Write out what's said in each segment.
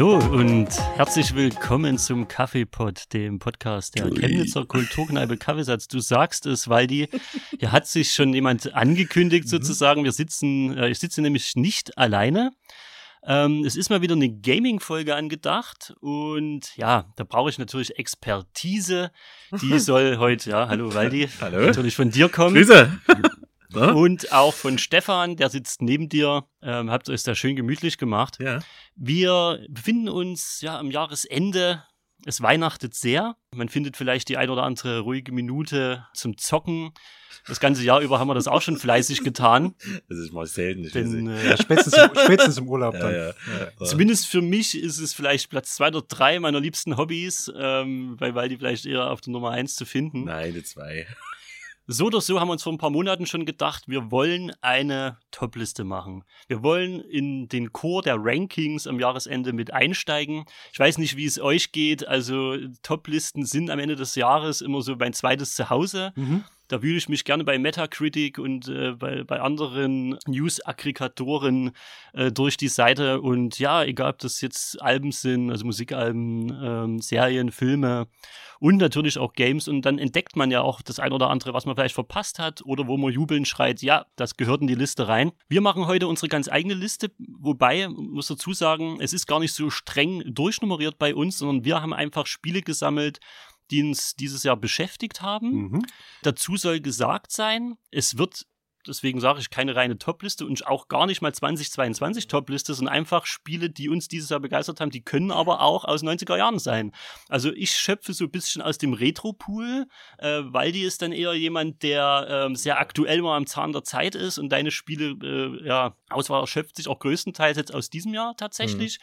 Hallo und herzlich willkommen zum Kaffeepot, dem Podcast der Chemnitzer Kulturkneipe Kaffeesatz. Du sagst es, Waldi. Hier hat sich schon jemand angekündigt Mhm. sozusagen. Wir sitzen, äh, ich sitze nämlich nicht alleine. Ähm, es ist mal wieder eine Gaming-Folge angedacht und ja, da brauche ich natürlich Expertise. Die soll heute, ja, hallo Waldi, Hallo. natürlich von dir kommen. Grüße. Na? Und auch von Stefan, der sitzt neben dir. Ähm, habt euch da schön gemütlich gemacht. Ja. Wir befinden uns ja am Jahresende. Es weihnachtet sehr. Man findet vielleicht die ein oder andere ruhige Minute zum Zocken. Das ganze Jahr über haben wir das auch schon fleißig getan. Das ist mal selten. Ich Denn äh, Spätestens im, spätestens im Urlaub dann. ja, ja. ja. zumindest für mich ist es vielleicht Platz zwei oder drei meiner liebsten Hobbys, ähm, weil, weil die vielleicht eher auf der Nummer eins zu finden. Nein, die zwei. So oder so haben wir uns vor ein paar Monaten schon gedacht, wir wollen eine Top-Liste machen. Wir wollen in den Chor der Rankings am Jahresende mit einsteigen. Ich weiß nicht, wie es euch geht. Also Top-Listen sind am Ende des Jahres immer so mein zweites Zuhause. Mhm. Da wühle ich mich gerne bei Metacritic und äh, bei, bei anderen News-Aggregatoren äh, durch die Seite. Und ja, egal ob das jetzt Alben sind, also Musikalben, ähm, Serien, Filme und natürlich auch Games. Und dann entdeckt man ja auch das ein oder andere, was man vielleicht verpasst hat oder wo man jubeln schreit, ja, das gehört in die Liste rein. Wir machen heute unsere ganz eigene Liste, wobei, muss dazu sagen, es ist gar nicht so streng durchnummeriert bei uns, sondern wir haben einfach Spiele gesammelt, die uns dieses Jahr beschäftigt haben. Mhm. Dazu soll gesagt sein, es wird, deswegen sage ich, keine reine Topliste und auch gar nicht mal 2022 Topliste, sondern einfach Spiele, die uns dieses Jahr begeistert haben, die können aber auch aus 90er Jahren sein. Also ich schöpfe so ein bisschen aus dem Retro-Pool, äh, weil die ist dann eher jemand, der ähm, sehr aktuell mal am Zahn der Zeit ist und deine Spiele, äh, ja, Auswahl erschöpft sich auch größtenteils jetzt aus diesem Jahr tatsächlich.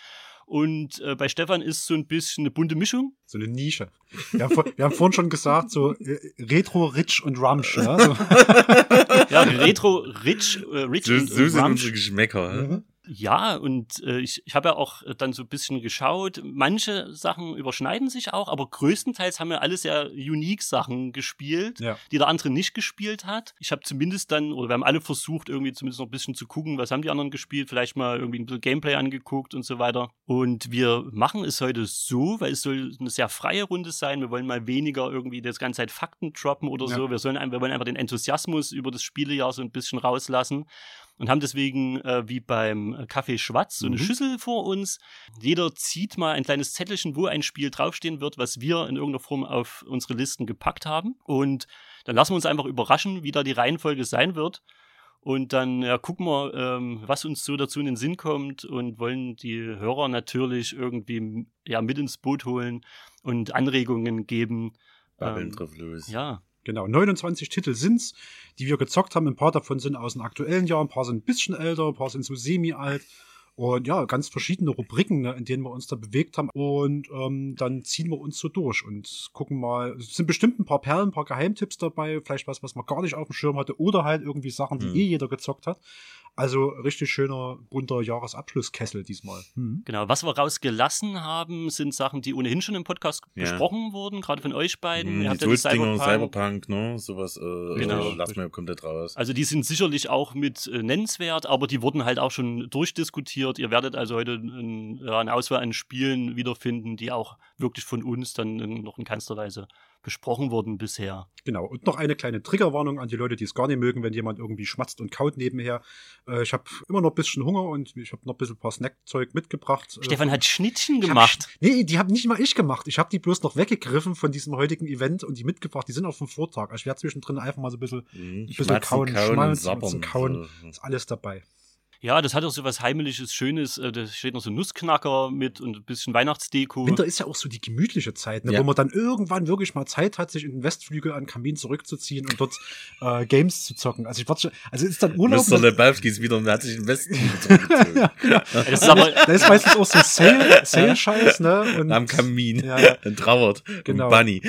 Und äh, bei Stefan ist so ein bisschen eine bunte Mischung. So eine Nische. Wir haben, vor, wir haben vorhin schon gesagt, so äh, Retro, Rich und Rumsch. Ja? So. Ja, Retro, Rich, äh, Rich So, und, so und sind Rumsch. unsere Geschmäcker. Mhm. Ja, und äh, ich, ich habe ja auch äh, dann so ein bisschen geschaut. Manche Sachen überschneiden sich auch, aber größtenteils haben wir alle sehr unique Sachen gespielt, Ja. die der andere nicht gespielt hat. Ich habe zumindest dann, oder wir haben alle versucht, irgendwie zumindest noch ein bisschen zu gucken, was haben die anderen gespielt, vielleicht mal irgendwie ein bisschen Gameplay angeguckt und so weiter. Und wir machen es heute so, weil es soll eine sehr freie Runde sein. Wir wollen mal weniger irgendwie das ganze Zeit Fakten droppen oder Ja. so. Wir, sollen, wir wollen einfach den Enthusiasmus über das Spielejahr so ein bisschen rauslassen und haben deswegen äh, wie beim äh, Kaffee Schwarz so eine Mhm. Schüssel vor uns. Jeder zieht mal ein kleines Zettelchen, wo ein Spiel draufstehen wird, was wir in irgendeiner Form auf unsere Listen gepackt haben. Und dann lassen wir uns einfach überraschen, wie da die Reihenfolge sein wird. Und dann ja, gucken wir, ähm, was uns so dazu in den Sinn kommt und wollen die Hörer natürlich irgendwie ja, mit ins Boot holen und Anregungen geben. Babbeln Ähm, drauf los. Ja, Genau, 29 Titel sind's, die wir gezockt haben. Ein paar davon sind aus dem aktuellen Jahr, ein paar sind ein bisschen älter, ein paar sind so semi-alt. Und ja, ganz verschiedene Rubriken, ne, in denen wir uns da bewegt haben. Und ähm, dann ziehen wir uns so durch und gucken mal. Es sind bestimmt ein paar Perlen, ein paar Geheimtipps dabei, vielleicht was, was man gar nicht auf dem Schirm hatte, oder halt irgendwie Sachen, die Hm. eh jeder gezockt hat. Also richtig schöner, bunter Jahresabschlusskessel diesmal. Hm. Genau, was wir rausgelassen haben, sind Sachen, die ohnehin schon im Podcast Ja. besprochen wurden, gerade von euch beiden. Hm, Ihr die habt ja Cyberpunk. Cyberpunk, ne? Sowas, äh, Genau. äh, lassen wir komplett raus. Also die sind sicherlich auch mit äh, nennenswert, aber die wurden halt auch schon durchdiskutiert. Ihr werdet also heute ein, ja, eine Auswahl an Spielen wiederfinden, die auch wirklich von uns dann in, noch in keinster Weise besprochen wurden bisher. Genau. Und noch eine kleine Triggerwarnung an die Leute, die es gar nicht mögen, wenn jemand irgendwie schmatzt und kaut nebenher. Äh, ich habe immer noch ein bisschen Hunger und ich habe noch ein bisschen ein paar Snackzeug mitgebracht. Äh, Stefan hat Schnittchen hab gemacht. Sch- Nee, die habe nicht mal ich gemacht. Ich habe die bloß noch weggegriffen von diesem heutigen Event und die mitgebracht. Die sind auch vom Vortag. Also ich werde zwischendrin einfach mal so ein bisschen, Mhm. bisschen Schmatzen, kauen, kauen und schmalzen, kauen. Ist alles dabei. Ja, das hat auch so was Heimliches, Schönes. Äh, Da steht noch so ein Nussknacker mit und ein bisschen Weihnachtsdeko. Winter ist ja auch so die gemütliche Zeit, ne, Ja. wo man dann irgendwann wirklich mal Zeit hat, sich in den Westflügel an den Kamin zurückzuziehen und dort äh, Games zu zocken. Also ich warte schon, also ist dann Urlaub. Mr. Lebowski ist wieder, hat sich in den Westen zurückgezogen. Das ist aber, Da ist meistens auch so Sale- Sale-Scheiß, ne? Und, Am Kamin. Ja, ja. Und trauert. Genau. Und Bunny.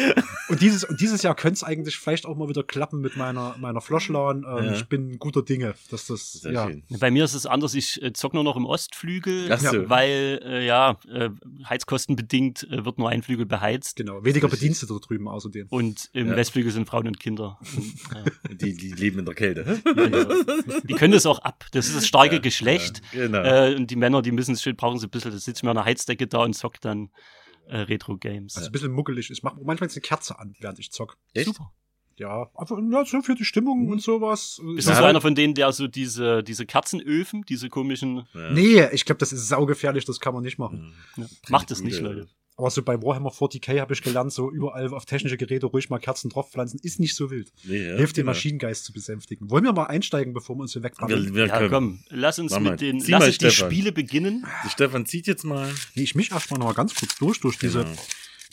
Und dieses, und dieses Jahr könnte es eigentlich vielleicht auch mal wieder klappen mit meiner, meiner Floschlawn. Ähm, Ja. Ich bin guter Dinge, dass das, Sehr ja. schön. bei mir ist ist anders. Ich äh, zock nur noch im Ostflügel, so. weil äh, ja, äh, heizkostenbedingt äh, wird nur ein Flügel beheizt. Genau, weniger. Bedienstete da drüben außerdem. Und im Ja. Westflügel sind Frauen und Kinder. Und, ja. Die, die leben in der Kälte. Die können das auch ab. Das ist das starke Ja, Geschlecht. ja, genau. Äh, und die Männer, die müssen es schön, brauchen sie ein bisschen. Da sitzt mir an der Heizdecke da und zockt dann äh, Retro-Games. Also ein bisschen muckelig. Ich mache manchmal eine Kerze an, während ich zock. Echt? Super. Ja, einfach ja, so für die Stimmung und sowas. Bist ja. du so einer von denen, der so diese, diese Kerzenöfen, diese komischen. Ja. Nee, ich glaube, das ist saugefährlich, das kann man nicht machen. Mhm. Ja, macht es nicht, Leute. Aber so bei Warhammer 40k habe ich gelernt, so überall auf technische Geräte ruhig mal Kerzen draufpflanzen, ist nicht so wild. Nee, ja, Hilft den genau. Maschinengeist zu besänftigen. Wollen wir mal einsteigen, bevor wir uns hier wegfahren? Wir, wir Ja, komm, lass uns mit den. Zieh Lass mal, uns die. Spiele beginnen. Die Stefan zieht jetzt mal. Nee, ich mich erstmal noch mal ganz kurz durch, durch diese Genau.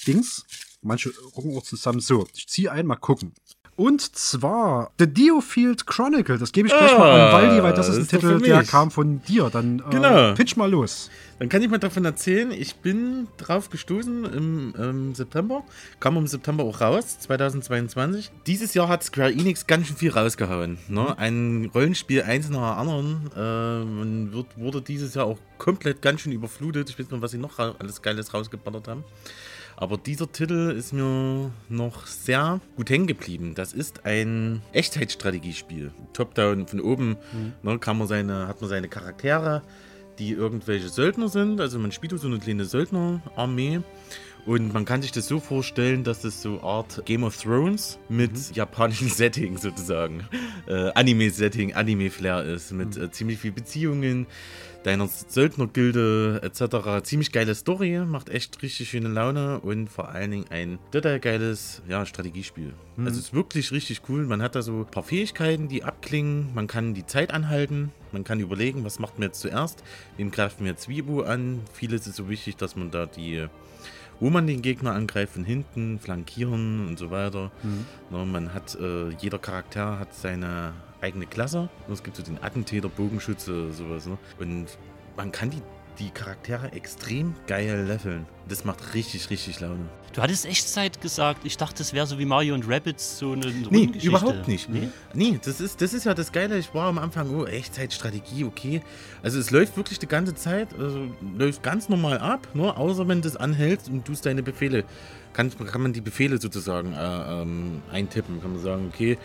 Dings. Manche gucken auch zusammen so. Ich ziehe ein, mal gucken. Und zwar The Diofield Chronicle. Das gebe ich gleich mal Ah, an Waldi, weil das ist ein Titel, der kam von dir. Dann äh, Genau. pitch mal los. Dann kann ich mal davon erzählen, ich bin drauf gestoßen im ähm, September, kam im September auch raus, 2022. Dieses Jahr hat Square Enix ganz schön viel rausgehauen. Ne? Ein Rollenspiel eins nach dem anderen. Äh, man wird, wurde dieses Jahr auch komplett ganz schön überflutet. Ich weiß nicht, was sie noch alles Geiles rausgeballert haben. Aber dieser Titel ist mir noch sehr gut hängen geblieben. Das ist ein Echtzeitstrategiespiel. Top-down von oben ne, kann man seine, hat man seine Charaktere, die irgendwelche Söldner sind. Also man spielt so eine kleine Söldnerarmee. Und man kann sich das so vorstellen, dass es so Art Game of Thrones mit japanischem Setting sozusagen. Äh, Anime-Setting, Anime-Flair ist. Mit äh, ziemlich viel Beziehungen, deiner Söldnergilde etc. Ziemlich geile Story, macht echt richtig schöne Laune und vor allen Dingen ein total geiles ja, Strategiespiel. Also es ist wirklich richtig cool. Man hat da so ein paar Fähigkeiten, die abklingen. Man kann die Zeit anhalten. Man kann überlegen, was macht man jetzt zuerst. Wem greift man jetzt Wibu an? Vieles ist so wichtig, dass man da die wo man den Gegner angreift, von hinten, flankieren und so weiter. Na, man hat, äh, jeder Charakter hat seine eigene Klasse. Es gibt so den Attentäter, Bogenschütze, sowas. Ne? Und man kann die, die Charaktere extrem geil leveln. Das macht richtig, richtig Laune. Du hattest Echtzeit gesagt. Ich dachte, es wäre so wie Mario und Rabbids so eine Nee, überhaupt nicht. Nee? Nee, das ist, das ist ja das Geile. Ich war am Anfang, oh, Echtzeitstrategie, okay. Also es läuft wirklich die ganze Zeit, also läuft ganz normal ab, nur außer wenn du es anhältst und tust deine Befehle. Kann, kann man die Befehle sozusagen äh, ähm, eintippen. Kann man sagen, okay,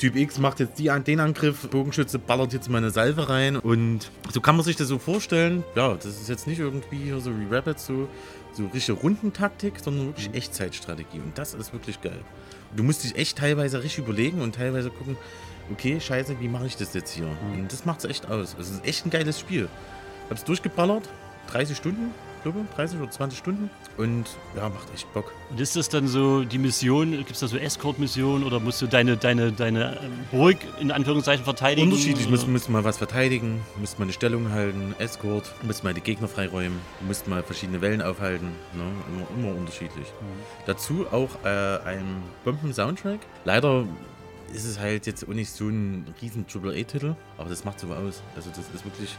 Typ X macht jetzt die, den Angriff, Bogenschütze ballert jetzt mal eine Salve rein und so kann man sich das so vorstellen. Ja, das ist jetzt nicht irgendwie hier so wie Rabbit, so, so richtige Rundentaktik, sondern wirklich Echtzeitstrategie. Und das ist wirklich geil. Du musst dich echt teilweise richtig überlegen und teilweise gucken, okay, scheiße, wie mache ich das jetzt hier? Und das macht es echt aus. Es ist echt ein geiles Spiel. Hab's durchgeballert, 30 Stunden, glaube ich, 30 oder 20 Stunden. Und ja, macht echt Bock. Und ist das dann so die Mission? Gibt es da so Escort-Missionen oder musst du deine, deine, deine ähm, Burg in Anführungszeichen verteidigen? Unterschiedlich, oder? müsst, müsst mal was verteidigen, müsst mal eine Stellung halten, Escort, müsst mal die Gegner freiräumen, müsst mal verschiedene Wellen aufhalten. Ne? Immer, immer unterschiedlich. Dazu auch äh, ein Bomben-Soundtrack. Leider ist es halt jetzt auch nicht so ein riesen AAA-Titel, aber das macht so aus. Also das ist wirklich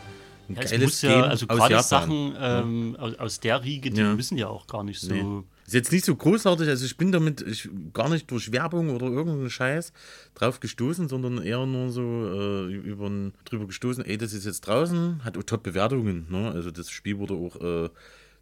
ein Ja, es geiles ja, Game also aus gerade Japan. Sachen ähm, aus, aus der Riege, die Ja. müssen ja auch gar nicht so. Nee. Ist jetzt nicht so großartig, also ich bin damit ich, gar nicht durch Werbung oder irgendeinen Scheiß drauf gestoßen, sondern eher nur so äh, über drüber gestoßen, ey, das ist jetzt draußen, hat auch Top-Bewertungen, ne? Also das Spiel wurde auch, äh,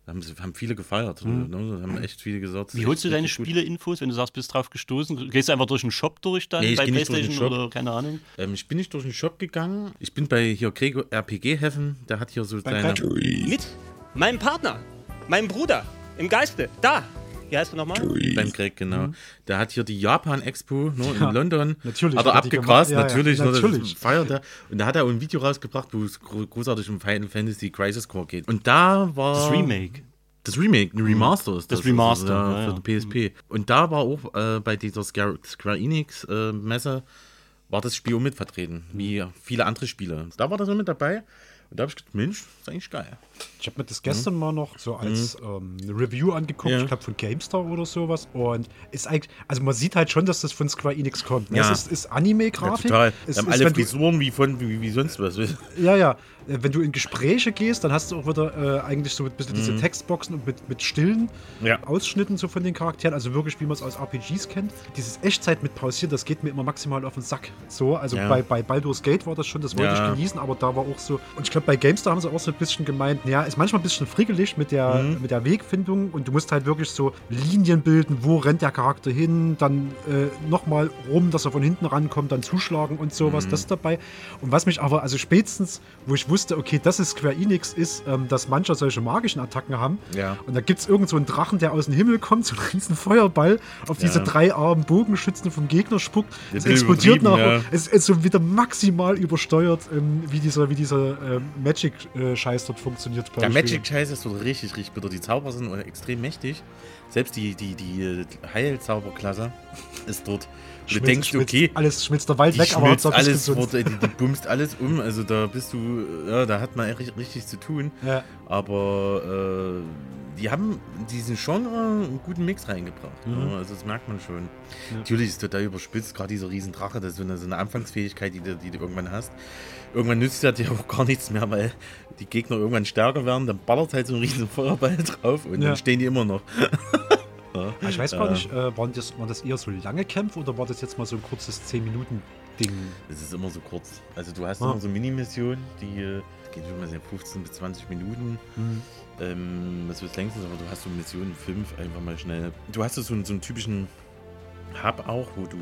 haben, haben viele gefeiert, ne? haben echt viele gesagt. Wie holst du deine. Spiele-Infos, wenn du sagst, bist drauf gestoßen? Gehst du einfach durch den Shop durch dann Nee, ich bei geh nicht durch den PlayStation Shop. oder keine Ahnung? Ähm, ich bin nicht durch den Shop gegangen, ich bin bei hier Gregor RPG-Heffen, der hat hier so Beim seine... Patrick. Mit meinem Partner, meinem Bruder, im Geiste. Da! Wie heißt du nochmal? Beim Greg, genau. Der hat hier die Japan-Expo ne, Ja, in London. natürlich Hat er er abgegrast. Ja, ja, natürlich. ne, das natürlich. Feiert er. Und da hat er auch ein Video rausgebracht, wo es gro- großartig um Final Fantasy Crisis Core geht. Und da war. Das Remake. Das Remake, ein Remaster ist das. Das Remaster, also, ja, für ja. die PSP. Und da war auch äh, bei dieser Square, Square Enix äh, Messe, war das Spiel auch mit vertreten, wie viele andere Spiele. Da war das auch mit dabei. Und da habe ich gedacht, Mensch, das ist eigentlich geil. Ich habe mir das gestern mal noch so als ähm, eine Review angeguckt, Mhm. Ja. ich glaube von GameStar oder sowas. Und ist eigentlich, also man sieht halt schon, dass das von Square Enix kommt. Ne? Ja. Es ist, ist Ja, Anime-Grafik. total. Es haben ist, alle wenn du- Frisuren wie von wie, wie sonst was. Ja, ja. äh, wenn du in Gespräche gehst, dann hast du auch wieder äh, eigentlich so ein bisschen diese Mhm. Textboxen und mit, mit stillen Ja. Ausschnitten so von den Charakteren, also wirklich, wie man es aus RPGs kennt. Dieses Echtzeit mit Pausieren, das geht mir immer maximal auf den Sack. So, also Ja. bei, bei Baldur's Gate war das schon, das wollte Ja. ich genießen, aber da war auch so. Und ich glaube, bei GameStar haben sie auch so ein bisschen gemeint, ja, ist manchmal ein bisschen frickelig mit der, Mhm. mit der Wegfindung und du musst halt wirklich so Linien bilden, wo rennt der Charakter hin, dann äh, nochmal rum, dass er von hinten rankommt, dann zuschlagen und sowas, Mhm. das ist dabei. Und was mich aber, also spätestens, wo ich wusste, okay, das ist Square Enix, ist, ähm, dass mancher solche magischen Attacken haben. Ja. Und da gibt es irgend so einen Drachen, der aus dem Himmel kommt, so einen riesen Feuerball auf diese Ja. drei armen Bogenschützen vom Gegner spuckt. Es explodiert nachher. ja. Es ist so wieder maximal übersteuert, ähm, wie dieser, wie dieser ähm, Magic-Scheiß dort funktioniert. Bei Der. Magic-Scheiß ist so richtig, richtig bitter. Die Zauber sind extrem mächtig. Selbst die, die, die äh, Heilzauberklasse ist dort. Du Schmilzt- denkst, schmilzt, okay, Alles schmilzt der Wald weg, aber Hauptsache es alles, wird, die, die bumst alles um. Also da bist du, ja, da hat man richtig, richtig zu tun. Ja. Aber äh, die haben diesen Genre einen guten Mix reingebracht. Mhm. Ja, also das merkt man schon. Natürlich ist total überspitzt, gerade dieser Riesendrache, das ist so eine, so eine Anfangsfähigkeit, die du, die du irgendwann hast. Irgendwann nützt ja dir auch gar nichts mehr, weil die Gegner irgendwann stärker werden, dann ballert halt so ein riesen Feuerball drauf und Ja. dann stehen die immer noch. ja. Ah, Ich weiß gar nicht, äh, waren, das, waren das eher so lange Kämpfe oder war das jetzt mal so ein kurzes 10-Minuten-Ding? Es ist immer so kurz. Also du hast Ah. immer so Minimissionen, die äh, gehen schon mal so 15 bis 20 Minuten. Hm. Ähm, das wird längstens, aber du hast so Missionen 5 einfach mal schnell. Du hast so, einen- so einen typischen Hub auch, wo du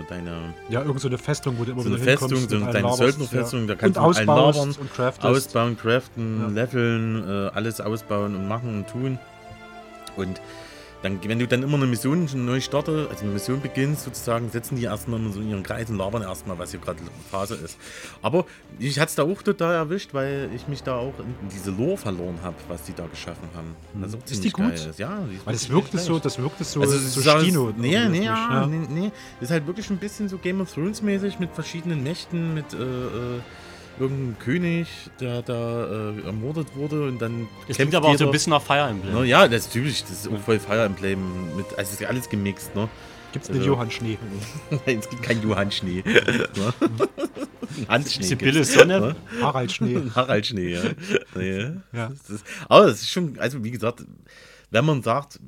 äh, deine Ja, irgend so eine Festung, wo du immer so eine Festung, so deine Söldnerfestung, ja. da kannst und du allen labern, und craftest. ausbauen, craften, Ja. leveln, äh, alles ausbauen und machen und tun. Und dann, wenn du dann immer eine Mission neu startest, also eine Mission beginnst, sozusagen, setzen die erstmal so in ihren Kreis und labern erstmal, was hier gerade Phase ist. Aber ich hatte es da auch total erwischt, weil ich mich da auch in diese Lore verloren habe, was die da geschaffen haben. Das auch Ist die ziemlich gut? geil. Ja, die ist Weil es wirklich wirkte nicht so, das wirkte so, Also, so es ist Stino. Nee, irgendwie, nee, ja, nee, nee. Das ist halt wirklich ein bisschen so Game of Thrones mäßig mit verschiedenen Mächten, mit äh, irgendeinem König, der da äh, ermordet wurde und dann. Es klingt aber auch so ein bisschen nach Fire Emblem. Ne, ja, das ist typisch, das ist auch voll Fire Emblem mit, also es ist ja alles gemixt, ne? Gibt's den Also- Johann Schnee? es gibt keinen Johann Schnee. ne? Hans Schnee. Sibylle Sonne. ne? Harald Schnee. Harald Schnee, ja. nee. Ja. Das ist, aber es ist schon, also wie gesagt, wenn man sagt,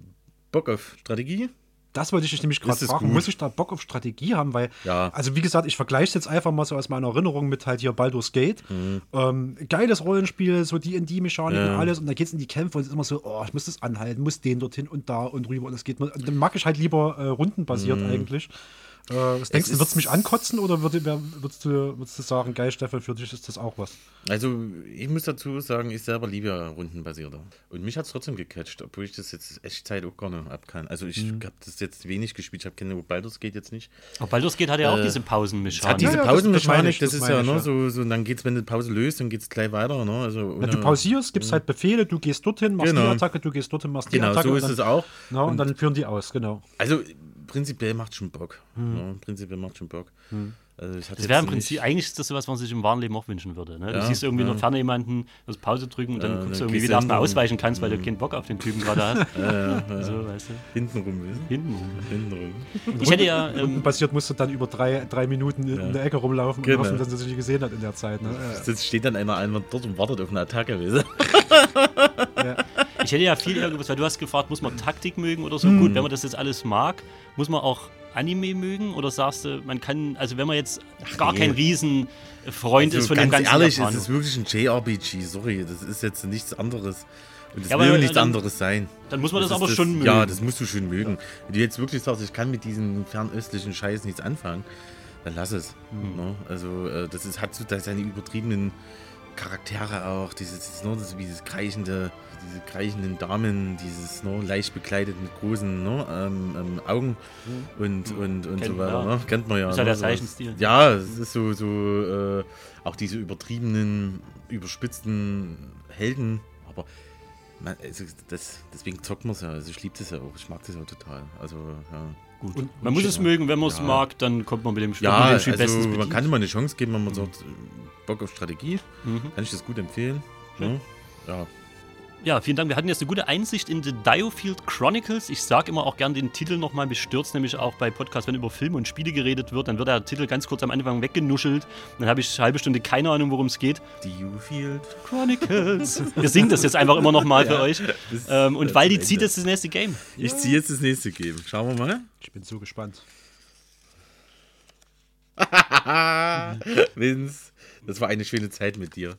Bock auf Strategie, Das wollte ich nämlich gerade fragen. gut? Muss ich da Bock auf Strategie haben? Weil, Ja. also wie gesagt, ich vergleiche es jetzt einfach mal so aus meiner Erinnerung mit halt hier Baldur's Gate. Ähm, geiles Rollenspiel, so die in die Mechaniken, Mhm. Ja. alles. Und da geht es in die Kämpfe und es ist immer so, oh, ich muss das anhalten, muss den dorthin und da und rüber. Und das geht. Dann mag ich halt lieber äh, rundenbasiert eigentlich. Äh, was denkst du, wird es mich ankotzen oder würdest, du, würdest du sagen, geil, Stefan, für dich ist das auch was? Also, ich muss dazu sagen, ich selber liebe ja rundenbasierter. Und mich hat es trotzdem gecatcht, obwohl ich das jetzt Echtzeit auch gar nicht ab kann. Also, ich Mhm. habe das jetzt wenig gespielt. Ich habe keine Baldur's Gate jetzt nicht. Aber Baldur's Gate hat ja auch Äh, diese Es hat Pausenmechanik. diese Ja, ja, das- das Pausenmechanik, ich, das, das ist ja, ich, ne, ja. so, so, dann geht's, wenn du Pause löst, dann geht's gleich weiter, ne? Also, Wenn du ohne- pausierst, gibst halt Befehle, du gehst dorthin, machst die Genau. Attacke, du gehst dorthin, machst die Genau, Attacke. so und ist dann, es auch. Na, und dann führen die aus, genau. Also, prinzipiell macht schon Bock. Hm. Ne? Prinzipiell macht schon Bock. Also, ich hatte Das wäre im Prinzip, nicht- eigentlich ist das so was, was man sich im wahren Leben auch wünschen würde. Ne? Du Ja, siehst irgendwie in ja. der Ferne jemanden, musst Pause drücken und dann Ja, guckst dann du irgendwie, wie du du erstmal ausweichen kannst, weil du keinen Bock auf den Typen gerade hast. Ja, ja, ja. So, weißt du. Hintenrum, wissen? Hinten. Hintenrum. Ich hätte ja, ähm, Passiert musst du dann über drei, drei Minuten in Ja. der Ecke rumlaufen Genau. und hoffen, dass er sich nicht gesehen hat in der Zeit. Ne? Jetzt steht dann einer einmal dort und wartet auf eine Attacke, weißt du? Ja. Ja. ich hätte ja viel eher gewusst, weil du hast gefragt, muss man Taktik mögen oder so. Hm. Gut, wenn man das jetzt alles mag, muss man auch Anime mögen oder sagst du, man kann, also wenn man jetzt gar nee. kein Riesenfreund ist von dem Also ganz ganzen ehrlich, Japan. es ist wirklich ein JRPG, sorry, das ist jetzt nichts anderes. Und das Ja, aber will nichts dann- anderes sein. dann muss man das, ist aber schon mögen. Ja, das musst du schon mögen. Wenn du jetzt wirklich sagst, ich kann mit diesem fernöstlichen Scheiß nichts anfangen, dann lass es. Mhm. Ne? Also, äh, das ist, hat so seine übertriebenen Charaktere auch, dieses, dieses, ne, das, dieses kreichende, diese kreichenden Damen, dieses ne, leicht bekleidet mit großen ne, ähm, ähm, Augen und, und, und Mhm. Kennt so man, weiter. ja. Ne? Kennt man ja. Ist ja ne, der. Zeichenstil. Ja, es ist so, so äh, auch diese übertriebenen, überspitzten Helden, aber man, also das, deswegen zockt man es ja. Also ich liebe das ja auch. Ich mag das ja total. Also, ja. Gut. Und- man muss es mögen, wenn man es Ja. mag, dann kommt man mit dem Spiel, Ja, mit dem Spiel also bestens man bedient. kann immer eine Chance geben, wenn man sagt, Bock auf Strategie, Mhm. kann ich das gut empfehlen. Ne? Ja. Ja, vielen Dank. Wir hatten jetzt eine gute Einsicht in The Diofield Chronicles. Ich sage immer auch gern den Titel nochmal bestürzt, nämlich auch bei Podcasts, wenn über Filme und Spiele geredet wird, dann wird der Titel ganz kurz am Anfang weggenuschelt. Dann habe ich eine halbe Stunde keine Ahnung, worum es geht. Diofield. Chronicles. Wir singen das jetzt einfach immer nochmal für euch. Ähm, und Waldi zieht jetzt das nächste Game. Ich ziehe jetzt das nächste Game. Schauen wir mal. Ich bin so gespannt. Vince, das war eine schöne Zeit mit dir.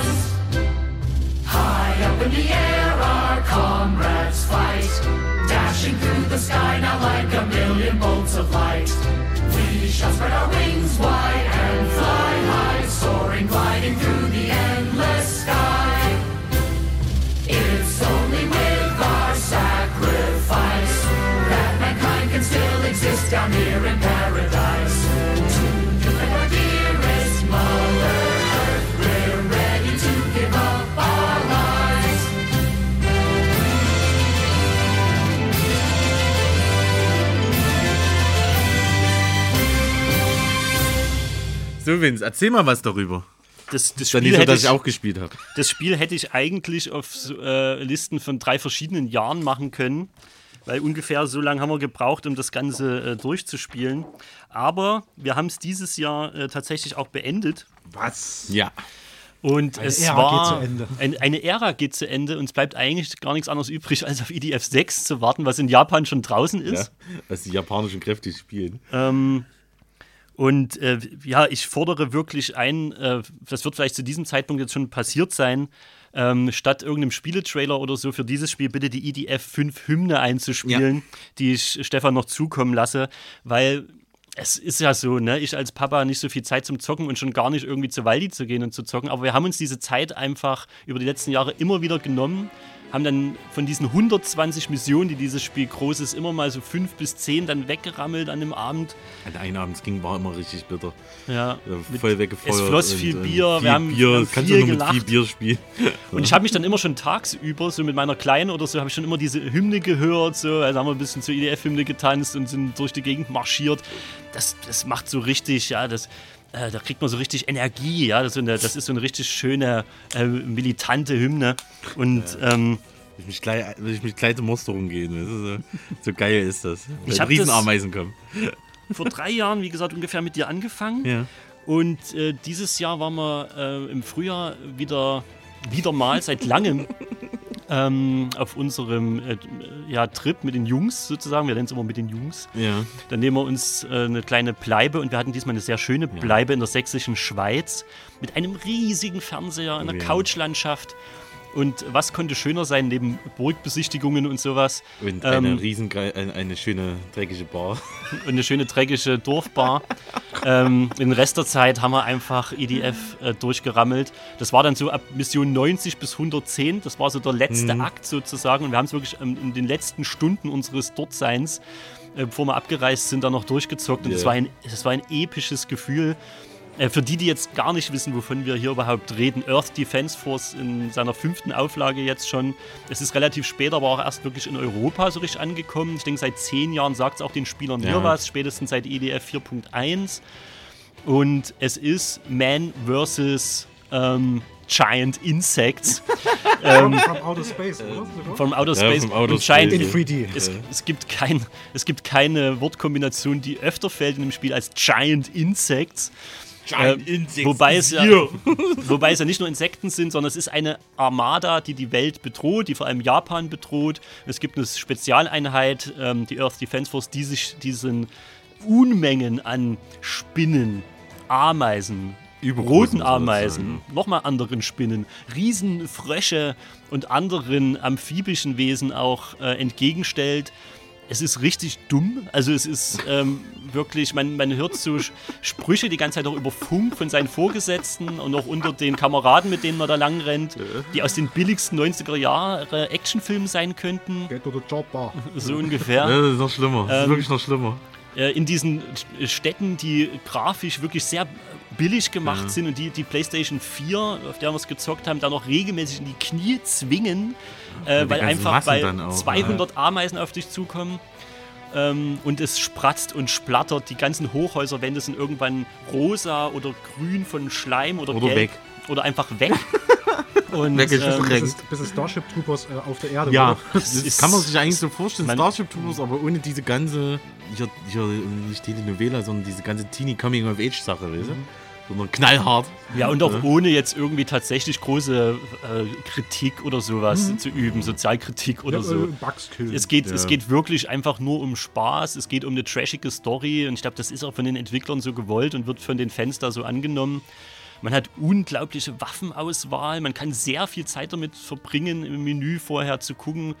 In the air our comrades fight, dashing through the sky now like a million bolts of light. We shall spread our wings wide and fly high, soaring, gliding through the endless sky. It's only with our sacrifice that mankind can still exist down here in Vince, erzähl mal was darüber. Das, das, Spiel so, hätte dass ich, ich auch gespielt habe. das Spiel hätte ich eigentlich auf äh, Listen von drei verschiedenen Jahren machen können. Weil ungefähr so lange haben wir gebraucht, um das Ganze äh, durchzuspielen. Aber wir haben es dieses Jahr äh, tatsächlich auch beendet. Was? Ja. Und Eine es Ära war geht zu Ende. Ein, eine Ära geht zu Ende und es bleibt eigentlich gar nichts anderes übrig, als auf IDF 6 zu warten, was in Japan schon draußen ja. ist. Dass die japanischen Kräfte spielen. Ähm, und äh, ja, ich fordere wirklich ein, äh, das wird vielleicht zu diesem Zeitpunkt jetzt schon passiert sein, ähm, statt irgendeinem Spieletrailer oder so für dieses Spiel bitte die IDF 5 Hymne einzuspielen, die ich Stefan noch zukommen lasse, weil es ist ja so, ne, ich als Papa nicht so viel Zeit zum Zocken und schon gar nicht irgendwie zu Waldi zu gehen und zu zocken, aber wir haben uns diese Zeit einfach über die letzten Jahre immer wieder genommen, haben dann von diesen 120 Missionen, die dieses Spiel groß ist, immer mal so fünf bis zehn dann weggerammelt an dem Abend. An einem Abend es ging war immer richtig bitter. Ja, Ja, mit- voll weggefeuert. es floss viel und Bier, viel wir haben- Bier. wir haben Kannst viel du nur mit viel. Bier spielen. Und ich habe mich dann immer schon tagsüber, so mit meiner Kleinen oder so, habe ich schon immer diese Hymne gehört. So, also haben wir ein bisschen zur IDF-Hymne getanzt und sind durch die Gegend marschiert. Das, das macht so richtig, ja, das, äh, da kriegt man so richtig Energie, ja. Das ist so eine, das ist so eine richtig schöne, äh, militante Hymne. Und ähm, Will ich mich gleich, will ich mich gleich zur Musterung gehen. So, so geil ist das. Wenn hab Riesenameisen kommen. vor drei Jahren, wie gesagt, ungefähr mit dir angefangen. Ja. Und äh, dieses Jahr waren wir äh, im Frühjahr wieder, wieder mal seit langem ähm, auf unserem äh, ja, Trip mit den Jungs sozusagen. Wir nennen es immer mit den Jungs. Ja. Dann nehmen wir uns äh, eine kleine Bleibe und wir hatten diesmal eine sehr schöne Bleibe in der sächsischen Schweiz mit einem riesigen Fernseher, einer Oh ja. Couchlandschaft. Und was konnte schöner sein neben Burgbesichtigungen und sowas? Und Ähm, eine riesen, eine, eine schöne dreckige Bar. und eine schöne dreckige Dorfbar. ähm, den Rest der Zeit haben wir einfach EDF äh, durchgerammelt. Das war dann so ab Mission 90 bis 110. Das war so der letzte Akt sozusagen. Und wir haben es wirklich ähm, in den letzten Stunden unseres Dortseins, äh, bevor wir abgereist sind, dann noch durchgezockt. Und es Ja. war, ein, das war ein episches Gefühl. Äh, Für die, die jetzt gar nicht wissen, wovon wir hier überhaupt reden, Earth Defense Force in seiner fünften Auflage jetzt schon. Es ist relativ spät, aber auch erst wirklich in Europa so richtig angekommen. Ich denke, seit zehn Jahren sagt es auch den Spielern hier Ja. was, spätestens seit EDF 4.1. Und es ist Man versus ähm, Giant Insects From, from Outer Space, oder? vom Outer Ja, Space vom Outer und Giant In Space. 3D. es, es, gibt kein, es gibt keine Wortkombination, die öfter fällt in dem Spiel als Giant Insects. Giant Äh, Insects wobei, es ja, wobei es ja nicht nur Insekten sind, sondern es ist eine Armada, die die Welt bedroht, die vor allem Japan bedroht. Es gibt eine Spezialeinheit, ähm, die Earth Defense Force, die sich diesen Unmengen an Spinnen, Ameisen, roten Ameisen, nochmal anderen Spinnen, Riesenfrösche und anderen amphibischen Wesen auch äh, entgegenstellt. Es ist richtig dumm. Also es ist ähm, wirklich, man, man hört so Sprüche die ganze Zeit auch über Funk von seinen Vorgesetzten und auch unter den Kameraden, mit denen man da lang rennt, die aus den billigsten 90er Jahre Actionfilmen sein könnten. Geht oder Jobbar. So ungefähr. Ja, das ist noch schlimmer. Das ist Ähm, wirklich noch schlimmer. äh, in diesen Städten, die grafisch wirklich sehr billig gemacht Ja. sind und die die PlayStation 4, auf der wir es gezockt haben, da noch regelmäßig in die Knie zwingen, äh, weil einfach weil auch, 200 Ameisen auf dich zukommen. Ähm, und es spratzt und splattert. Die ganzen Hochhäuserwände sind irgendwann rosa oder grün von Schleim oder, Oder gelb. weg. Oder einfach weg. und, Weg ist ähm, es Bis es, bis es Starship Troopers äh, auf der Erde Ja, das, ist- kann man sich eigentlich so vorstellen, man- Starship Troopers, aber ohne diese ganze, hier, hier nicht Telenovela, sondern diese ganze Teenie Coming of Age Sache, weißt du? Sondern knallhart. Ja, und auch Ja. ohne jetzt irgendwie tatsächlich große äh, Kritik oder sowas zu üben, Sozialkritik oder Ja, so. äh. Es geht, Ja. es geht wirklich einfach nur um Spaß, es geht um eine trashige Story und ich glaube, das ist auch von den Entwicklern so gewollt und wird von den Fans da so angenommen. Man hat unglaubliche Waffenauswahl, man kann sehr viel Zeit damit verbringen, im Menü vorher zu gucken.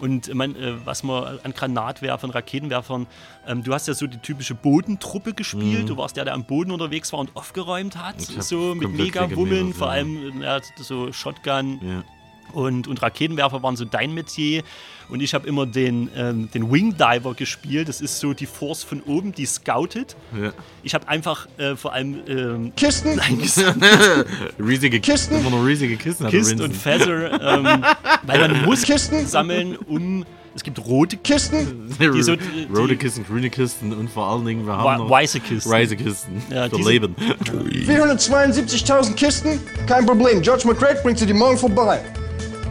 Und man, äh, was man an Granatwerfern, Raketenwerfern, ähm, du hast ja so die typische Bodentruppe gespielt. Du warst der, der am Boden unterwegs war und aufgeräumt hat. Mhm. So mit Mega-Wummeln, vor allem ja, so Shotgun, Ja. Und, und Raketenwerfer waren so dein Metier. Und ich habe immer den, ähm, den Wing Diver gespielt. Das ist so die Force von oben, die scoutet. Ja. Ich habe einfach äh, vor allem ähm, Kisten, riesige Kisten. Immer noch riesige Kisten. hat Kist der und. Feather, ähm, weil man muss Kisten. sammeln, um. Es gibt rote Kisten, die so- die- Rote Kisten, grüne Kisten und vor allen Dingen, wir haben noch weiße Kisten. weiße Kisten. Ja, für Leben. 472.000 Kisten, kein Problem. George McRae bringt sie dir morgen vorbei.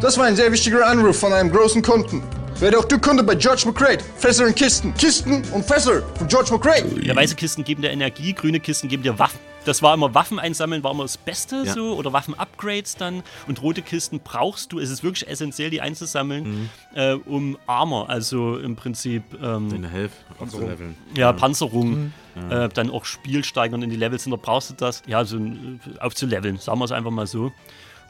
Das war ein sehr wichtiger Anruf von einem großen Kunden. Werde auch du Kunde bei George McRae. Fässer und Kisten. Kisten und Fässer von George McRae. Ja, weiße Kisten geben dir Energie, grüne Kisten geben dir Waffen. Das war immer Waffen einsammeln, war immer das Beste Ja. so oder Waffen-Upgrades dann. Und rote Kisten brauchst du, es ist wirklich essentiell, die einzusammeln, äh, um Armor, also im Prinzip ähm, Deine Health abzuleveln. ja, Panzerung, äh, dann auch Spiel steigern in die Levels, und da brauchst du das, ja, so äh, aufzuleveln, sagen wir es einfach mal so.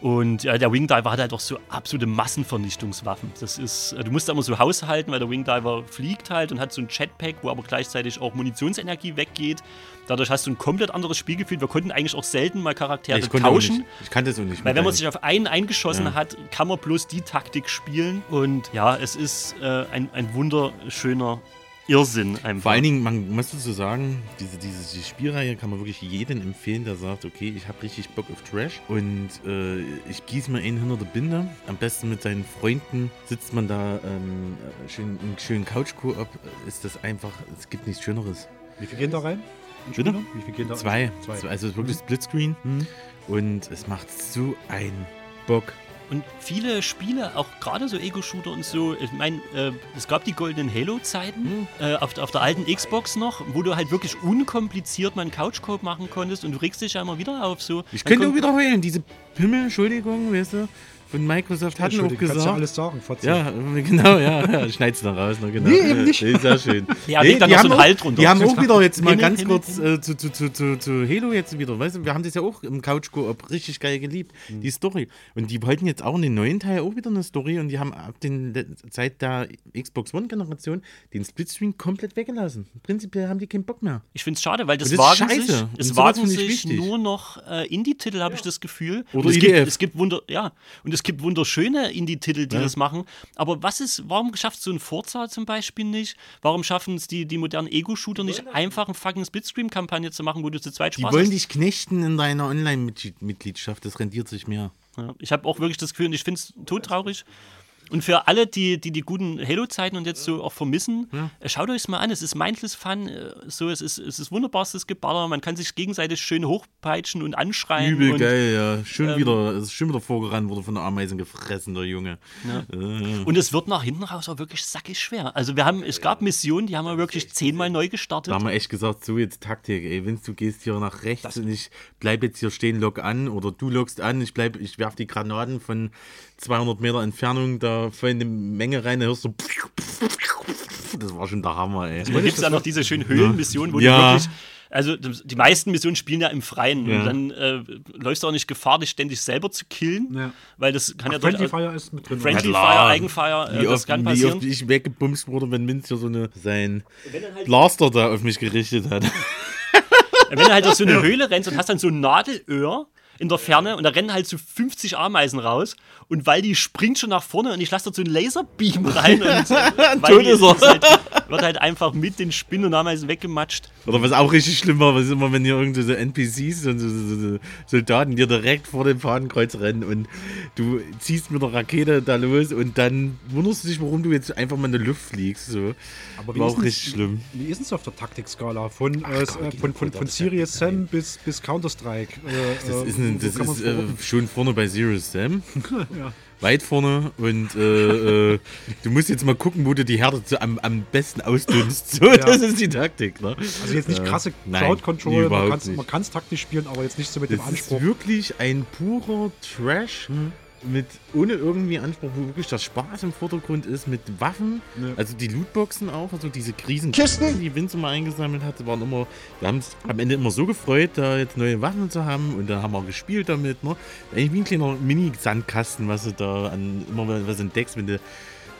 Und ja, der Wingdiver hat halt auch so absolute Massenvernichtungswaffen. Das ist, äh, du musst da immer so haushalten, weil der Wingdiver fliegt halt und hat so ein Jetpack, wo aber gleichzeitig auch Munitionsenergie weggeht. Dadurch hast du ein komplett anderes Spielgefühl. Wir konnten eigentlich auch selten mal Charaktere ich tauschen. Ich kannte es auch nicht. Weil wenn man sich auf einen eingeschossen Ja. hat, kann man bloß die Taktik spielen. Und ja, es ist äh, ein, ein wunderschöner Irrsinn einfach. Vor allen Dingen, man muss dazu sagen, diese, diese die Spielreihe kann man wirklich jedem empfehlen, der sagt, okay, ich habe richtig Bock auf Trash und äh, ich gieße mir einen hinter der Binde. Am besten mit seinen Freunden sitzt man da ähm, schön, im schönen Couch-Koop. Ist das einfach, es gibt nichts Schöneres. Wie viel gehen da rein? In Bitte? Wie viel gehen da Zwei. Zwei. Zwei. Also wirklich Splitscreen Mhm. und es macht so einen Bock. Und viele Spiele, auch gerade so Ego-Shooter und so, ich meine, äh, es gab die goldenen Halo-Zeiten äh, auf, auf der alten Xbox noch, wo du halt wirklich unkompliziert mal einen Couchcode machen konntest und du regst dich ja immer wieder auf so. Ich könnte wiederholen, diese Pimmel, Entschuldigung, weißt du, von Microsoft hatten auch Entschuldigung, kannst du gesagt. alles sagen, Fotze. Ja, genau, ja, ja. Schneid's dann raus, ne, genau. Nee, eben nicht. Nee, sehr schön. Ja, leg dann noch so einen auch, Halt drunter. Die haben auch wieder jetzt mal ganz kurz äh, zu, zu, zu, zu, zu Halo jetzt wieder, weißt du, wir haben das ja auch im Couch Coop richtig geil geliebt, Mhm. die Story. Und die wollten jetzt auch in den neuen Teil auch wieder eine Story und die haben ab den, seit der Xbox One-Generation den Splitscreen komplett weggelassen. Prinzipiell haben die keinen Bock mehr. Ich finde es schade, weil das, das ist wagen scheiße. sich, es wagen sich nur noch äh, Indie-Titel, habe ich das Gefühl. Oder es gibt, es gibt Wunder, ja, und es gibt wunderschöne Indie-Titel, die Ja. das machen. Aber was ist, warum schafft so ein Forza zum Beispiel nicht? Warum schaffen es die, die modernen Ego-Shooter nicht, einfach eine fucking Splitscreen-Kampagne zu machen, wo du zu zweit Die Spaß wollen hast? dich knechten in deiner Online-Mitgliedschaft, das rendiert sich mehr. Ja, ich habe auch wirklich das Gefühl, und ich finde es todtraurig. Und für alle, die die, die guten Halo-Zeiten und jetzt so auch vermissen, äh, schaut euch es mal an. Es ist mindless Fun. äh, So, es ist, es ist wunderbarstes Geballer. Man kann sich gegenseitig schön hochpeitschen und anschreien. Übel und, geil, ja. Schön ähm, wieder, es ist schon wieder vorgerannt, wurde von der Ameisen gefressen, der Junge. Äh, Und es wird nach hinten raus auch wirklich sackig schwer. Also wir haben, es gab Missionen, die haben wir wirklich zehnmal neu gestartet. Da haben wir echt gesagt, so jetzt Taktik, ey, wenn du gehst hier nach rechts und ich bleib jetzt hier stehen, log an oder du loggst an, ich bleib, ich werf die Granaten von 200 Meter Entfernung da voll in die Menge rein, da hörst du das war schon der Hammer, ey. Da gibt es ja noch diese schönen Höhlenmissionen, wo Ja. du wirklich Also die meisten Missionen spielen ja im Freien. Ja. Und dann äh, läufst du auch nicht Gefahr, dich ständig selber zu killen. Ja. weil das kann ja Ach, Friendly durchaus- Fire ist mit drin. Friendly klar. Fire, Eigenfire, äh, Wie das oft, kann wie passieren. oft ich weggebumst wurde, wenn Minz hier so eine, sein Blaster da auf mich gerichtet hat. Wenn du halt durch so eine Höhle rennst und hast dann so ein Nadelöhr in der Ferne und da rennen halt so 50 Ameisen raus und weil die springt schon nach vorne und ich lasse so einen Laserbeam rein und äh, die ist ist halt, wird halt einfach mit den Spinnen und Ameisen weggematscht. Oder was auch richtig schlimm war, was ist immer, wenn hier irgendwo so NPCs und so, so, so Soldaten dir direkt vor dem Fadenkreuz rennen und du ziehst mit der Rakete da los und dann wunderst du dich, warum du jetzt einfach mal in der Luft fliegst. So. Aber wie war ist auch richtig schlimm. Wie ist es auf der Taktikskala? Von, äh, Gott, äh, die von, von, von Serious Sam bis, bis Counter-Strike. Äh, Das äh, ist, ein, wo das ist äh, schon vorne bei Zero Sam. ja. Weit vorne und äh, äh, du musst jetzt mal gucken, wo du die Herde zu, am, am besten ausdünnst. So, das ist die Taktik. Ne? Also jetzt nicht Äh, krasse Crowd-Control, man kann es taktisch spielen, aber jetzt nicht so mit dem Das Anspruch. ist wirklich ein purer Trash mit ohne irgendwie Anspruch, wo wirklich der Spaß im Vordergrund ist, mit Waffen. Ja. Also die Lootboxen auch, also diese Riesen Kisten? die Vince mal eingesammelt hatte, waren immer, wir haben uns am Ende immer so gefreut, da jetzt neue Waffen zu haben und da haben wir gespielt damit. Ne? Eigentlich wie ein kleiner Mini-Sandkasten, was du da an immer was entdeckst, wenn du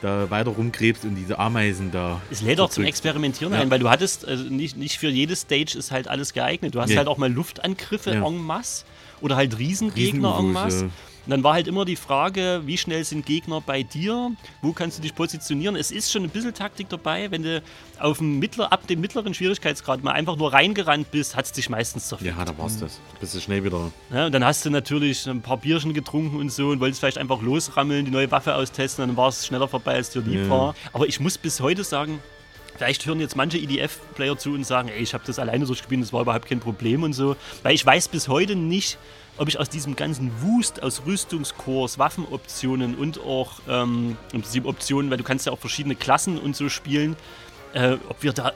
da weiter rumgräbst und diese Ameisen da. Es lädt auch zum. Experimentieren Ja. ein, weil du hattest, also nicht, nicht für jede Stage ist halt alles geeignet. Du hast Nee. halt auch mal Luftangriffe Ja. en masse oder halt Riesengegner en masse. Und dann war halt immer die Frage, wie schnell sind Gegner bei dir? Wo kannst du dich positionieren? Es ist schon ein bisschen Taktik dabei. Wenn du auf dem mittler, ab dem mittleren Schwierigkeitsgrad mal einfach nur reingerannt bist, hat es dich meistens zerfickt. Ja, da war's das. Bist du schnell wieder. Ja, und dann hast du natürlich ein paar Bierchen getrunken und so und wolltest vielleicht einfach losrammeln, die neue Waffe austesten, dann war es schneller vorbei, als dir lieb Ja. war. Aber ich muss bis heute sagen, vielleicht hören jetzt manche EDF-Player zu und sagen, ey, ich habe das alleine durchgespielt, das war überhaupt kein Problem und so. Weil ich weiß bis heute nicht, ob ich aus diesem ganzen Wust aus Rüstungskurs, Waffenoptionen und auch ähm, im Prinzip Optionen, weil du kannst ja auch verschiedene Klassen und so spielen, äh, ob wir da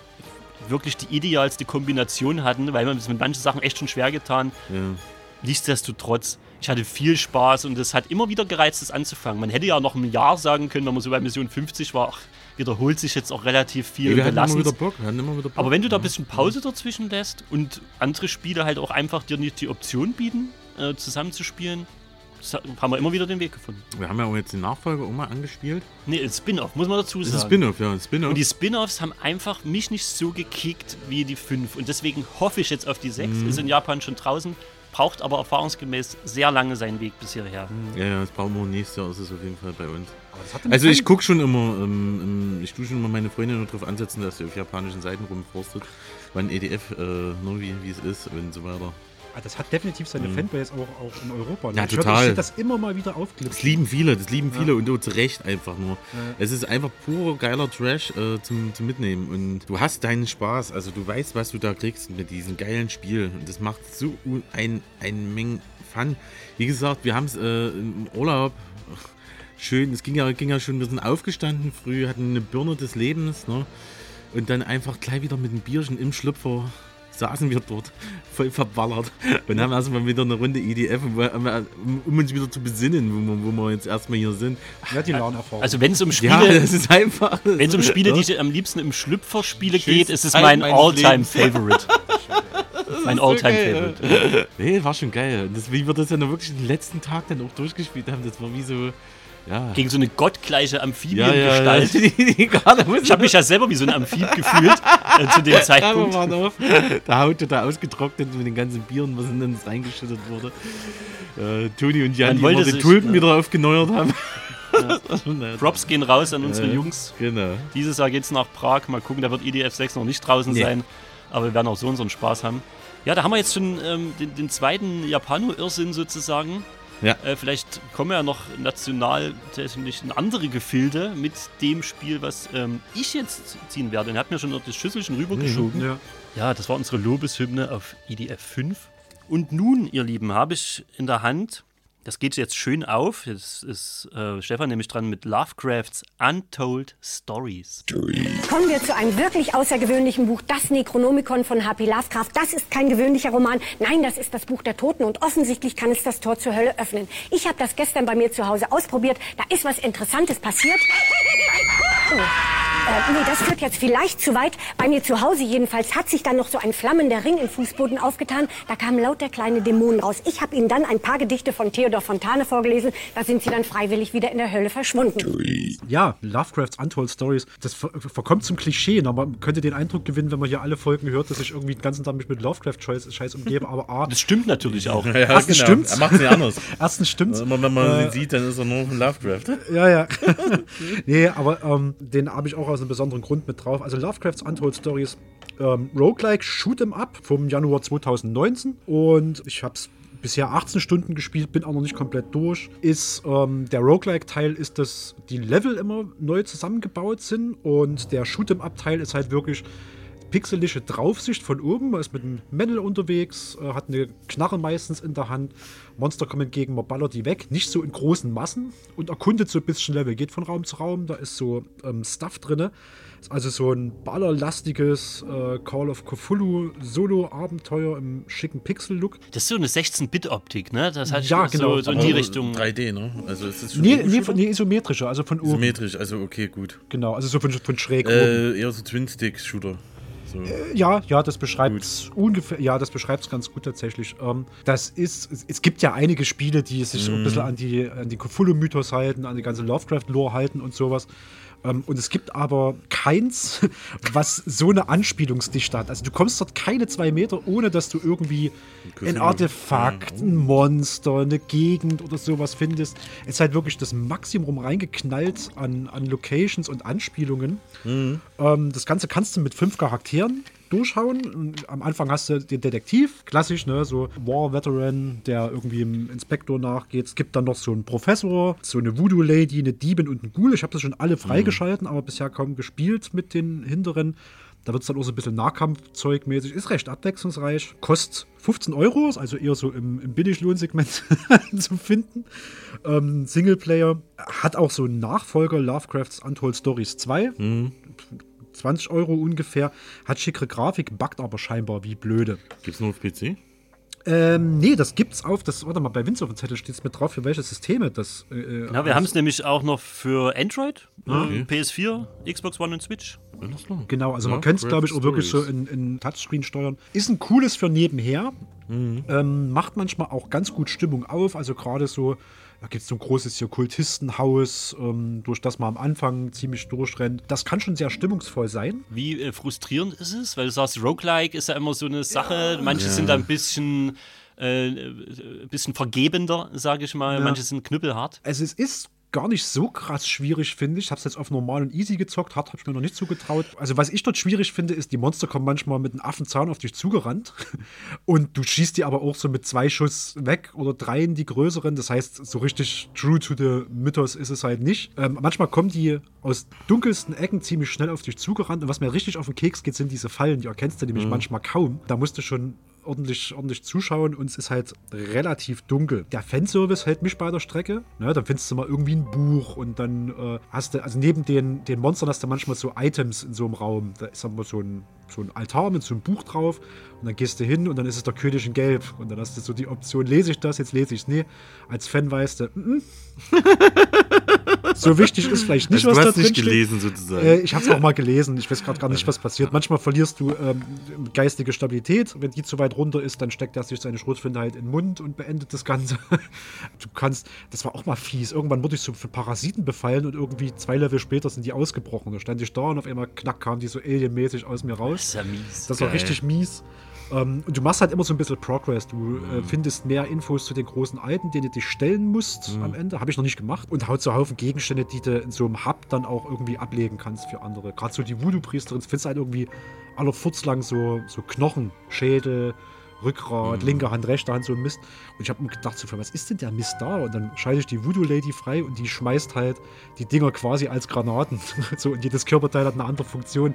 wirklich die idealste Kombination hatten, weil man es mit manchen Sachen echt schon schwer getan. Ja. Nichtsdestotrotz, ich hatte viel Spaß und es hat immer wieder gereizt, das anzufangen. Man hätte ja noch ein Jahr sagen können, wenn man so bei Mission 50 war, ach, wiederholt sich jetzt auch relativ viel. Ja, wir hatten immer wieder Bock. Wir hatten immer wieder Bock. Aber wenn du da ein bisschen Pause dazwischen lässt und andere Spiele halt auch einfach dir nicht die Option bieten, äh, zusammenzuspielen, haben wir immer wieder den Weg gefunden. Wir haben ja auch jetzt den Nachfolger auch mal angespielt. Nee, ein Spin-off, muss man dazu Das sagen. ist ein Spin-off, ja, ein Spin-off. Und die Spin-offs haben einfach mich nicht so gekickt wie die 5. Und deswegen hoffe ich jetzt auf die 6. Mhm. Ist in Japan schon draußen, braucht aber erfahrungsgemäß sehr lange seinen Weg bis hierher. Ja, ja, das brauchen wir nächstes Jahr, ist es auf jeden Fall bei uns. Also ich gucke schon immer, ähm, ähm, ich tue schon immer meine Freunde nur darauf ansetzen, dass sie auf japanischen Seiten rumforstet, wann EDF, äh, nur wie, wie es ist und so weiter. Ah, Das hat definitiv seine Fanbase auch, auch in Europa. ne? Ja, ich hör- total. Ich sehe das immer mal wieder Das aufklipsen. lieben viele, das lieben viele und du zu Recht einfach nur. Ja. Es ist einfach purer geiler Trash äh, zum, zum Mitnehmen und du hast deinen Spaß, also du weißt, was du da kriegst mit diesem geilen Spiel und das macht so ein, ein Menge Fun. Wie gesagt, wir haben es äh, im Urlaub schön, es ging ja, ging ja schon, wir sind aufgestanden früh, hatten eine Birne des Lebens ne? und dann einfach gleich wieder mit einem Bierchen im Schlüpfer saßen wir dort, voll verballert und haben erstmal wieder eine Runde EDF, um, uns wieder zu besinnen, wo wir, wo wir jetzt erstmal hier sind. Ja, die LAN-Erfahrung. Also wenn es um Ja, Spiele, das ist einfach. wenn es um Spiele, Ja. die ich am liebsten im Schlüpfer spiele geht, ist es mein meines All-Time Lebens. Favorite. mein so All-Time geil. Favorite. Nee, war schon geil. Das, wie wir das ja noch wirklich den letzten Tag dann auch durchgespielt haben, das war wie so. Ja. Gegen so eine gottgleiche ja, ja, Amphibiengestalt. Die gerade Ich habe mich ja selber wie so ein Amphib gefühlt äh, zu dem Zeitpunkt. waren auf. Der Haut total ausgetrocknet mit den ganzen Bieren, was in uns reingeschüttet wurde. Äh, Toni und Jan, die immer die Tulpen ne? wieder aufgeneuert haben. Props gehen raus an unsere Jungs. Genau. Dieses Jahr geht's nach Prag. Mal gucken, da wird EDF 6 noch nicht draußen Nee. sein. Aber wir werden auch so unseren Spaß haben. Ja, da haben wir jetzt schon ähm, den, den zweiten Japano-Irrsinn sozusagen. Ja. Äh, vielleicht kommen ja noch national tatsächlich in andere Gefilde mit dem Spiel, was ähm, ich jetzt ziehen werde. Und er hat mir schon noch das Schüsselchen rübergeschoben. ja. Ja, das war unsere Lobeshymne auf IDF 5. Und nun, ihr Lieben, habe ich in der Hand, das geht jetzt schön auf, jetzt ist äh, Stefan nämlich dran mit Lovecrafts Untold Stories. Kommen wir zu einem wirklich außergewöhnlichen Buch, das Necronomicon von H.P. Lovecraft. Das ist kein gewöhnlicher Roman. Nein, das ist das Buch der Toten und offensichtlich kann es das Tor zur Hölle öffnen. Ich habe das gestern bei mir zu Hause ausprobiert. Da ist was Interessantes passiert. Oh. Äh, nee, das führt jetzt vielleicht zu weit. Bei mir zu Hause jedenfalls hat sich dann noch so ein flammender Ring im Fußboden aufgetan. Da kamen lauter kleine Dämonen raus. Ich habe Ihnen dann ein paar Gedichte von Theodor Fontane vorgelesen. Da sind sie dann freiwillig wieder in der Hölle verschwunden. Ja, Lovecrafts Untold Stories, das ver verkommt zum Klischee. Aber man könnte den Eindruck gewinnen, wenn man hier alle Folgen hört, dass ich irgendwie den ganzen Tag mich mit Lovecraft-Scheiß umgebe. Aber A, Das stimmt natürlich auch. Ja, Erstens genau. stimmt's. Er macht es nicht anders. erstens stimmt's. Immer wenn man Äh, ihn sieht, dann ist er nur von Lovecraft. Ja, ja. nee, aber ähm, den habe ich auch aus einem besonderen Grund mit drauf. Also Lovecrafts Untold Stories, ähm, Roguelike Shoot'em Up vom Januar 2019 und ich habe es bisher 18 Stunden gespielt, bin auch noch nicht komplett durch. Ist ähm, der Roguelike-Teil ist, dass die Level immer neu zusammengebaut sind und der Shoot'em Up-Teil ist halt wirklich pixelische Draufsicht von oben. Man ist mit einem Männel unterwegs, äh, hat eine Knarre meistens in der Hand. Monster kommen entgegen, man ballert die weg. Nicht so in großen Massen und erkundet so ein bisschen Level. Geht von Raum zu Raum, da ist so ähm, Stuff drin. Ist also so ein ballerlastiges äh, Call of Cthulhu Solo-Abenteuer im schicken Pixel-Look. Das ist so eine 16-Bit-Optik, ne? Das hat Ja, genau. so, so in die Richtung. 3D, ne? Also ist das schon Nee, nee, von, nee, isometrischer, also von oben. Isometrisch, also okay, gut. Genau, also so von, von schräg oben. Äh, eher so Twin-Stick-Shooter. So. Ja, ja, das beschreibt ungefähr, ja, das beschreibt es ganz gut tatsächlich. Ähm, das ist, es, es gibt ja einige Spiele, die sich so ein bisschen an die, an die Cthulhu-Mythos halten, an die ganze Lovecraft-Lore halten und sowas. Ähm, und es gibt aber keins, was so eine Anspielungsdichte hat. Also du kommst dort keine zwei Meter, ohne dass du irgendwie ein. Artefakt, ein Monster, eine Gegend oder sowas findest. Es ist halt wirklich das Maximum reingeknallt an, an Locations und Anspielungen. Ähm, das Ganze kannst du mit fünf Charakteren durchhauen. Am Anfang hast du den Detektiv, klassisch, ne, so War-Veteran, der irgendwie im Inspektor nachgeht. Es gibt dann noch so einen Professor, so eine Voodoo-Lady, eine Diebin und einen Ghoul. Ich habe das schon alle freigeschalten, aber bisher kaum gespielt mit den hinteren. Da wird es dann auch so ein bisschen Nahkampfzeugmäßig. Ist recht abwechslungsreich. Kostet 15 Euro, also eher so im, im Billiglohnsegment zu finden. Ähm, Singleplayer hat auch so einen Nachfolger, Lovecrafts Untold Stories 2. 20 Euro ungefähr. Hat schickere Grafik, backt aber scheinbar wie blöde. Gibt's nur auf PC? Ähm, nee, das gibt's auf, das, warte mal, bei Winz auf dem Zettel steht es mit drauf, für welche Systeme das. Äh, Ja, wir haben es nämlich auch noch für Android, Ah, äh, PS4, Xbox One und Switch. Genau, also man Ja, könnte es, glaube ich, auch wirklich so in, in Touchscreen steuern. Ist ein cooles für nebenher. Mhm. Ähm, macht manchmal auch ganz gut Stimmung auf. Also gerade so, da gibt es so ein großes hier Kultistenhaus, ähm, durch das man am Anfang ziemlich durchrennt. Das kann schon sehr stimmungsvoll sein. Wie äh, frustrierend ist es? Weil du sagst, Roguelike ist ja immer so eine Sache. Manche sind da ein bisschen, äh, ein bisschen vergebender, sage ich mal. Manche sind knüppelhart. Also es ist gar nicht so krass schwierig, finde ich. Ich habe es jetzt auf normal und easy gezockt, hart habe ich mir noch nicht zugetraut. Also was ich dort schwierig finde, ist, die Monster kommen manchmal mit einem Affenzahn auf dich zugerannt und du schießt die aber auch so mit zwei Schuss weg oder dreien die größeren. Das heißt, so richtig true to the Mythos ist es halt nicht. Ähm, manchmal kommen die aus dunkelsten Ecken ziemlich schnell auf dich zugerannt und was mir richtig auf den Keks geht, sind diese Fallen. Die erkennst du nämlich manchmal kaum. Da musst du schon ordentlich, ordentlich zuschauen und es ist halt relativ dunkel. Der Fanservice hält mich bei der Strecke. Ne, dann findest du mal irgendwie ein Buch und dann äh, hast du, also neben den, den Monstern hast du manchmal so Items in so einem Raum. Da ist dann mal so ein, so ein Altar mit so einem Buch drauf und dann gehst du hin und dann ist es der König in Gelb und dann hast du so die Option, lese ich das, jetzt lese ich es. Nee, als Fan weißt du, mm, mm. so wichtig ist vielleicht nicht, Also, was du da hast drin nicht steht. gelesen sozusagen. Äh, ich habe es auch mal gelesen. Ich weiß gerade gar nicht, was passiert. Manchmal verlierst du ähm, geistige Stabilität. Wenn die zu weit runter ist, dann steckt er sich seine Schrotflinte halt in den Mund und beendet das Ganze. Du kannst, das war auch mal fies. Irgendwann wurde ich so von Parasiten befallen und irgendwie zwei Level später sind die ausgebrochen. Da stand ich da und auf einmal knack kam die so alienmäßig aus mir raus. Ist ja mies. Das war Geil. richtig mies. Ähm, und du machst halt immer so ein bisschen Progress. Du äh, findest mehr Infos zu den großen Alten, denen du dich stellen musst am Ende. Habe ich noch nicht gemacht. Und haut so Haufen Gegenstände, die du in so einem Hub dann auch irgendwie ablegen kannst für andere. Gerade so die Voodoo-Priesterin, findest halt irgendwie aller Furz lang so, so Knochen, Schädel, Rückgrat, linke Hand, rechte Hand, so ein Mist. Und ich habe mir gedacht, so, was ist denn der Mist da? Und dann schalte ich die Voodoo-Lady frei und die schmeißt halt die Dinger quasi als Granaten. so, und jedes Körperteil hat eine andere Funktion.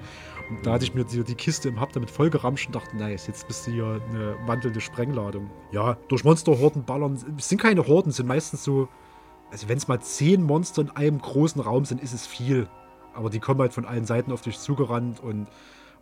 Und da hatte ich mir die, die Kiste im Hub damit vollgeramscht und dachte, nice, jetzt bist du hier eine wandelnde Sprengladung. Ja, durch Monsterhorden ballern. Es sind keine Horden, es sind meistens so. Also, wenn es mal zehn Monster in einem großen Raum sind, ist es viel. Aber die kommen halt von allen Seiten auf dich zugerannt und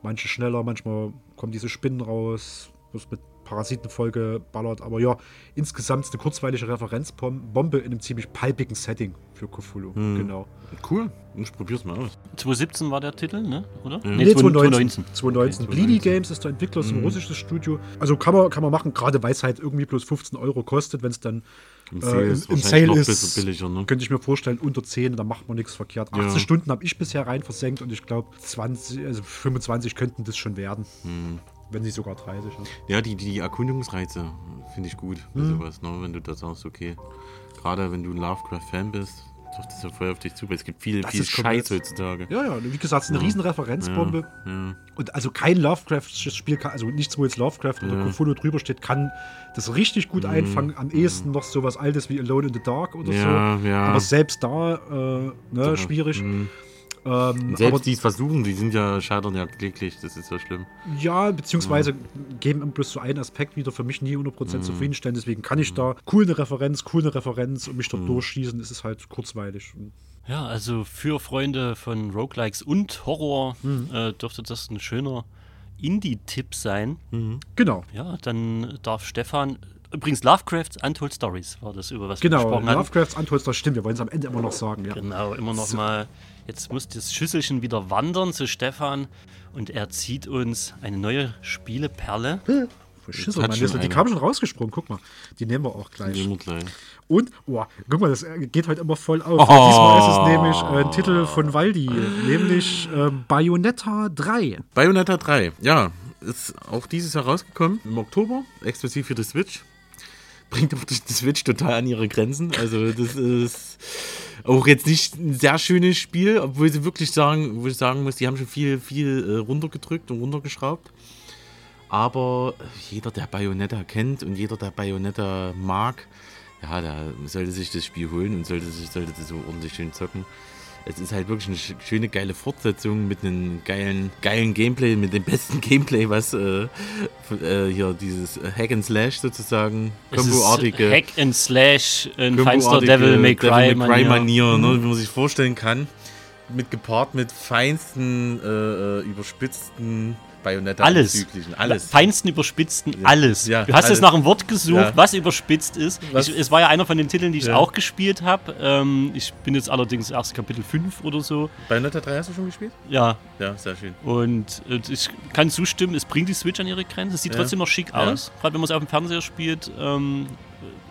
manche schneller, manchmal kommen diese Spinnen raus. Wirst mit Parasitenfolge ballert. Aber ja, insgesamt ist eine kurzweilige Referenzbombe in einem ziemlich palpigen Setting für Cthulhu. Genau. Cool. Ich probier's mal aus. 2017 war der Titel, ne? Oder? Nee, 2019. 2019. Bleedy Games ist der Entwickler, ist ein russisches Studio. Also kann man, kann man machen, gerade weil es halt irgendwie bloß 15 Euro kostet, wenn es dann Im äh, Sale im, ist im Sale ist. billiger, ne? Könnte ich mir vorstellen, unter 10, da macht man nichts verkehrt. 18 Ja. Stunden habe ich bisher rein versenkt und ich glaube 20, also 25 könnten das schon werden. Hm. Wenn nicht sogar 30. Ja. Ja, die, die Erkundungsreize finde ich gut bei Mhm. sowas, ne? wenn du da sagst, okay. Gerade wenn du ein Lovecraft-Fan bist, trifft das ja voll auf dich zu, weil es gibt viel, Das viel Scheiß heutzutage. Ja, ja, wie gesagt, es ist eine riesen Referenzbombe. Ja. Und also kein Lovecraft-Spiel, kann- also nichts, wo jetzt Lovecraft oder Ja. Cthulhu drüber steht, kann das richtig gut einfangen. Am ehesten noch sowas Altes wie Alone in the Dark oder Ja, so. ja. Aber selbst da, äh, ne, schwierig. Mhm. Ähm, Selbst aber, die es versuchen, die sind ja, scheitern ja kläglich, das ist ja schlimm. ja, beziehungsweise geben immer bloß so einen Aspekt wieder für mich nie 100% Mhm. zufriedenstellen. Deswegen kann ich da cool eine Referenz, cool eine Referenz und mich Mhm. dort durchschießen. Es ist halt kurzweilig. Ja, also für Freunde von Roguelikes und Horror Mhm. äh, dürfte das ein schöner Indie-Tipp sein. Genau. Ja, dann darf Stefan. Übrigens, Lovecrafts Untold Stories war das, über was Genau, wir gesprochen hatten. Lovecrafts Untold, das stimmt, wir wollen es am Ende immer noch sagen. Ja. Genau, immer noch mal. Jetzt muss das Schüsselchen wieder wandern zu Stefan und er zieht uns eine neue Spieleperle. Schissel, hat Mann, die eine. kam schon rausgesprungen, guck mal. Die nehmen wir auch gleich. Nehmen wir gleich. Und, oh, guck mal, das äh, geht heute immer voll auf. Oh. Diesmal ist es nämlich äh, ein Titel von Waldi, nämlich äh, Bayonetta 3. Bayonetta 3, ja, ist auch dieses Jahr rausgekommen, im Oktober, exklusiv für die Switch. Bringt aber die Switch total an ihre Grenzen. Also, das ist auch jetzt nicht ein sehr schönes Spiel, obwohl sie wirklich sagen, wo ich sagen muss, die haben schon viel, viel äh, runtergedrückt und runtergeschraubt. Aber jeder, der Bayonetta kennt und jeder, der Bayonetta mag, ja, der sollte sich das Spiel holen und sollte sich sollte das so ordentlich schön zocken. Es ist halt wirklich eine sch- schöne, geile Fortsetzung mit einem geilen, geilen Gameplay, mit dem besten Gameplay, was äh, äh, hier dieses Hack and Slash sozusagen, Komboartige, Hack and Slash in feinster Komboartige Devil May Cry, Manier. Manier, ne, wie man sich vorstellen kann. Mit gepaart mit feinsten, äh, äh, überspitzten Bayonetta Alles. Bezüglichen. Alles. Feinsten überspitzten, alles. Ja, du hast alles. jetzt nach einem Wort gesucht, Ja. was überspitzt ist. Ich, es war ja einer von den Titeln, die ich Ja. auch gespielt habe. Ähm, ich bin jetzt allerdings erst Kapitel 5 oder so. Bayonetta 3 hast du schon gespielt? Ja, Ja, sehr schön. und äh, ich kann zustimmen, es bringt die Switch an ihre Grenze. Es sieht Ja. trotzdem noch schick Ja. aus. Gerade wenn man es auf dem Fernseher spielt, ähm,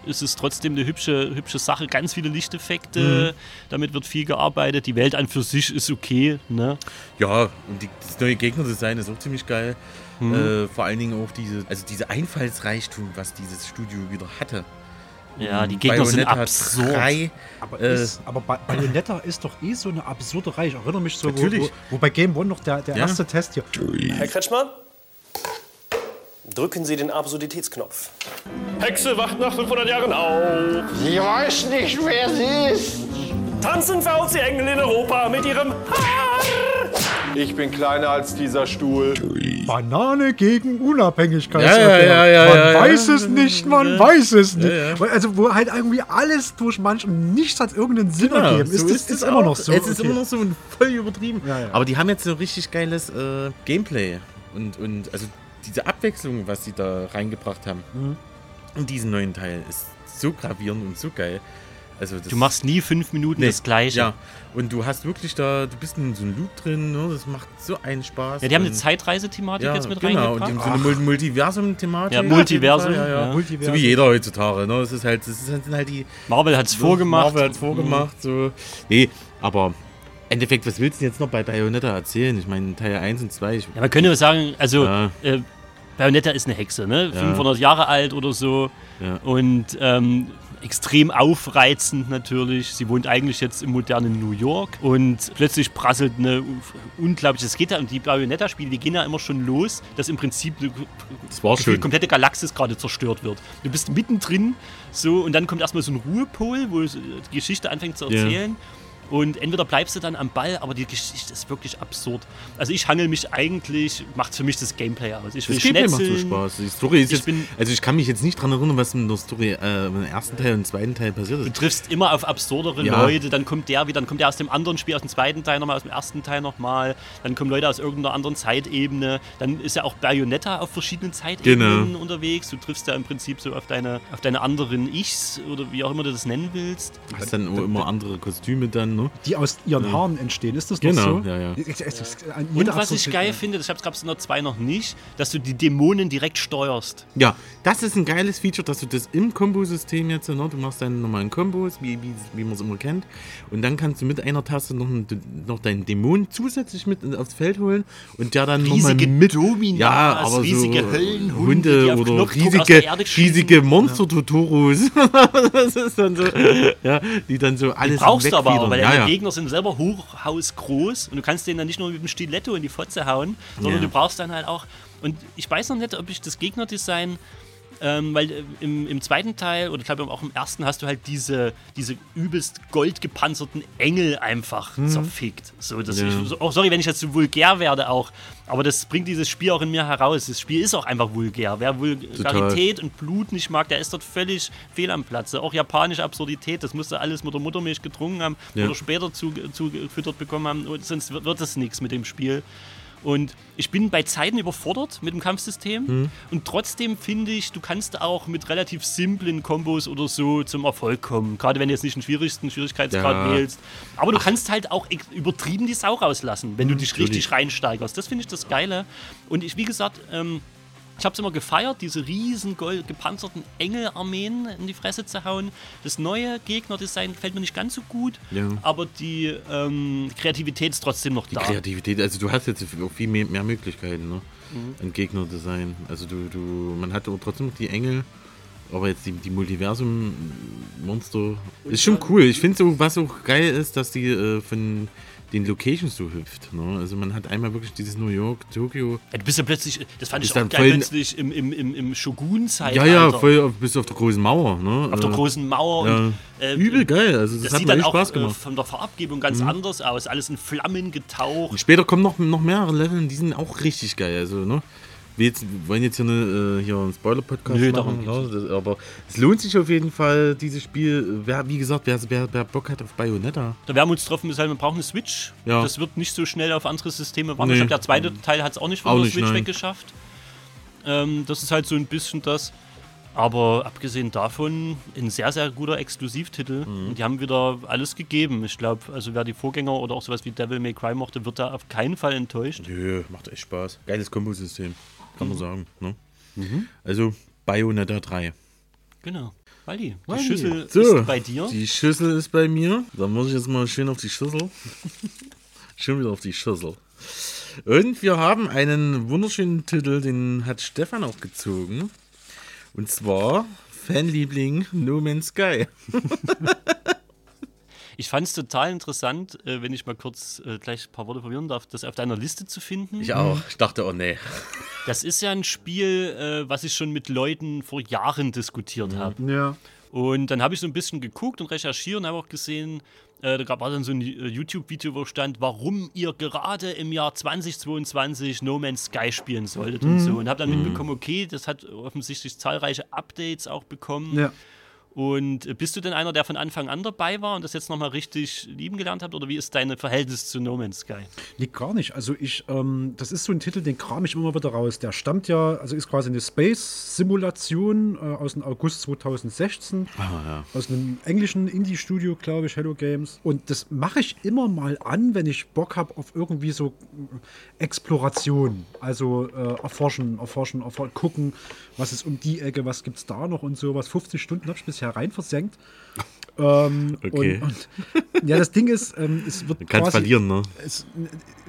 ist es trotzdem eine hübsche, hübsche Sache. Ganz viele Lichteffekte, Mhm. damit wird viel gearbeitet. Die Welt an für sich ist okay. Ne? Ja, und die, das neue Gegnerdesign ist auch ziemlich geil. Äh, vor allen Dingen auch diese, also diese Einfallsreichtum, was dieses Studio wieder hatte. Ja, die Gegner sind Bayonetta absurd. 3, Aber, Äh. ist, aber Ba- Bayonetta ist doch eh so eine absurde Reihe. Ich erinnere mich so, wo, Natürlich. wo, wo bei Game One noch der, der Ja. erste Test hier. Herr Kretschmann, drücken Sie den Absurditätsknopf. Hexe wacht nach 500 Jahren auf. Ich weiß nicht, wer sie ist. Tanzen fault Engel in Europa mit ihrem Haar. Ich bin kleiner als dieser Stuhl. Banane gegen Unabhängigkeit. Ja, ja, ja, ja, man ja, ja. weiß es nicht, man weiß es nicht. Also wo halt irgendwie alles durchmancht und nichts hat irgendeinen Sinn ergeben. Ist, so das, es ist immer auch. noch so. Es ist okay. immer noch so und voll übertrieben. Ja, ja. Aber die haben jetzt so richtig geiles äh, Gameplay. Und, und also diese Abwechslung, was sie da reingebracht haben, Mhm. in diesen neuen Teil, ist so gravierend und so geil. Also Du machst nie fünf Minuten Nee, das Gleiche. Ja, und du hast wirklich da, du bist in so einem Loop drin, ne? das macht so einen Spaß. Ja, die haben eine Zeitreisethematik ja, jetzt mit genau, und die reingebracht. haben so eine Mul- Multiversum-Thematik. Ja, Multiversum, Ja, ja. ja. Multiversum. So wie jeder heutzutage. Ne? Das ist halt, das halt- sind halt die Marvel hat es vorgemacht. Marvel hat's vorgemacht. So. Nee, aber im Endeffekt, was willst du denn jetzt noch bei Bayonetta erzählen? Ich meine, Teil 1 und 2. Ich, Ja, man könnte sagen, also äh, Bayonetta ist eine Hexe, ne? 500 Jahre alt oder so. Ja. Und ähm, extrem aufreizend natürlich. Sie wohnt eigentlich jetzt im modernen New York und plötzlich prasselt eine unglaubliche. Ja um die Bayonetta-Spiele, die gehen ja immer schon los, dass im Prinzip eine schön. komplette Galaxis gerade zerstört wird. Du bist mittendrin so und dann kommt erstmal so ein Ruhepol, wo es, die Geschichte anfängt zu Ja. erzählen. Und entweder bleibst du dann am Ball, aber die Geschichte ist wirklich absurd. Also ich hangel mich eigentlich, macht für mich das Gameplay aus. Ich will Das Gameplay macht so. Spaß. Die Story ist Ich jetzt, bin- also ich kann mich jetzt nicht dran erinnern, was in der Story äh, im ersten Teil und im zweiten Teil passiert Du ist. triffst immer auf absurdere Ja. Leute, dann kommt der wieder, dann kommt der aus dem anderen Spiel, aus dem zweiten Teil nochmal, aus dem ersten Teil nochmal, dann kommen Leute aus irgendeiner anderen Zeitebene, dann ist ja auch Bayonetta auf verschiedenen Zeitebenen Genau. unterwegs, du triffst ja im Prinzip so auf deine, auf deine anderen Ichs oder wie auch immer du das nennen willst. Du hast dann auch immer andere Kostüme dann, ne? Die aus ihren Haaren entstehen, ist das Genau, so? ja, ja. An Und was ich geil finde, das gab es in der 2 noch nicht, dass du die Dämonen direkt steuerst. Ja, das ist ein geiles Feature, dass du das im Kombosystem jetzt, ne, du machst deine normalen Kombos, wie, wie, wie man es immer kennt, und dann kannst du mit einer Taste noch, einen, noch deinen Dämon zusätzlich mit aufs Feld holen und der dann nochmal mit. Dominas, ja, aber riesige so Höllenhunde, auf oder riesige, riesige Monster-Totoros. das ist dann so, ja, die dann so alles Brauchst du aber auch, weil ja, deine ja. Gegner sind selber hochhausgroß und du kannst denen dann nicht nur mit dem Stiletto in die Fotze hauen, sondern Ja. du brauchst dann halt auch. Und ich weiß noch nicht, ob ich das Gegnerdesign. Ähm, weil äh, im, im zweiten Teil, oder ich glaube auch im ersten, hast du halt diese, diese übelst goldgepanzerten Engel einfach zerfickt. So, dass Mhm. Ja. ich, so- oh, sorry, wenn ich jetzt zu vulgär werde auch, aber das bringt dieses Spiel auch in mir heraus. Das Spiel ist auch einfach vulgär. Wer Vulgarität und Blut nicht mag, der ist dort völlig fehl am Platze. Auch japanische Absurdität, das musste alles mit der Muttermilch getrunken haben Ja. oder später zu- zugefüttert bekommen haben, und sonst wird, wird das nichts mit dem Spiel. Und ich bin bei Zeiten überfordert mit dem Kampfsystem. Hm. Und trotzdem finde ich, du kannst auch mit relativ simplen Kombos oder so zum Erfolg kommen. Gerade wenn du jetzt nicht den schwierigsten Schwierigkeitsgrad Ja. wählst. Aber du kannst halt auch übertrieben die Sau rauslassen, wenn du dich richtig reinsteigerst. Das finde ich das Geile. Und ich, wie gesagt, ähm, ich habe es immer gefeiert, diese riesen gold gepanzerten Engelarmeen in die Fresse zu hauen. Das neue Gegnerdesign gefällt mir nicht ganz so gut, Ja. aber die ähm, Kreativität ist trotzdem noch Die da. Kreativität, also du hast jetzt auch viel mehr, mehr Möglichkeiten, ne? Mhm. Ein Gegnerdesign. Also du, du, man hat aber trotzdem noch die Engel, aber jetzt die, die Multiversum-Monster ist schon cool. Ich finde so, was auch geil ist, dass die äh, von den Locations so hüpft. Ne? Also man hat einmal wirklich dieses New York, Tokio. Ja, du bist ja plötzlich, das fand ich auch geil, plötzlich im, im, im, im Shogun-Zeitalter. Ja, ja, voll auf, bis auf der großen Mauer. Ne? Auf der großen Mauer. Ja. Und, äh, Übel geil. Also das, Das hat sieht dann auch Spaß äh, gemacht. von der Farbgebung ganz anders aus. Alles in Flammen getaucht. Und später kommen noch, noch mehrere Level, die sind auch richtig geil. Also, ne? Wir jetzt, wollen jetzt hier, eine, äh, hier einen Spoiler-Podcast darum machen, ne? das, aber es lohnt sich auf jeden Fall, dieses Spiel. Wer, wie gesagt, wer, wer, wer Bock hat auf Bayonetta, Da werden wir uns getroffen, ist halt, wir brauchen eine Switch. Ja. Das wird nicht so schnell auf andere Systeme wandern. Nee. Ich glaube, der zweite Teil hat es auch nicht von Auch der nicht, Switch nein. weggeschafft. Ähm, das ist halt so ein bisschen das. Aber abgesehen davon, ein sehr, sehr guter Exklusivtitel. Mhm. Und die haben wieder alles gegeben. Ich glaube, also wer die Vorgänger oder auch sowas wie Devil May Cry mochte, wird da auf keinen Fall enttäuscht. Nö, macht echt Spaß. Geiles Kombosystem, kann Mhm. man sagen. Ne? Also Bayonetta 3. Genau. Waldi, die Waldi. Schüssel So, ist bei dir. Die Schüssel ist bei mir. Da muss ich jetzt mal schön auf die Schüssel. schön wieder auf die Schüssel. Und wir haben einen wunderschönen Titel, den hat Stefan auch gezogen. Und zwar Fanliebling No Man's Sky. Ich fand es total interessant, äh, wenn ich mal kurz äh, gleich ein paar Worte verwirren darf, das auf deiner Liste zu finden. Ich auch. Ich dachte, oh nee. Das ist ja ein Spiel, äh, was ich schon mit Leuten vor Jahren diskutiert habe. Ja. Und dann habe ich so ein bisschen geguckt und recherchiert und habe auch gesehen, äh, da gab es dann so ein äh, YouTube-Video, wo stand, warum ihr gerade im Jahr 2022 No Man's Sky spielen solltet und so. Und habe dann mitbekommen, okay, das hat offensichtlich zahlreiche Updates auch bekommen. Ja. Und äh, bist du denn einer, der von Anfang an dabei war und das jetzt nochmal richtig lieben gelernt hat? Oder wie ist dein Verhältnis zu No Man's Sky? Nee, gar nicht. Also ich, ähm, das ist so ein Titel, den kram ich immer wieder raus. Der stammt ja, also ist quasi eine Space-Simulation äh, aus dem August 2016. Aus einem englischen Indie-Studio, glaube ich, Hello Games. Und das mache ich immer mal an, wenn ich Bock habe auf irgendwie so äh, Exploration. Also äh, erforschen, erforschen, erforschen, gucken, was ist um die Ecke, was gibt es da noch und sowas. 50 Stunden habe ich bisher rein versenkt. Ähm, Okay. und, und, ja, das Ding ist, ähm, es wird quasi, verlieren, ne? es,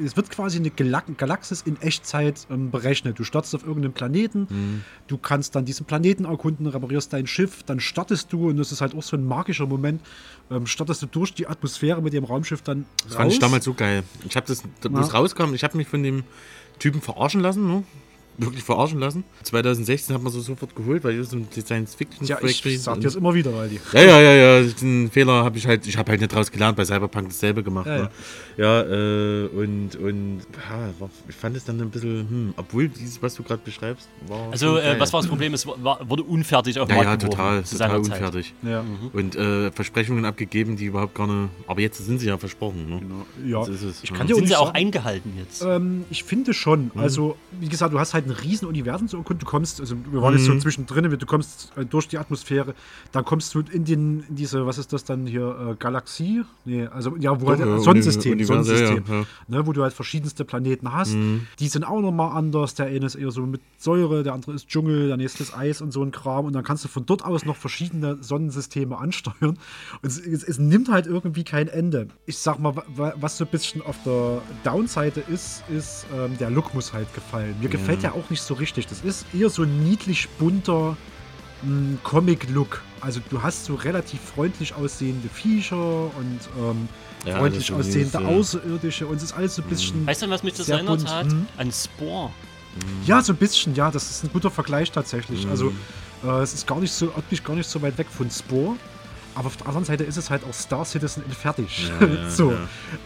es wird quasi eine Galaxis in Echtzeit ähm, berechnet. Du startest auf irgendeinem Planeten, Mhm. du kannst dann diesen Planeten erkunden, reparierst dein Schiff, dann startest du, und das ist halt auch so ein magischer Moment, ähm, startest du durch die Atmosphäre mit dem Raumschiff dann Das fand ich damals so geil. Ich habe das, es Ja. rauskam, ich habe mich von dem Typen verarschen lassen, ne? Wirklich verarschen lassen. 2016 hat man so sofort geholt, weil ich so ein Science-Fiction-Projekt Ja, ich sag dir das immer wieder, weil die. Ja, ja, ja, ja. Den Fehler habe ich halt, ich habe halt nicht draus gelernt, bei Cyberpunk dasselbe gemacht. Ja, ne? ja äh, und, und ja, ich fand es dann ein bisschen, hm, obwohl dieses, was du gerade beschreibst, war. Also, äh, was war das Problem? Es war, wurde unfertig auf den Ja, Markt ja, total, total unfertig. Ja. Und äh, Versprechungen abgegeben, die überhaupt gar nicht. Aber jetzt sind sie ja versprochen. Ne? Ja, Das ist es, ich ja. kann dir auch Sind sie auch sagen, eingehalten jetzt? Ähm, ich finde schon. Mhm. Also, wie gesagt, du hast halt ein riesen Universum zu erkunden. Du kommst, also wir waren jetzt so Mhm. zwischendrin, du kommst äh, durch die Atmosphäre, dann kommst du in den, in diese, was ist das dann hier, äh, Galaxie? Nee, also ja, wo halt, ja, Sonnensystem, Uni- Sonnensystem, ja, ja. Ne, wo du halt verschiedenste Planeten hast. Mhm. Die sind auch nochmal anders. Der eine ist eher so mit Säure, der andere ist Dschungel, der nächste ist Eis und so ein Kram. Und dann kannst du von dort aus noch verschiedene Sonnensysteme ansteuern. Und es, es, es nimmt halt irgendwie kein Ende. Ich sag mal, wa- wa- was so ein bisschen auf der Downseite ist, ist, ähm, der Look muss halt gefallen. Mir gefällt der auch nicht so richtig. Das ist eher so ein niedlich bunter mh, Comic-Look. Also du hast so relativ freundlich aussehende Viecher und ähm, Ja, freundlich aussehende süß, ja. Außerirdische und es ist alles so ein bisschen. Weißt du, an was mich das erinnert bunt. hat? Mhm. An Spore. Ja, so ein bisschen, ja, das ist ein guter Vergleich tatsächlich. Mhm. Also äh, es ist gar nicht so, optisch gar nicht so weit weg von Spore. Aber auf der anderen Seite ist es halt auch Star Citizen in fertig. Ja, ja, so. ja.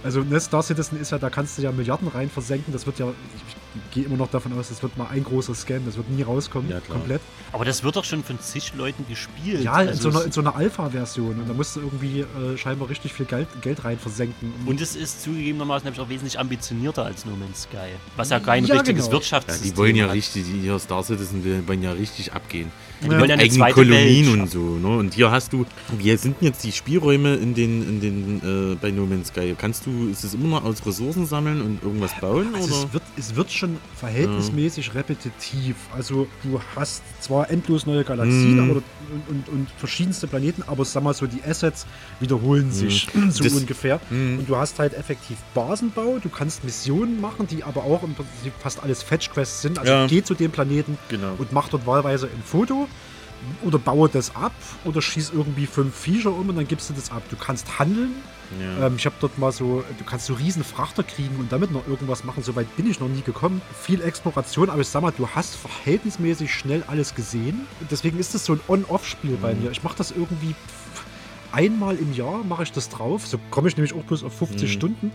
Also ne, Star Citizen ist ja, da kannst du ja Milliarden rein versenken. Das wird ja, ich gehe immer noch davon aus, das wird mal ein großer Scam, das wird nie rauskommen, Ja, komplett. Aber das wird doch schon von zig Leuten gespielt. Ja, in Also so einer, es- in so einer Alpha-Version. Und da musst du irgendwie äh, scheinbar richtig viel Geld, Geld rein versenken. Und es ist zugegebenermaßen nämlich auch wesentlich ambitionierter als No Man's Sky. Was ja kein Ja, richtiges genau. Ja, Wirtschaftssystem die wollen ja hat. richtig, die hier Star Citizen die wollen ja richtig abgehen. Die wollen ja eine eigenen zweite Kolonien Welt und so. Ne? Und hier hast du, wie sind denn jetzt die Spielräume in den, in den äh, bei No Man's Sky? Kannst du, ist es immer noch aus Ressourcen sammeln und irgendwas bauen? Also oder? es wird, es wird schon verhältnismäßig repetitiv. Also du hast zwar endlos neue Galaxien Mhm. aber, und, und, und verschiedenste Planeten, aber sag mal so, die Assets wiederholen sich so Das- ungefähr. Mhm. Und du hast halt effektiv Basenbau, du kannst Missionen machen, die aber auch im Prinzip fast alles Fetch-Quests sind. Also Ja. geh zu dem Planeten Genau. und mach dort wahlweise ein Foto oder baue das ab oder schieß irgendwie fünf Viecher um und dann gibst du das ab. Du kannst handeln. Ja. Ähm, ich habe dort mal so, du kannst so riesen Frachter kriegen und damit noch irgendwas machen. So weit bin ich noch nie gekommen. Viel Exploration, aber ich sag mal, du hast verhältnismäßig schnell alles gesehen. Deswegen ist das so ein On-Off-Spiel bei Mhm. mir. Ich mache das irgendwie einmal im Jahr, mache ich das drauf. So komme ich nämlich auch bloß auf 50 Mhm. Stunden.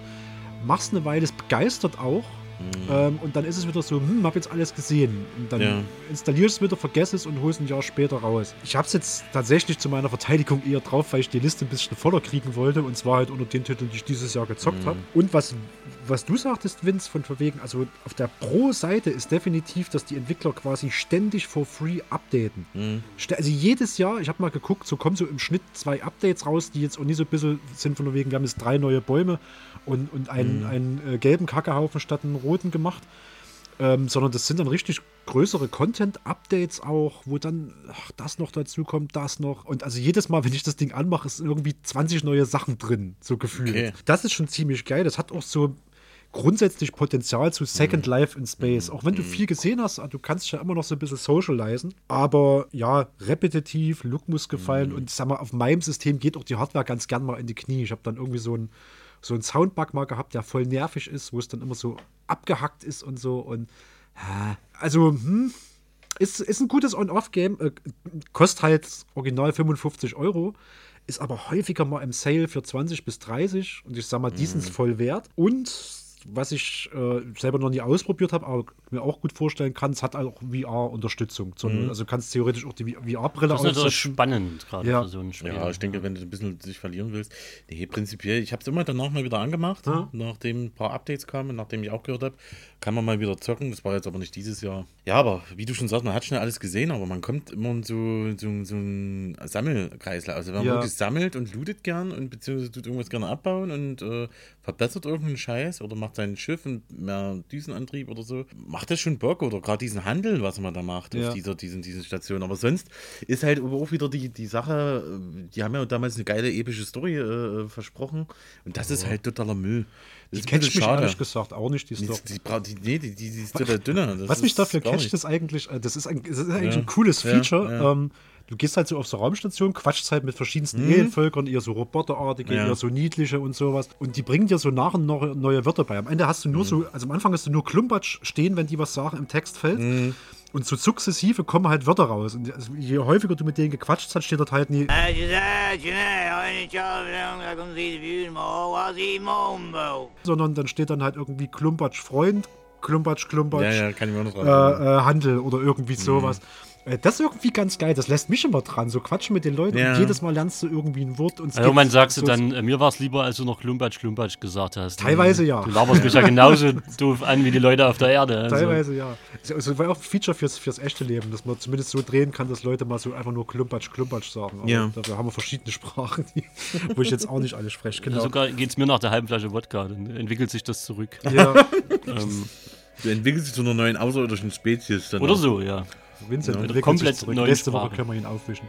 Mach's eine Weile, es begeistert auch. Mhm. Ähm, und dann ist es wieder so, hm, hab jetzt alles gesehen. Und dann Ja. installierst es wieder, vergess es und holst ein Jahr später raus. Ich habe es jetzt tatsächlich zu meiner Verteidigung eher drauf, weil ich die Liste ein bisschen voller kriegen wollte. Und zwar halt unter den Titeln, die ich dieses Jahr gezockt Mhm. habe. Und was, was du sagtest, Vince, von verwegen, also auf der Pro-Seite ist definitiv, dass die Entwickler quasi ständig for free updaten. Mhm. Also jedes Jahr, ich habe mal geguckt, so kommen so im Schnitt zwei Updates raus, die jetzt auch nicht so ein bisschen sind von wegen, wir haben jetzt drei neue Bäume und, und einen, Mhm. einen äh, gelben Kackehaufen statt einen roten gemacht. Ähm, sondern das sind dann richtig größere Content-Updates auch, wo dann ach, das noch dazu kommt, das noch. Und also jedes Mal, wenn ich das Ding anmache, ist irgendwie 20 neue Sachen drin, so gefühlt. Okay. Das ist schon ziemlich geil. Das hat auch so grundsätzlich Potenzial zu Second Life in Space. Auch wenn du viel gesehen hast, du kannst ja immer noch so ein bisschen socialisen. Aber ja, repetitiv, Look muss gefallen. Und sag mal, auf meinem System geht auch die Hardware ganz gern mal in die Knie. Ich habe dann irgendwie so ein so einen Soundbug mal gehabt, der voll nervig ist, wo es dann immer so abgehackt ist und so. Und also, hm, ist, ist ein gutes On-Off-Game. Äh, kostet halt original 55 Euro. Ist aber häufiger mal im Sale für 20 bis 30. Und ich sag mal, die sind es voll wert. Und was ich äh, selber noch nie ausprobiert habe, aber mir auch gut vorstellen kann, es hat auch VR-Unterstützung. Mhm. Also kannst theoretisch auch die VR-Brille Das ist natürlich spannend, gerade Ja. für so ein Spiel. Ja, ich denke, wenn du ein bisschen sich verlieren willst. Nee, prinzipiell, ich habe es immer danach mal wieder angemacht, Ja. nachdem ein paar Updates kamen, nachdem ich auch gehört habe, kann man mal wieder zocken. Das war jetzt aber nicht dieses Jahr. Ja, aber wie du schon sagst, man hat schnell alles gesehen, aber man kommt immer in so, so, so ein Sammelkreislauf. Also wenn man Ja. wirklich sammelt und lootet gern und beziehungsweise tut irgendwas gerne abbauen und äh, verbessert irgendeinen Scheiß oder macht sein Schiff und mehr Düsenantrieb oder so, macht das schon Bock oder gerade diesen Handel, was man da macht Ja. auf dieser, diesen, diesen Station. Aber sonst ist halt auch wieder die, die Sache, äh, die haben ja damals eine geile epische Story äh, versprochen und das ist halt totaler Müll. Die ist ein catcht mich schade. ehrlich gesagt auch nicht, die Die, Story. die, die, nee, die, die, die ist dünner. Das Was mich dafür catcht, ist eigentlich, äh, das ist, ein, das ist eigentlich Ja. ein cooles Ja, Feature. ja. Ähm, du gehst halt so auf so Raumstation, quatschst halt mit verschiedensten Mhm. Alienvölkern, eher so roboterartige, Ja. eher so niedliche und sowas. Und die bringen dir so nach und nach neue Wörter bei. Am Ende hast du nur Mhm. so, also am Anfang hast du nur Klumpatsch stehen, wenn die was sagen im Textfeld. Mhm. Und so sukzessive kommen halt Wörter raus. Und also je häufiger du mit denen gequatscht hast, steht dort halt nie. Sondern dann steht dann halt irgendwie Klumpatsch Freund, Klumpatsch, Klumpatsch. Ja, ja, kann ich mir auch noch äh, äh, Handel oder irgendwie sowas. Äh, Das ist irgendwie ganz geil. Das lässt mich immer dran. So quatschen mit den Leuten Ja. und jedes Mal lernst du irgendwie ein Wort. Und es Also man sagst du dann, äh, mir war es lieber, als du noch Klumpatsch, Klumpatsch gesagt hast. Teilweise ja. Du laberst mich ja genauso doof an wie die Leute auf der Erde. Also. Teilweise ja. Also war auch ein Feature fürs, fürs echte Leben, dass man zumindest so drehen kann, dass Leute mal so einfach nur Klumpatsch, Klumpatsch sagen. Aber Ja. dafür haben wir verschiedene Sprachen, die, wo ich jetzt auch nicht alle spreche. Genau. Sogar geht es mir nach der halben Flasche Wodka, dann entwickelt sich das zurück. Ja, ähm, Du entwickelst dich zu einer neuen außerirdischen Spezies. Dann oder auch. so, ja. Vincent Ja, entwickelt komplett sich zurück. neuen Nächste Woche können wir ihn aufwischen.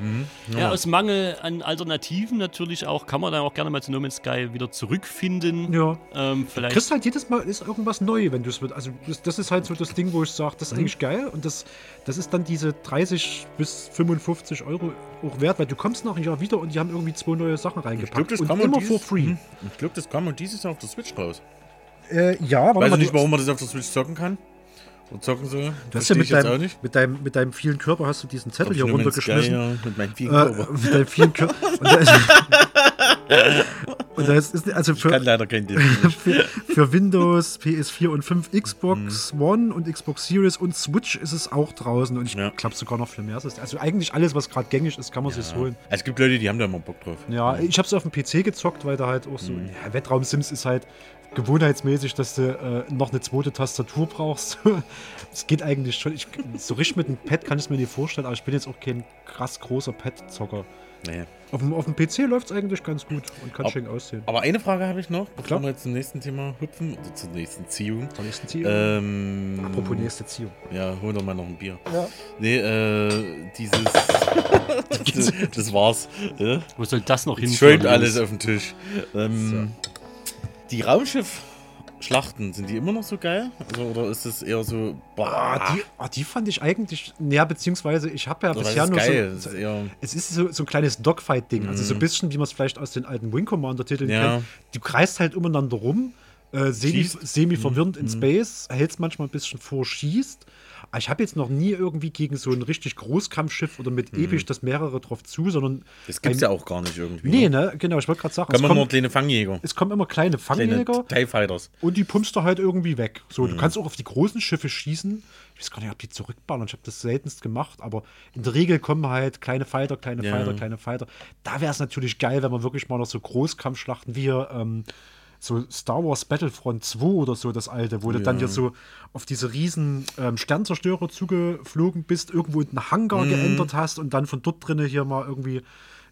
Mhm. Ja, aus Mangel an Alternativen natürlich auch, kann man dann auch gerne mal zu No Man's Sky wieder zurückfinden. Ja. Ähm, Du vielleicht. kriegst halt jedes Mal ist irgendwas neu, wenn du es wird. Also das, das ist halt so das Ding, wo ich sage, Mhm. das ist eigentlich geil und das, das ist dann diese 30 bis 55 Euro auch wert, weil du kommst nach einem Jahr wieder und die haben irgendwie zwei neue Sachen Ich glaube, reingepackt das und kam immer dieses- for free. Mhm. Ich glaube, das kam und dieses Jahr auf der Switch raus. Äh, ja, warte Weiß ich nicht, du, warum man das auf der Switch zocken kann. Oder zocken soll. du hast ja mit deinem, nicht. mit, deinem, mit deinem vielen Körper hast du diesen Zettel hier Man's Sky, runtergeschmissen. ja, mit meinen vielen Äh, Körper. mit deinem vielen Körper. Und da ist, und da ist, ist also Ich kann für, leider kein für, für Windows, PS4 und 5, Xbox Mhm. One und Xbox Series und Switch ist es auch draußen. Und ich Ja. glaube sogar noch viel mehr. Also eigentlich alles, was gerade gängig ist, kann man sich holen. Es gibt Leute, die haben da immer Bock drauf. Ja, ich habe es auf dem PC gezockt, weil da halt auch so. Mhm. Ja, Wettraum Sims ist halt gewohnheitsmäßig, dass du äh, noch eine zweite Tastatur brauchst. Es geht eigentlich schon. Ich, so richtig mit einem Pad kann ich es mir nicht vorstellen, aber ich bin jetzt auch kein krass großer Pad-Zocker. Nee. Auf dem, auf dem PC läuft es eigentlich ganz gut und kann Ab- schön aussehen. Aber eine Frage habe ich noch, bevor Klar. wir jetzt zum nächsten Thema hüpfen, oder zur nächsten Ziehung. Zur nächsten Ziehung. Ähm, Apropos nächste Ziehung. Ja, hol doch mal noch ein Bier. Ja. Nee, äh, dieses. das, das war's. Ja? Wo soll das noch hin? Schäumt alles auf den Tisch. Ähm, Die Raumschiff-Schlachten, sind die immer noch so geil? Also, oder ist es eher so. Boah, Ah, die, ah, die fand ich eigentlich. Ja, beziehungsweise ich habe ja oder bisher ist nur geil? so. Das ist Es ist so, so ein kleines Dogfight-Ding. Also so ein bisschen, wie man es vielleicht aus den alten Wing Commander-Titeln Ja. kennt. Du kreist halt umeinander rum, äh, semi, semi verwirrend in Space, hältst manchmal ein bisschen vor, schießt. Aber ich habe jetzt noch nie irgendwie gegen so ein richtig Großkampfschiff oder mit episch das mehrere drauf zu, sondern. das gibt's beim- ja auch gar nicht irgendwie. Nee, ne? ne? Genau, ich wollte gerade sagen, Kann es man nur kommen, kleine Fangjäger. es kommen immer kleine Kleine Fangjäger TIE Fighters. und die pumpst du halt irgendwie weg. So, Mhm. du kannst auch auf die großen Schiffe schießen. Ich weiß gar nicht, ob die zurückballern. Ich habe das seltenst gemacht, aber in der Regel kommen halt kleine Fighter, kleine Ja. Fighter, kleine Fighter. Da wäre es natürlich geil, wenn man wirklich mal noch so Großkampfschlachten wie ähm, so Star Wars Battlefront 2 oder so, das alte, wo du dann hier so auf diese riesen ähm, Sternzerstörer zugeflogen bist, irgendwo in einen Hangar Mhm. geändert hast und dann von dort drinnen hier mal irgendwie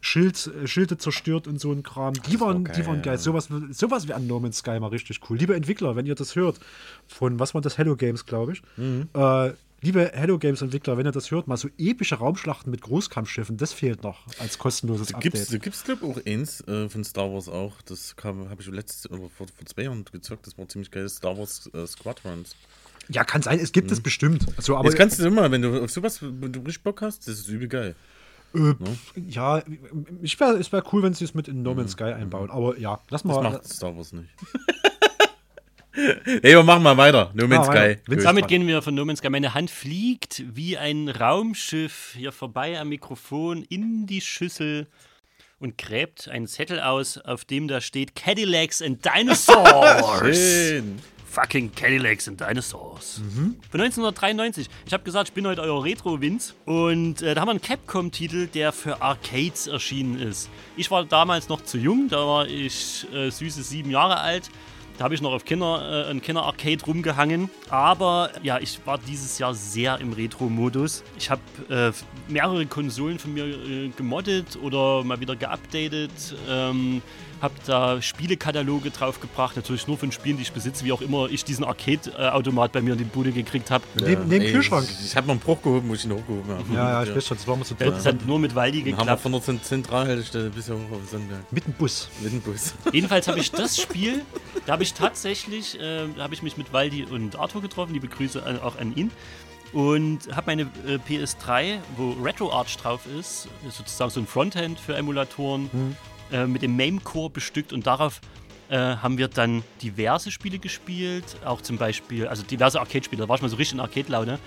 Schild, äh, Schilde zerstört und so ein Kram. Die waren, die waren geil. Sowas, sowas wie an No Man's Sky mal richtig cool. Liebe Entwickler, wenn ihr das hört, von was war das? Hello Games, glaube ich. Mhm. Äh, liebe Hello Games Entwickler, wenn ihr das hört, mal so epische Raumschlachten mit Großkampfschiffen, das fehlt noch als kostenloses Da gibt's, da Update. gibt's glaube ich, auch eins äh, von Star Wars auch. Das habe ich letztes oder vor, vor zwei Jahren gezockt. Das war ziemlich geil. Star Wars äh, Squadrons. Ja, kann sein, es gibt es bestimmt. Also, aber Jetzt kannst du immer, wenn du auf sowas wenn du richtig Bock hast, das ist übel geil. äh, ja, ich wär, es wäre cool, wenn sie es mit in No Man's Sky einbauen. Aber ja, lass Mhm. Das mal. macht Star Wars nicht. hey, wir machen mal weiter. No Man's Ah. Sky. Damit gehen wir von No Man's Sky. Meine Hand fliegt wie ein Raumschiff hier vorbei am Mikrofon in die Schüssel und gräbt einen Zettel aus, auf dem da steht Cadillacs and Dinosaurs. Schön. Fucking Cadillacs and Dinosaurs. Von 1993. Ich habe gesagt, ich bin heute euer Retro-Winz. Und äh, da haben wir einen Capcom-Titel, der für Arcades erschienen ist. Ich war damals noch zu jung, da war ich äh, süße sieben Jahre alt. Da habe ich noch auf Kinder, äh, ein Kinder-Arcade rumgehangen. Aber ja, ich war dieses Jahr sehr im Retro-Modus. Ich habe äh, mehrere Konsolen von mir äh, gemoddet oder mal wieder geupdatet. Ähm, habe da Spielekataloge draufgebracht, natürlich nur von Spielen, die ich besitze, wie auch immer ich diesen Arcade-Automat bei mir in die Bude gekriegt habe. Neben, neben Ey, Kühlschrank. Ich, ich habe mal einen Bruch gehoben, wo ich ihn hochgehoben habe. Ja, ja, ich weiß schon, das war mal so Das dritt. hat nur mit Waldi Dann haben wir geklappt. von der Zent- Zentralhaltestelle bis hoch auf den Sonnenberg. Mit dem Bus. Mit dem Bus. Jedenfalls habe ich das Spiel, da habe ich tatsächlich, äh, da habe ich mich mit Waldi und Arthur getroffen, liebe Grüße an, auch an ihn. Und habe meine äh, PS3, wo RetroArch drauf ist, sozusagen so ein Frontend für Emulatoren, äh, mit dem MAME-Core bestückt und darauf äh, haben wir dann diverse Spiele gespielt, auch zum Beispiel, also diverse Arcade-Spiele, da war ich mal so richtig in Arcade-Laune.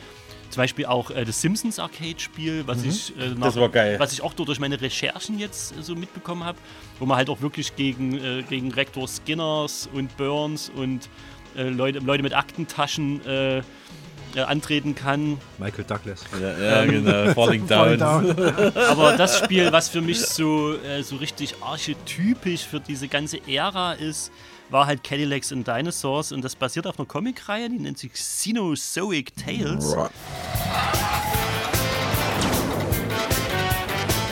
Zum Beispiel auch äh, das Simpsons Arcade-Spiel, was ich äh, nach, was ich auch durch meine Recherchen jetzt äh, so mitbekommen habe, wo man halt auch wirklich gegen, äh, gegen Rektor Skinners und Burns und äh, Leute, Leute mit Aktentaschen äh, antreten kann. Michael Douglas. Ja, ja genau. Falling Down. Aber das Spiel, was für mich so, äh, so richtig archetypisch für diese ganze Ära ist, war halt Cadillacs and Dinosaurs und das basiert auf einer Comicreihe, die nennt sich Cenozoic Tales.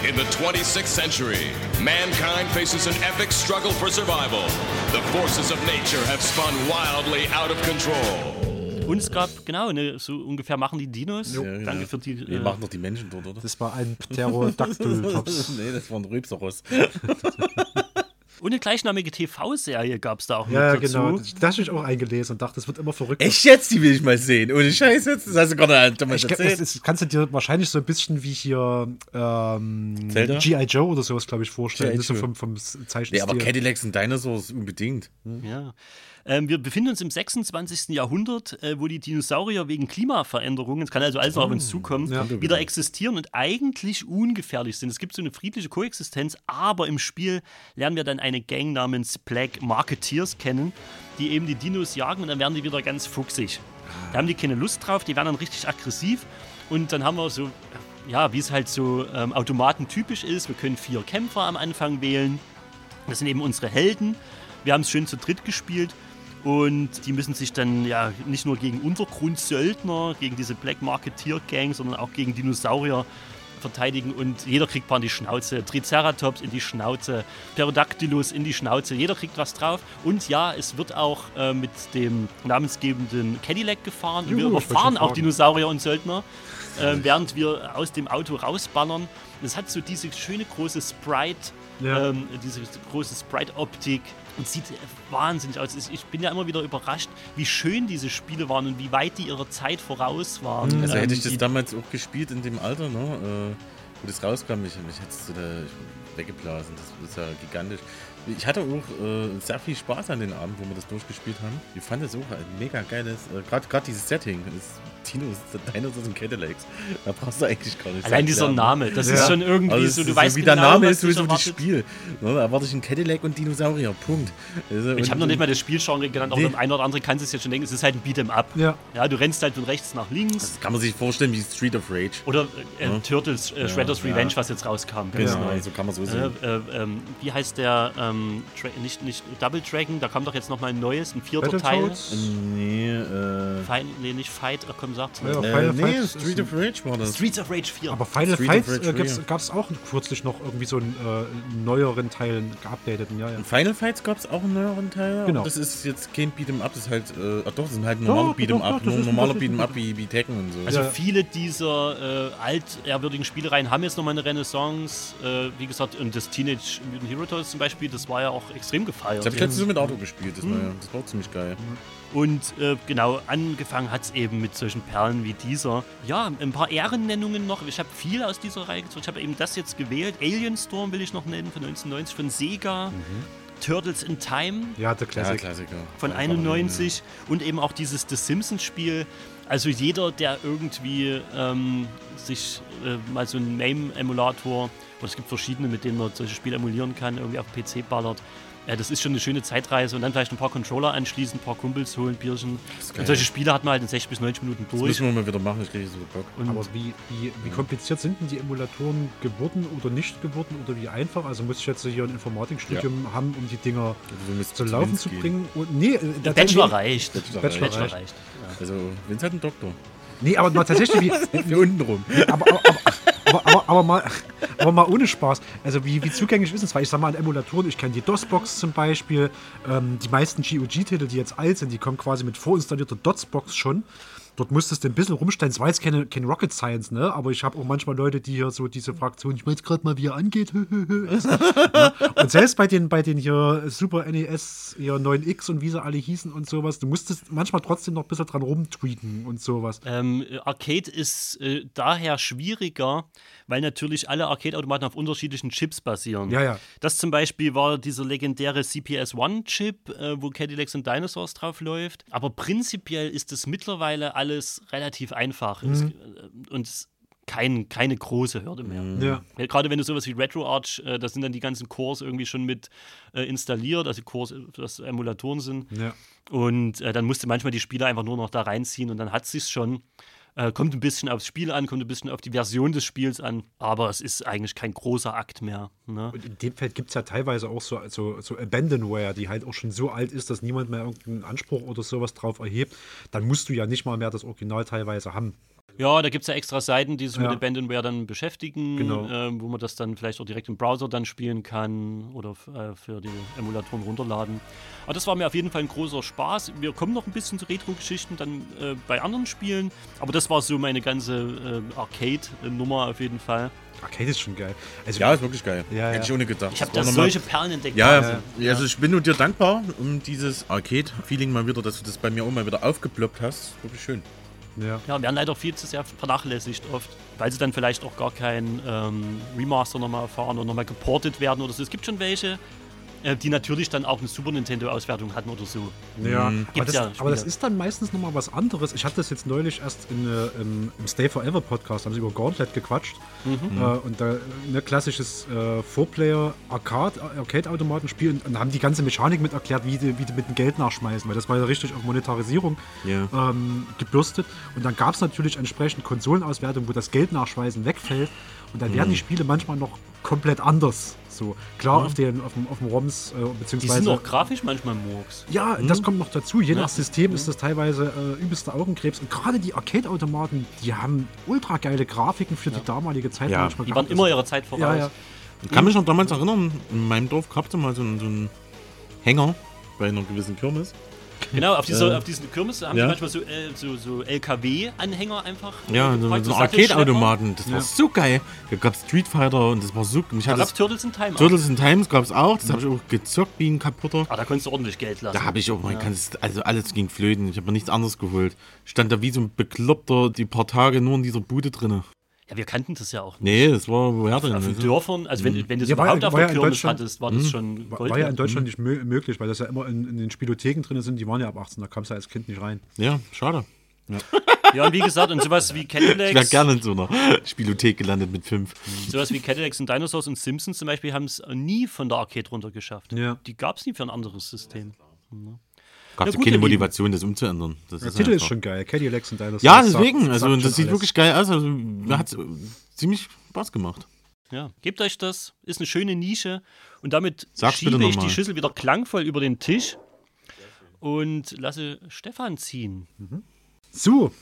In the 26th century, mankind faces an epic struggle for survival. The forces of nature have spun wildly out of control. Und es gab, genau, ne, so ungefähr machen die Dinos. Ja, genau. Danke für die. Nee, Äh, machen doch die Menschen dort, oder? Das war ein Pterodactyl-Tops. nee, das war ein Rübseros. und eine gleichnamige TV-Serie gab es da auch Ja, mit dazu. genau. Das das habe ich auch eingelesen und dachte, das wird immer verrückter. Echt jetzt? Die will ich mal sehen. Ohne Scheiß jetzt. Das hast du gerade Ich, das, erzählt. das kannst du dir wahrscheinlich so ein bisschen wie hier ähm? G.I. Joe oder sowas, glaube ich, vorstellen. G.I. Das ist so Joe. vom, vom Nee, Zeichenstil. aber Cadillacs und Dinosaurs unbedingt. Ja. Ähm, wir befinden uns im 26. Jahrhundert, äh, wo die Dinosaurier wegen Klimaveränderungen, es kann also alles noch auf uns zukommen, Ja. wieder existieren und eigentlich ungefährlich sind. Es gibt so eine friedliche Koexistenz, aber im Spiel lernen wir dann eine Gang namens Black Marketeers kennen, die eben die Dinos jagen und dann werden die wieder ganz fuchsig. Da haben die keine Lust drauf, die werden dann richtig aggressiv und dann haben wir so, ja, wie es halt so ähm, Automaten typisch ist, wir können vier Kämpfer am Anfang wählen. Das sind eben unsere Helden. Wir haben es schön zu dritt gespielt. Und die müssen sich dann ja nicht nur gegen Untergrundsöldner, gegen diese Black Marketeer Gang, sondern auch gegen Dinosaurier verteidigen. Und jeder kriegt paar in die Schnauze. Triceratops in die Schnauze, Pterodactylus in die Schnauze. Jeder kriegt was drauf. Und ja, es wird auch äh, mit dem namensgebenden Cadillac gefahren. Und wir Juhu, ich wollte überfahren auch. Dinosaurier und Söldner, äh, während wir aus dem Auto rausballern. Es hat so diese schöne große Sprite, Ja. ähm, diese große Sprite-Optik und sieht wahnsinnig aus. Ich- bin ja immer wieder überrascht, wie schön diese Spiele waren und wie weit die ihrer Zeit voraus waren. Also Ähm, hätte ich das damals auch gespielt in dem Alter, ne? Äh, wo das rauskam, ich, mich hätte es da weggeblasen. Das ist ja gigantisch. Ich hatte auch äh, sehr viel Spaß an den Abend, wo wir das durchgespielt haben. Ich fand es auch ein mega geiles, äh, gerade dieses Setting. Das Dinos, Dinosaurs und Cadillacs. Da brauchst du eigentlich gar nicht Allein dieser Name, das ist schon irgendwie Also so, du weißt wie genau, der Name was ist, so dich ist so das. Spiel. Ne, da erwarte ich einen Cadillac und Dinosaurier. Punkt. Also, Ich habe noch nicht mal das Spielgenre genannt, aber Nee. der eine oder andere kann es jetzt schon denken, es ist halt ein Beat'em Up. Ja. ja, du rennst halt von rechts nach links. Das kann man sich vorstellen wie Street of Rage. Oder äh, Ja. Turtles, äh, Shredder's ja. Revenge, was jetzt rauskam. Ganz Genau, neu. so kann man so Äh, sehen. äh, ähm, wie heißt der? Ähm, Tra nicht, nicht Double Dragon, da kommt doch jetzt nochmal ein neues, ein vierter Teil. Battletoads? Nee, äh. Fight, nee, nicht Fight, äh, komm, Ja, mal. ja. Äh, Final nee, Fight Street of Rage war das. Streets of Rage 4. Aber Final Street Fight äh, 3. gab es auch kürzlich noch irgendwie so einen äh, neueren Teil, geupdateten, ja, ja. In Final Fights gab es auch einen neueren Teil. Genau. Das ist jetzt kein Beat'em Up, das ist halt. Äh, ach doch, das sind halt normale Beat'em Up. doch, ist- Beat'em Up wie, wie Tekken und so. Also Ja. viele dieser äh, altehrwürdigen Spielereien haben jetzt nochmal eine Renaissance. Äh, wie gesagt, und das Teenage Mutant Hero Toys zum Beispiel, das war ja auch extrem gefeiert. das habe ich letztens so mit Auto gespielt, das, war, ja, das war auch ziemlich geil. Und äh, genau, angefangen hat es eben mit solchen Perlen wie dieser. Ja, ein paar Ehrennennungen noch. Ich habe viel aus dieser Reihe gezogen. Ich habe eben das jetzt gewählt. Alien Storm will ich noch nennen, von 1990, von Sega. Turtles in Time Ja, der Ja, Classic. Klassiker. von Ja, 91 und eben auch dieses The Simpsons Spiel. Also jeder, der irgendwie ähm, sich äh, mal so einen MAME-Emulator, oder es gibt verschiedene, mit denen man solche Spiele emulieren kann, irgendwie auf PC ballert. Äh, das ist schon eine schöne Zeitreise und dann vielleicht ein paar Controller anschließen, ein paar Kumpels holen, Bierchen. Und solche Spiele hat man halt in 60 bis 90 Minuten Das durch. müssen wir mal wieder machen, ich kriege so Bock. Und Aber wie, wie, wie kompliziert sind denn die Emulatoren geworden oder nicht geworden oder wie einfach? Also muss ich jetzt hier ein Informatikstudium haben, um die Dinger musst zum Laufen zu bringen? Und, nee, äh, der Bachelor nee, reicht. Bachelor Bachelor Bachelor reicht. reicht. Ja. Also, Vince hat einen Doktor. Nee, aber tatsächlich, wie, Für unten rum. aber, aber, aber, aber, aber, aber, mal, aber mal ohne Spaß. Also wie, wie zugänglich ist es? Weil ich sag mal, an Emulatoren, ich kenne die DOS-Box zum Beispiel. Ähm, die meisten GOG-Titel, die jetzt alt sind, die kommen quasi mit vorinstallierter DOS-Box schon. Dort musstest du ein bisschen rumstellen. Es war jetzt keine, keine Rocket Science, ne? Aber ich habe auch manchmal Leute, die hier so diese Fraktion, ich weiß gerade mal, wie er angeht. ja. Und selbst bei den, bei den hier Super NES, hier 9X und wie sie alle hießen und sowas, du musstest manchmal trotzdem noch ein bisschen dran rumtweaken und sowas. Ähm, Arcade ist äh, daher schwieriger, weil natürlich alle Arcade-Automaten auf unterschiedlichen Chips basieren. Ja, ja. Das zum Beispiel war dieser legendäre CPS-1-Chip, äh, wo Cadillacs und Dinosaurs drauf läuft. Aber prinzipiell ist es mittlerweile alles relativ einfach. Es, äh, und es kein, keine große Hürde mehr. Ja. Ja, Gerade wenn du sowas wie RetroArch, äh, da sind dann die ganzen Cores irgendwie schon mit äh, installiert, also Cores, äh, das Emulatoren sind. Ja. Und äh, dann musst du manchmal die Spiele einfach nur noch da reinziehen und dann hat sich's schon. Äh, kommt ein bisschen aufs Spiel an, kommt ein bisschen auf die Version des Spiels an, aber es ist eigentlich kein großer Akt mehr. Ne? Und in dem Feld gibt es ja teilweise auch so, so, so Abandonware, die halt auch schon so alt ist, dass niemand mehr irgendeinen Anspruch oder sowas drauf erhebt. Dann musst du ja nicht mal mehr das Original teilweise haben. Ja, da gibt es ja extra Seiten, die sich Ja. mit Abandonware dann beschäftigen, Genau. ähm, wo man das dann vielleicht auch direkt im Browser dann spielen kann oder äh, für die Emulatoren runterladen. Aber das war mir auf jeden Fall ein großer Spaß. Wir kommen noch ein bisschen zu Retro-Geschichten dann äh, bei anderen Spielen, aber das war so meine ganze äh, Arcade-Nummer auf jeden Fall. Arcade ist schon geil. Also, Ja, ist wirklich geil. Ja, Hätte ja. ich ohne gedacht. Ich habe da solche Perlen entdeckt. Ja, Wahnsinn. also ich bin nur dir dankbar um dieses Arcade-Feeling mal wieder, dass du das bei mir auch mal wieder aufgeploppt hast. Wirklich schön. Ja. Ja, werden leider viel zu sehr vernachlässigt oft, weil sie dann vielleicht auch gar kein ähm, Remaster nochmal erfahren oder nochmal geportet werden oder so. Es gibt schon welche, äh, die natürlich dann auch eine Super Nintendo-Auswertung hatten oder so. Ja, aber, Mhm. Gibt's das, ja aber das ist dann meistens nochmal was anderes. Ich hatte das jetzt neulich erst in, äh, im, im Stay Forever Podcast, haben sie über Gauntlet gequatscht. Mhm. Äh, und da ein klassisches äh, Four-Player Arcade, Arcade-Automatenspiel und, und haben die ganze Mechanik mit erklärt, wie die, wie die mit dem Geld nachschmeißen, weil das war ja richtig auf Monetarisierung Ja. ähm, gebürstet. Und dann gab es natürlich entsprechend Konsolenauswertung, wo das Geld nachschmeißen wegfällt. Und dann Mhm. werden die Spiele manchmal noch komplett anders. So, klar, auf, den, auf, dem, auf dem ROMs, äh, Mhm. Die beziehungsweise. sind auch grafisch manchmal Murks. Ja, das kommt noch dazu. Je Ja. nach System ist das teilweise äh, übelster Augenkrebs. Und gerade die Arcade-Automaten, die haben ultra geile Grafiken für die damalige Zeit Ja. manchmal Die waren immer ihrer Zeit voraus. Ja, ja. Ich kann mich noch damals erinnern, in meinem Dorf gab es mal so einen, so einen Hänger bei einer gewissen Kirmes. Genau, auf, dieser, Äh, auf diesen Kirmes haben ja. die manchmal so, äh, so, so LKW-Anhänger einfach. Ja, so, so Sattelschlepper. Arcade-Automaten. Das war Ja. so geil. Da gab Street Fighter und das war so. Mich Da das, Turtles in Time. Turtles in Times gab es auch. Das habe ich auch gezockt wie ein kaputter. Ah, da konntest du ordentlich Geld lassen. Da habe ich auch, man Ja. kann es, also alles ging flöten. Ich habe mir nichts anderes geholt. Stand da wie so ein Bekloppter die paar Tage nur in dieser Bude drinne. Ja, wir kannten das ja auch nicht. Nee, das war woher denn? Auf den? Dörfern, also wenn, wenn du es Ja, war ja- überhaupt auf der ja in Kirmes Deutschland- hattest, war das schon War, Gold war ja in Deutschland nicht mö möglich, weil das ja immer in, in den Spielotheken drin sind. Die waren ja ab 18, da kamst du als Kind nicht rein. Ja, schade. Ja, und wie gesagt, und sowas wie Ich wäre Cadillacs, gerne in so einer Spielothek gelandet mit fünf. sowas wie Cadillacs und Dinosaurs und Simpsons zum Beispiel haben es nie von der Arcade runter geschafft. Ja. Die gab es nie für ein anderes System. Gab es gut, keine. Motivation, das umzuändern. Das Der ist Titel ist einfach- schon geil. Cadillacs und Dinosaurs. Ja, sagt- deswegen. Also, sagt das sieht alles. wirklich geil aus. Also, hat es ziemlich Spaß gemacht. Ja, gebt euch das, ist eine schöne Nische und damit Sag's schiebe ich die. Schüssel wieder klangvoll über den Tisch und lasse Stefan ziehen. So,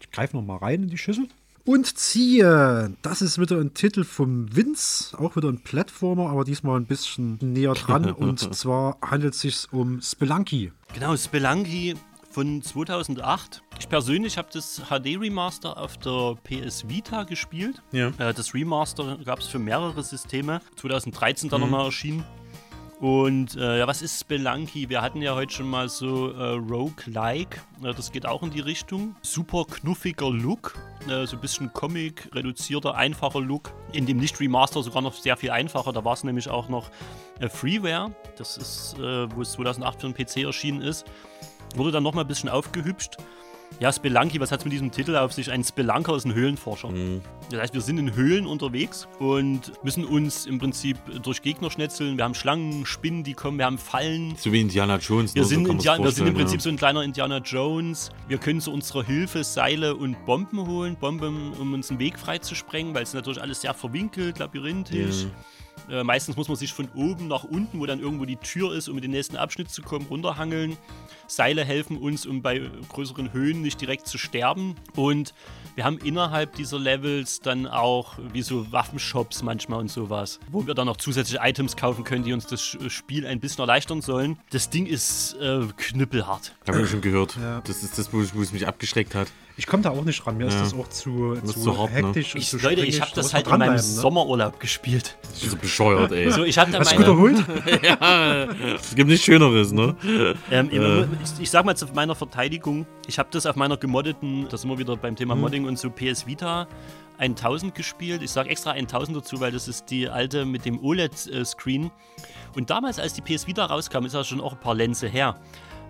ich greife noch mal rein in die Schüssel. Und ziehe. Das ist wieder ein Titel vom Vince, auch wieder ein Plattformer, aber diesmal ein bisschen näher dran. Und zwar handelt es sich um Spelunky. Genau, Spelunky von 2008. Ich persönlich habe das HD-Remaster auf der PS Vita gespielt. Ja. Äh, das Remaster gab es für mehrere Systeme. 2013 dann Mhm. nochmal erschienen. Und äh, ja, was ist Spelunky? Wir hatten ja heute schon mal so äh, Roguelike. Äh, das geht auch in die Richtung. Super knuffiger Look. Äh, so ein bisschen Comic, reduzierter, einfacher Look. In dem Nicht-Remaster sogar noch sehr viel einfacher. Da war es nämlich auch noch äh, Freeware. Das ist, äh, wo es 2008 für den PC erschienen ist. Wurde dann nochmal ein bisschen aufgehübscht. Ja, Spelunky, was hat es mit diesem Titel auf sich? Ein Spelunker ist ein Höhlenforscher. Das heißt, wir sind in Höhlen unterwegs und müssen uns im Prinzip durch Gegner schnetzeln. Wir haben Schlangen, Spinnen, die kommen, wir haben Fallen. So wie Indiana Jones. Wir ne? sind, so Indian wir sind im Prinzip so ein kleiner Indiana Jones. Wir können zu unserer Hilfe Seile und Bomben holen. Bomben, um uns einen Weg frei zu sprengen, weil es natürlich alles sehr verwinkelt, labyrinthisch. Ja. Äh, meistens muss man sich von oben nach unten, wo dann irgendwo die Tür ist, um in den nächsten Abschnitt zu kommen, runterhangeln. Seile helfen uns, um bei größeren Höhen nicht direkt zu sterben. Und wir haben innerhalb dieser Levels dann auch wie so Waffenshops manchmal und sowas, wo wir dann noch zusätzliche Items kaufen können, die uns das Spiel ein bisschen erleichtern sollen. Das Ding ist äh, knüppelhart. Habe ich schon gehört. Ja. Das ist das, wo, wo es mich abgeschreckt hat. Ich komme da auch nicht ran. Mir ist Ja. das auch zu, Das ist zu, zu hart, ne? hektisch und Ich, zu Leute, ich habe Da das halt in meinem ne? Sommerurlaub gespielt. Das ist so bescheuert, ey. So, ich hatte Hast du meine, gut erholt? ja, es gibt nichts Schöneres, ne? Ähm, Äh. ich, ich sag mal zu meiner Verteidigung, ich habe das auf meiner gemoddeten, da sind wir wieder beim Thema Mhm. Modding und so PS Vita 1000 gespielt. Ich sage extra 1000 dazu, weil das ist die alte mit dem OLED-Screen. Und damals, als die PS Vita rauskam, ist ja schon auch ein paar Lenze her,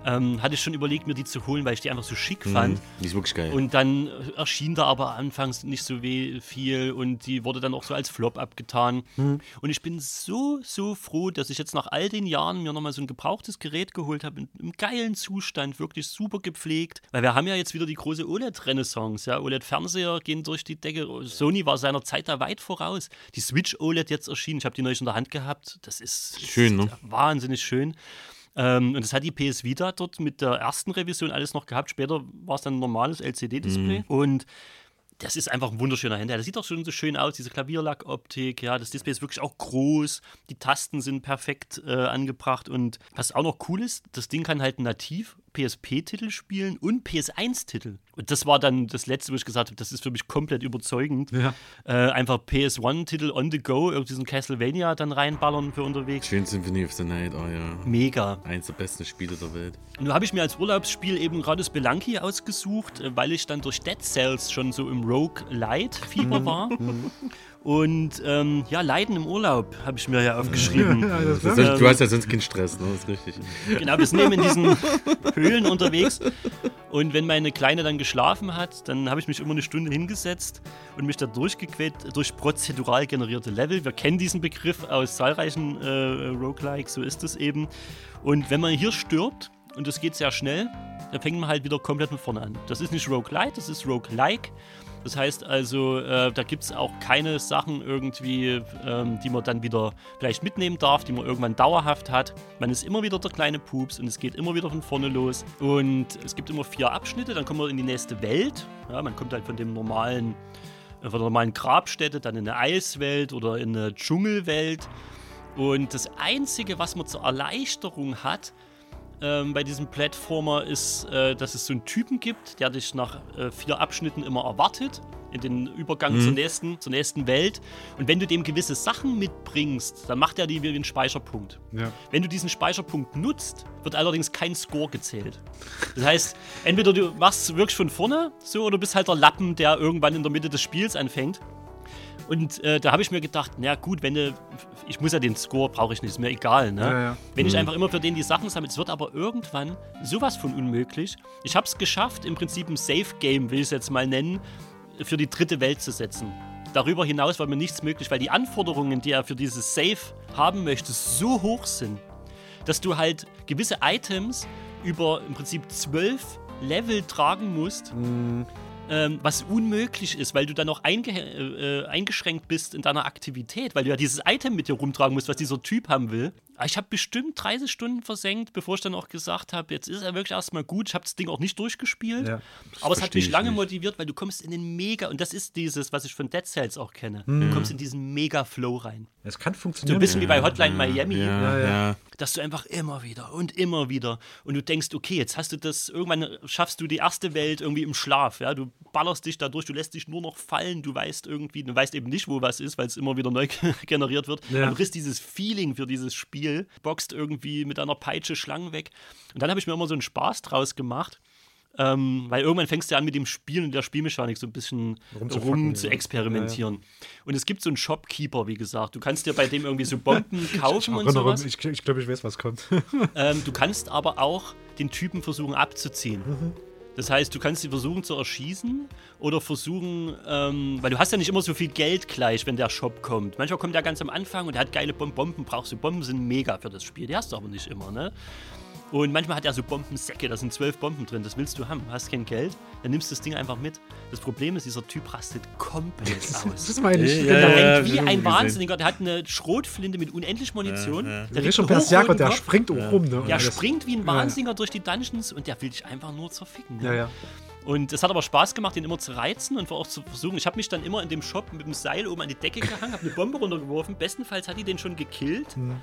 ähm, hatte ich schon überlegt, mir die zu holen, weil ich die einfach so schick fand. Mhm, Die ist wirklich geil. Und dann erschien da aber anfangs nicht so viel und die wurde dann auch so als Flop abgetan. Mhm. Und ich bin so, so froh, dass ich jetzt nach all den Jahren mir nochmal so ein gebrauchtes Gerät geholt habe, in, im geilen Zustand, wirklich super gepflegt. Weil wir haben ja jetzt wieder die große OLED-Renaissance. Ja? OLED-Fernseher gehen durch die Decke. Sony war seiner Zeit da weit voraus. Die Switch OLED jetzt erschienen. Ich habe die neulich in der Hand gehabt. Das ist Schön, ne? wahnsinnig schön. Ähm, und das hat die PS Vita dort mit der ersten Revision alles noch gehabt. Später war es dann ein normales LCD-Display. Und das ist einfach ein wunderschöner Händler. Das sieht auch schon so schön aus, diese Klavierlack-Optik. Ja, das Display ist wirklich auch groß. Die Tasten sind perfekt äh, angebracht. Und was auch noch cool ist, das Ding kann halt nativ PSP-Titel spielen und PS1-Titel. Und das war dann das Letzte, wo ich gesagt habe, das ist für mich komplett überzeugend. Ja. Äh, einfach PS1-Titel on the go, irgendwie diesen Castlevania dann reinballern für unterwegs. Schön Symphony of the Night, oh ja. Mega. Eins der besten Spiele der Welt. Nun habe ich mir als Urlaubsspiel eben gerade Spelunky ausgesucht, äh, weil ich dann durch Dead Cells schon so im Rogue-Light-Fieber war. Und ähm, ja, Leiden im Urlaub habe ich mir ja aufgeschrieben. Ja, das Das heißt, du hast ja sonst keinen Stress, ne? Das ist richtig. Genau, wir sind eben in diesen Höhlen unterwegs. Und wenn meine Kleine dann geschlafen hat, dann habe ich mich immer eine Stunde hingesetzt und mich da durchgequält durch prozedural generierte Level. Wir kennen diesen Begriff aus zahlreichen äh, Roguelikes, so ist es eben. Und wenn man hier stirbt, und das geht sehr schnell, dann fängt man halt wieder komplett von vorne an. Das ist nicht Roguelite, das ist Roguelike. Das heißt also, äh, da gibt es auch keine Sachen irgendwie, ähm, die man dann wieder vielleicht mitnehmen darf, die man irgendwann dauerhaft hat. Man ist immer wieder der kleine Pups und es geht immer wieder von vorne los. Und es gibt immer vier Abschnitte, dann kommt man in die nächste Welt. Ja, man kommt halt von dem normalen, äh, von der normalen Grabstätte dann in eine Eiswelt oder in eine Dschungelwelt. Und das Einzige, was man zur Erleichterung hat, ähm, bei diesem Plattformer ist, äh, dass es so einen Typen gibt, der dich nach äh, vier Abschnitten immer erwartet, in den Übergang zur, nächsten, zur nächsten Welt. Und wenn du dem gewisse Sachen mitbringst, dann macht er die wie einen Speicherpunkt. Ja. Wenn du diesen Speicherpunkt nutzt, wird allerdings kein Score gezählt. Das heißt, entweder du machst wirklich von vorne so oder du bist halt der Lappen, der irgendwann in der Mitte des Spiels anfängt. Und äh, da habe ich mir gedacht, na gut, wenn du, ich muss ja den Score, brauche ich nicht, ist mir egal, ne? Ja, ja. Wenn ich einfach immer für den die Sachen sammle, es wird aber irgendwann sowas von unmöglich. Ich habe es geschafft, im Prinzip ein Safe-Game, will ich es jetzt mal nennen, für die dritte Welt zu setzen. Darüber hinaus war mir nichts möglich, weil die Anforderungen, die er für dieses Safe haben möchte, so hoch sind, dass du halt gewisse Items über im Prinzip zwölf Level tragen musst, ähm, was unmöglich ist, weil du dann auch einge äh, eingeschränkt bist in deiner Aktivität, weil du ja dieses Item mit dir rumtragen musst, was dieser Typ haben will. Ich habe bestimmt 30 Stunden versenkt, bevor ich dann auch gesagt habe, jetzt ist er wirklich erstmal gut. Ich habe das Ding auch nicht durchgespielt, Ja. aber es hat mich ich lange nicht. motiviert, weil du kommst in den Mega, und das ist dieses, was ich von Dead Cells auch kenne, du kommst in diesen Mega-Flow rein. Es kann So funktionieren. ein bisschen wie bei Hotline Miami Ja, Ja, ja. ja. dass du einfach immer wieder und immer wieder und du denkst, okay, jetzt hast du das, irgendwann schaffst du die erste Welt irgendwie im Schlaf, ja, du ballerst dich da durch, du lässt dich nur noch fallen, du weißt irgendwie, du weißt eben nicht, wo was ist, weil es immer wieder neu generiert wird, Ja. aber du kriegst dieses Feeling für dieses Spiel, boxt irgendwie mit einer Peitsche Schlangen weg und dann habe ich mir immer so einen Spaß draus gemacht, ähm, weil irgendwann fängst du an mit dem Spiel und der Spielmechanik so ein bisschen rum zu ja. experimentieren. Und es gibt so einen Shopkeeper, wie gesagt. Du kannst dir bei dem irgendwie so Bomben kaufen und Erinnere sowas. mich, ich ich glaube, ich weiß, was kommt. Ähm, du kannst aber auch den Typen versuchen abzuziehen. Das heißt, du kannst sie versuchen zu erschießen oder versuchen, ähm, weil du hast ja nicht immer so viel Geld gleich, wenn der Shop kommt. Manchmal kommt der ganz am Anfang und der hat geile Bom Bomben, brauchst du Bomben, sind mega für das Spiel. Die hast du aber nicht immer, ne? Und manchmal hat er so Bombensäcke, da sind zwölf Bomben drin, das willst du haben, hast kein Geld, dann nimmst du das Ding einfach mit. Das Problem ist, dieser Typ rastet komplett aus. Das meine ich. Der Ja, ja, rennt ja, wie ein. Wahnsinniger, der hat eine Schrotflinte mit unendlich Munition. Ja, ja. Der ist Berserker, roten der springt auch rum. Ne? Und Der springt wie ein Ja. Wahnsinniger durch die Dungeons und der will dich einfach nur zerficken. ne? Ja, ja. Und es hat aber Spaß gemacht, den immer zu reizen und auch zu versuchen. Ich habe mich dann immer in dem Shop mit dem Seil oben an die Decke gehangen, habe eine Bombe runtergeworfen. Bestenfalls hat die den schon gekillt. Hm.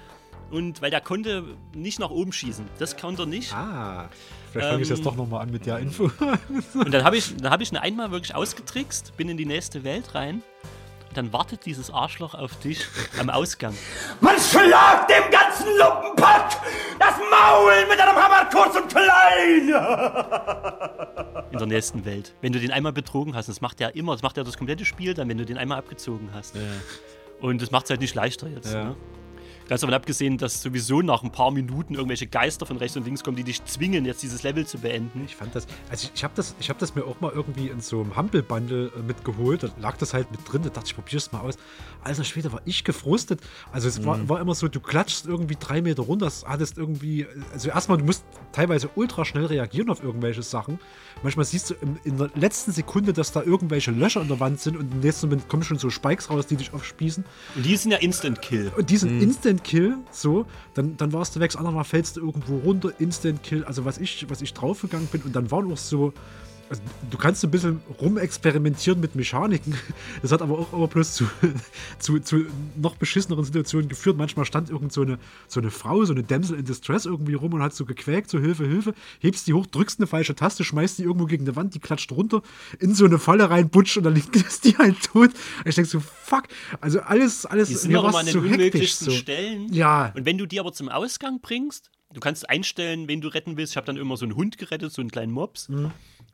Und weil der konnte nicht nach oben schießen. Das konnte er nicht. Ah, vielleicht fange ich jetzt Ähm, doch nochmal an mit der Info. Und dann habe ich, dann hab ich ihn einmal wirklich ausgetrickst, bin in die nächste Welt rein. Und dann wartet dieses Arschloch auf dich am Ausgang. Man schlagt dem ganzen Lumpenpack das Maul mit einem Hammer kurz und klein! in der nächsten Welt. Wenn du den einmal betrogen hast, das macht er immer, das macht er das komplette Spiel dann, wenn du den einmal abgezogen hast. Und das macht es halt nicht leichter jetzt. Ja. Ne? Ganz davon abgesehen, dass sowieso nach ein paar Minuten irgendwelche Geister von rechts und links kommen, die dich zwingen, jetzt dieses Level zu beenden. Ich fand das, also ich, ich habe das, ich hab das mir auch mal irgendwie in so einem Humble-Bundle äh, mitgeholt. Da lag das halt mit drin. Da dachte ich, probier's mal aus. Alter Schwede, war ich gefrustet. Also es Mhm. war, war immer so, du klatschst irgendwie drei Meter runter, das hattest irgendwie, also erstmal, du musst teilweise ultra schnell reagieren auf irgendwelche Sachen. Manchmal siehst du in, der letzten Sekunde, dass da irgendwelche Löcher in der Wand sind und im nächsten Moment kommen schon so Spikes raus, die dich aufspießen. Und die sind ja Instant Kill. Und diesen Instant Kill, so, dann, dann warst du weg, das andere Mal fällst du irgendwo runter, Instant Kill, also was ich, was ich draufgegangen bin und dann waren auch so, also du kannst ein bisschen rumexperimentieren mit Mechaniken, das hat aber auch immer bloß zu, zu, zu noch beschisseneren Situationen geführt. Manchmal stand irgend so eine, so eine Frau, so eine Damsel in Distress irgendwie rum und hat so gequäkt, so Hilfe, Hilfe, hebst die hoch, drückst eine falsche Taste, schmeißt die irgendwo gegen eine Wand, die klatscht runter, in so eine Falle rein, butscht und dann liegt die halt tot. Und ich denke so, fuck, also alles, alles, Die sind doch immer an den so hektisch unmöglichsten so. Stellen. Ja. Und wenn du die aber zum Ausgang bringst, du kannst einstellen, wen du retten willst. Ich habe dann immer so einen Hund gerettet, so einen kleinen Mops.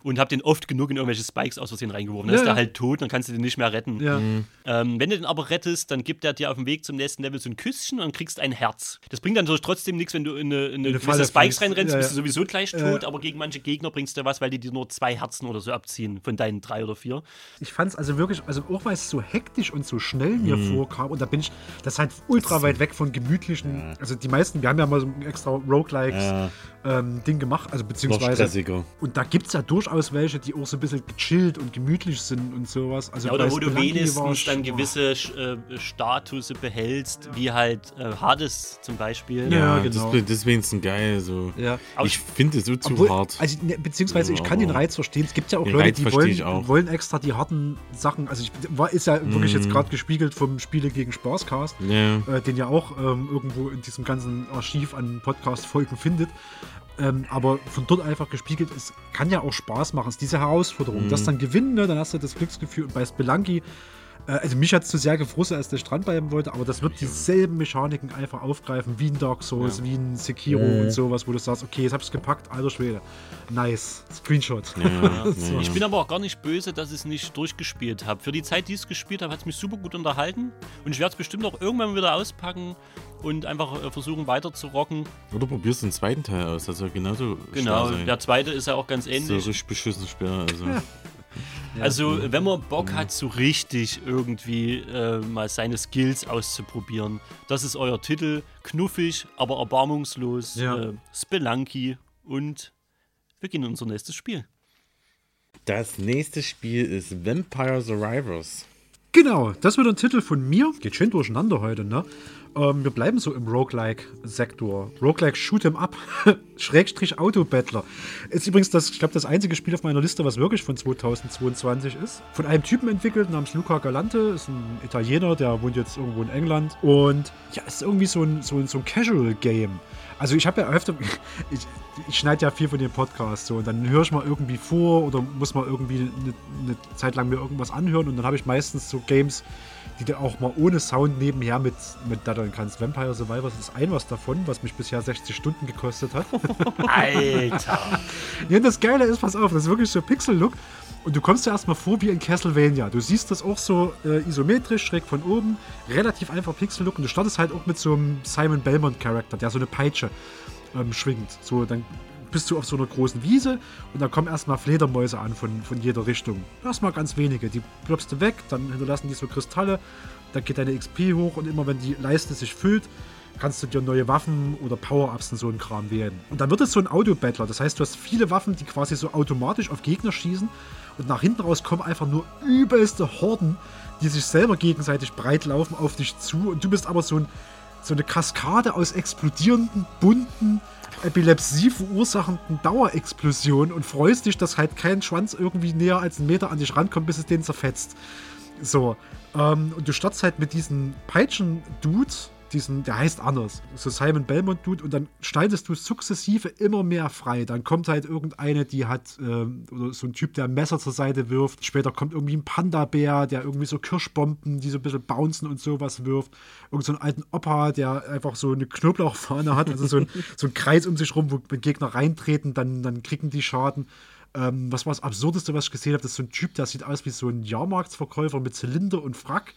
Und habe den oft genug in irgendwelche Spikes aus Versehen reingeworfen. Dann Ja, ist der ja. halt tot, dann kannst du den nicht mehr retten. Ja. Ähm, wenn du den aber rettest, dann gibt er dir auf dem Weg zum nächsten Level so ein Küsschen und kriegst ein Herz. Das bringt dann natürlich trotzdem nichts, wenn du in eine, in eine, Spikes reinrennst, Ja, bist du sowieso gleich Ja. tot, aber gegen manche Gegner bringst du was, weil die dir nur zwei Herzen oder so abziehen von deinen drei oder vier. Ich fand es also wirklich, also auch weil es so hektisch und so schnell mir Mhm. vorkam und da bin ich, das ist halt ultra weit weg von gemütlichen, also die meisten, wir haben ja mal so ein extra Roguelikes Ja. Ähm, Ding gemacht, also Noch beziehungsweise stressiger. und da gibt es ja durchaus welche, die auch so ein bisschen gechillt und gemütlich sind und sowas. Also Ja, oder wo du wenigstens war's- dann gewisse äh, Statusse behältst, wie halt äh, Hades zum Beispiel. Ja, das, genau. das ist wenigstens geil. So. Ja. Ich finde es so zu Obwohl, hart. Also, ne, beziehungsweise ich kann den Reiz verstehen. Es gibt ja auch den Leute, Reiz die wollen, wollen extra die harten Sachen. Also ich war, ist ja wirklich jetzt Mhm. gerade gespiegelt vom Spiele gegen Spaßcast, Ja. äh, den ja auch ähm, irgendwo in diesem ganzen Archiv an Podcast-Folgen findet. Ähm, aber von dort einfach gespiegelt, es kann ja auch Spaß machen. Es ist diese Herausforderung. Mhm. Das dann gewinnen, ne, dann hast du das Glücksgefühl. Und bei Spelunky, äh, also mich hat es zu sehr gefrustet, als ich dran bleiben wollte, aber das wird dieselben Mechaniken einfach aufgreifen, wie ein Dark Souls, Ja. wie ein Sekiro Mhm. und sowas, wo du sagst, okay, jetzt hab ich's gepackt, alter Schwede. Nice. Screenshot. So. Ich bin aber auch gar nicht böse, dass ich es nicht durchgespielt habe. Für die Zeit, die ich es gespielt habe, hat es mich super gut unterhalten. Und ich werde es bestimmt auch irgendwann wieder auspacken und einfach äh, versuchen weiter zu rocken. Oder probierst den zweiten Teil aus, das soll genauso Genau, der zweite ist ja auch ganz So ähnlich. richtig beschissen schwer. Also. Ja. Also, wenn man Bock hat, so richtig irgendwie äh, mal seine Skills auszuprobieren, das ist euer Titel. Knuffig, aber erbarmungslos. Ja. Äh, Spelunky. Und wir gehen in unser nächstes Spiel. Das nächste Spiel ist Vampire Survivors. Genau, das wird ein Titel von mir. Geht schön durcheinander heute, ne? Ähm, wir bleiben so im Roguelike-Sektor. Roguelike Shoot'em Up, Schrägstrich Autobattler. Ist übrigens das, ich glaube, das einzige Spiel auf meiner Liste, was wirklich von 2022 ist. Von einem Typen entwickelt namens Luca Galante, ist ein Italiener, der wohnt jetzt irgendwo in England. Und ja, ist irgendwie so ein, so ein, so ein Casual-Game. Also ich habe ja öfter, ich, ich schneide ja viel von dem Podcast so und dann höre ich mal irgendwie vor oder muss mal irgendwie eine, eine Zeit lang mir irgendwas anhören und dann habe ich meistens so Games, die du auch mal ohne Sound nebenher mit, mit daddern kannst. Vampire Survivors ist ein was davon, was mich bisher 60 Stunden gekostet hat. Alter! ja, das Geile ist, pass auf, das ist wirklich so Pixel-Look. Und du kommst dir erstmal vor wie in Castlevania. Du siehst das auch so äh, isometrisch, schräg von oben, relativ einfach Pixel-Look. Und du startest halt auch mit so einem Simon Belmont-Charakter, der so eine Peitsche ähm, schwingt. So, dann bist du auf so einer großen Wiese und dann kommen erstmal Fledermäuse an von, von jeder Richtung. Erstmal ganz wenige. Die plopst du weg, dann hinterlassen die so Kristalle, dann geht deine XP hoch und immer wenn die Leiste sich füllt, kannst du dir neue Waffen oder Power-Ups und so ein Kram wählen. Und dann wird es so ein Auto-Battler. Das heißt, du hast viele Waffen, die quasi so automatisch auf Gegner schießen und nach hinten raus kommen einfach nur übelste Horden, die sich selber gegenseitig breit laufen auf dich zu. Und du bist aber so, ein, so eine Kaskade aus explodierenden, bunten, Epilepsie verursachenden Dauerexplosionen und freust dich, dass halt kein Schwanz irgendwie näher als einen Meter an dich rankommt, bis es den zerfetzt. So. Ähm, und du startest halt mit diesen Peitschen-Dudes, diesen, der heißt anders, so Simon Belmont Dude, und dann schneidest du sukzessive immer mehr frei. Dann kommt halt irgendeine, die hat, ähm, oder so ein Typ, der ein Messer zur Seite wirft. Später kommt irgendwie ein Panda-Bär, der irgendwie so Kirschbomben, die so ein bisschen bouncen und sowas wirft. Irgend so einen alten Opa, der einfach so eine Knoblauchfahne hat, also so ein, so ein Kreis um sich rum, wo Gegner reintreten, dann, dann kriegen die Schaden. Ähm, was war das Absurdeste, was ich gesehen habe? Das ist so ein Typ, der sieht aus wie so ein Jahrmarktsverkäufer mit Zylinder und Frack.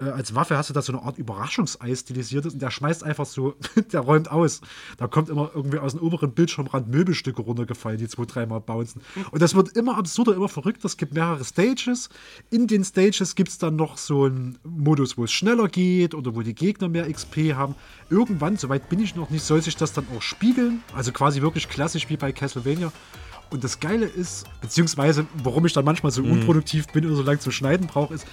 Äh, als Waffe hast du da so eine Art Überraschungsei stilisiertes und der schmeißt einfach so, der räumt aus. Da kommt immer irgendwie aus dem oberen Bildschirmrand Möbelstücke runtergefallen, die zwei, dreimal bouncen. Und das wird immer absurder, immer verrückter. Es gibt mehrere Stages. In den Stages gibt es dann noch so einen Modus, wo es schneller geht oder wo die Gegner mehr XP haben. Irgendwann, soweit bin ich noch nicht, soll sich das dann auch spiegeln. Also quasi wirklich klassisch wie bei Castlevania. Und das Geile ist, beziehungsweise warum ich dann manchmal so unproduktiv bin und so lange zu schneiden brauche, ist,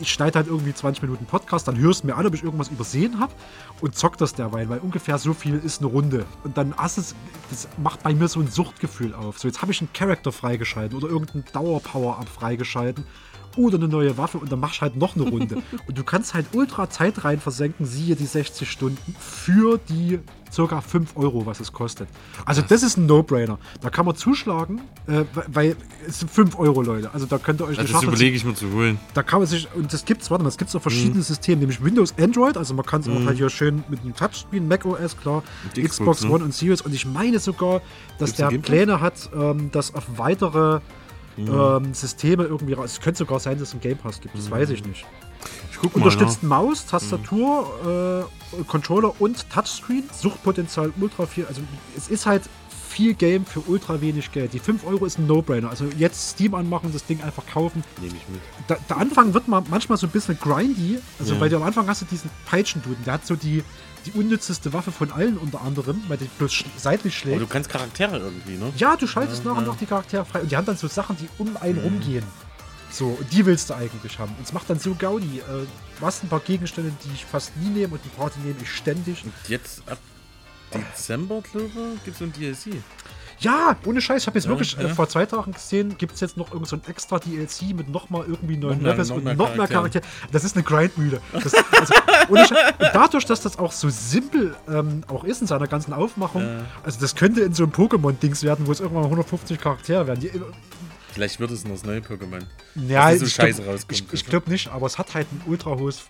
ich schneide halt irgendwie 20 Minuten Podcast, dann hörst du mir an, ob ich irgendwas übersehen habe und zock das derweil, weil ungefähr so viel ist eine Runde. Und dann hast es, das macht bei mir so ein Suchtgefühl auf. So, jetzt habe ich einen Charakter freigeschalten oder irgendeinen Dauer-Power-Up freigeschalten oder eine neue Waffe und dann machst du halt noch eine Runde. und du kannst halt ultra Zeit rein versenken, siehe die 60 Stunden, für die circa 5 Euro, was es kostet. Also das ist ein No-Brainer. Da kann man zuschlagen, äh, weil es sind 5 Euro, Leute. Also da könnt ihr euch eine das überlege ich mir zu holen. da kann man sich, und das gibt's, warte mal, es gibt so verschiedene Systeme, nämlich Windows, Android, also man kann es auch Mhm. halt hier schön mit einem Touchscreen, Mac OS, klar, Xbox, Xbox, ne? One und Series und ich meine sogar, dass Gibt's der? Pläne hat, ähm, das auf weitere Mhm. ähm, Systeme irgendwie raus. Es könnte sogar sein, dass es einen Game Pass gibt, das weiß ich nicht. Ich guck mal. Unterstützt ja. Maus, Tastatur, äh, Controller und Touchscreen. Suchtpotenzial ultra viel. Also es ist halt viel Game für ultra wenig Geld. Die 5 Euro ist ein No-Brainer. Also jetzt Steam anmachen, das Ding einfach kaufen. Nehme ich mit. Da, der Anfang wird man manchmal so ein bisschen grindy. Also Ja. weil du am Anfang hast du diesen Peitschenduden. Der hat so die, die unnützeste Waffe von allen unter anderem, weil die bloß seitlich Aber schlägt. du kannst Charaktere irgendwie, ne? Ja, du schaltest Ja, nach und nach die Charaktere frei. Und die haben dann so Sachen, die um einen Mhm. rumgehen. So, und die willst du eigentlich haben. Und es macht dann so Gaudi. Äh, du hast ein paar Gegenstände, die ich fast nie nehme und die nehme ich ständig. Jetzt ab Dezember, glaube ich, gibt es so ein DLC. Ja, ohne Scheiß, ich habe jetzt Ja, wirklich äh, ja. vor zwei Tagen gesehen, gibt es jetzt noch irgend so ein extra DLC mit nochmal irgendwie neuen Noch Levels und noch mehr. Charaktere. Das ist eine Grindmühle. Das, also. Und dadurch, dass das auch so simpel ähm, auch ist in seiner ganzen Aufmachung, Ja. also das könnte in so einem Pokémon-Dings werden, wo es irgendwann mal 150 Charaktere werden. Die, Vielleicht wird es noch das neue Pokémon. ja, so ich glaube ich glaub nicht, aber es hat halt ein ultra hohes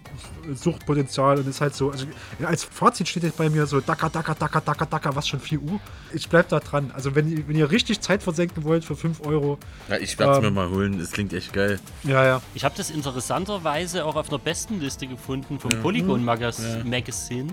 Suchtpotenzial und ist halt so, also als Fazit steht jetzt bei mir so Dacker, Dacker, Dacker, Dacker, Dacker, was schon 4 Uhr. Ich bleib da dran. Also wenn, ihr- wenn ihr richtig Zeit versenken wollt für 5 Euro. ja, ich werde es ähm, mir mal holen. Es klingt echt geil. Ja, ja. Ich habe das interessanterweise auch auf einer Bestenliste gefunden vom Ja. Polygon Mhm. Magas Ja. Magazine.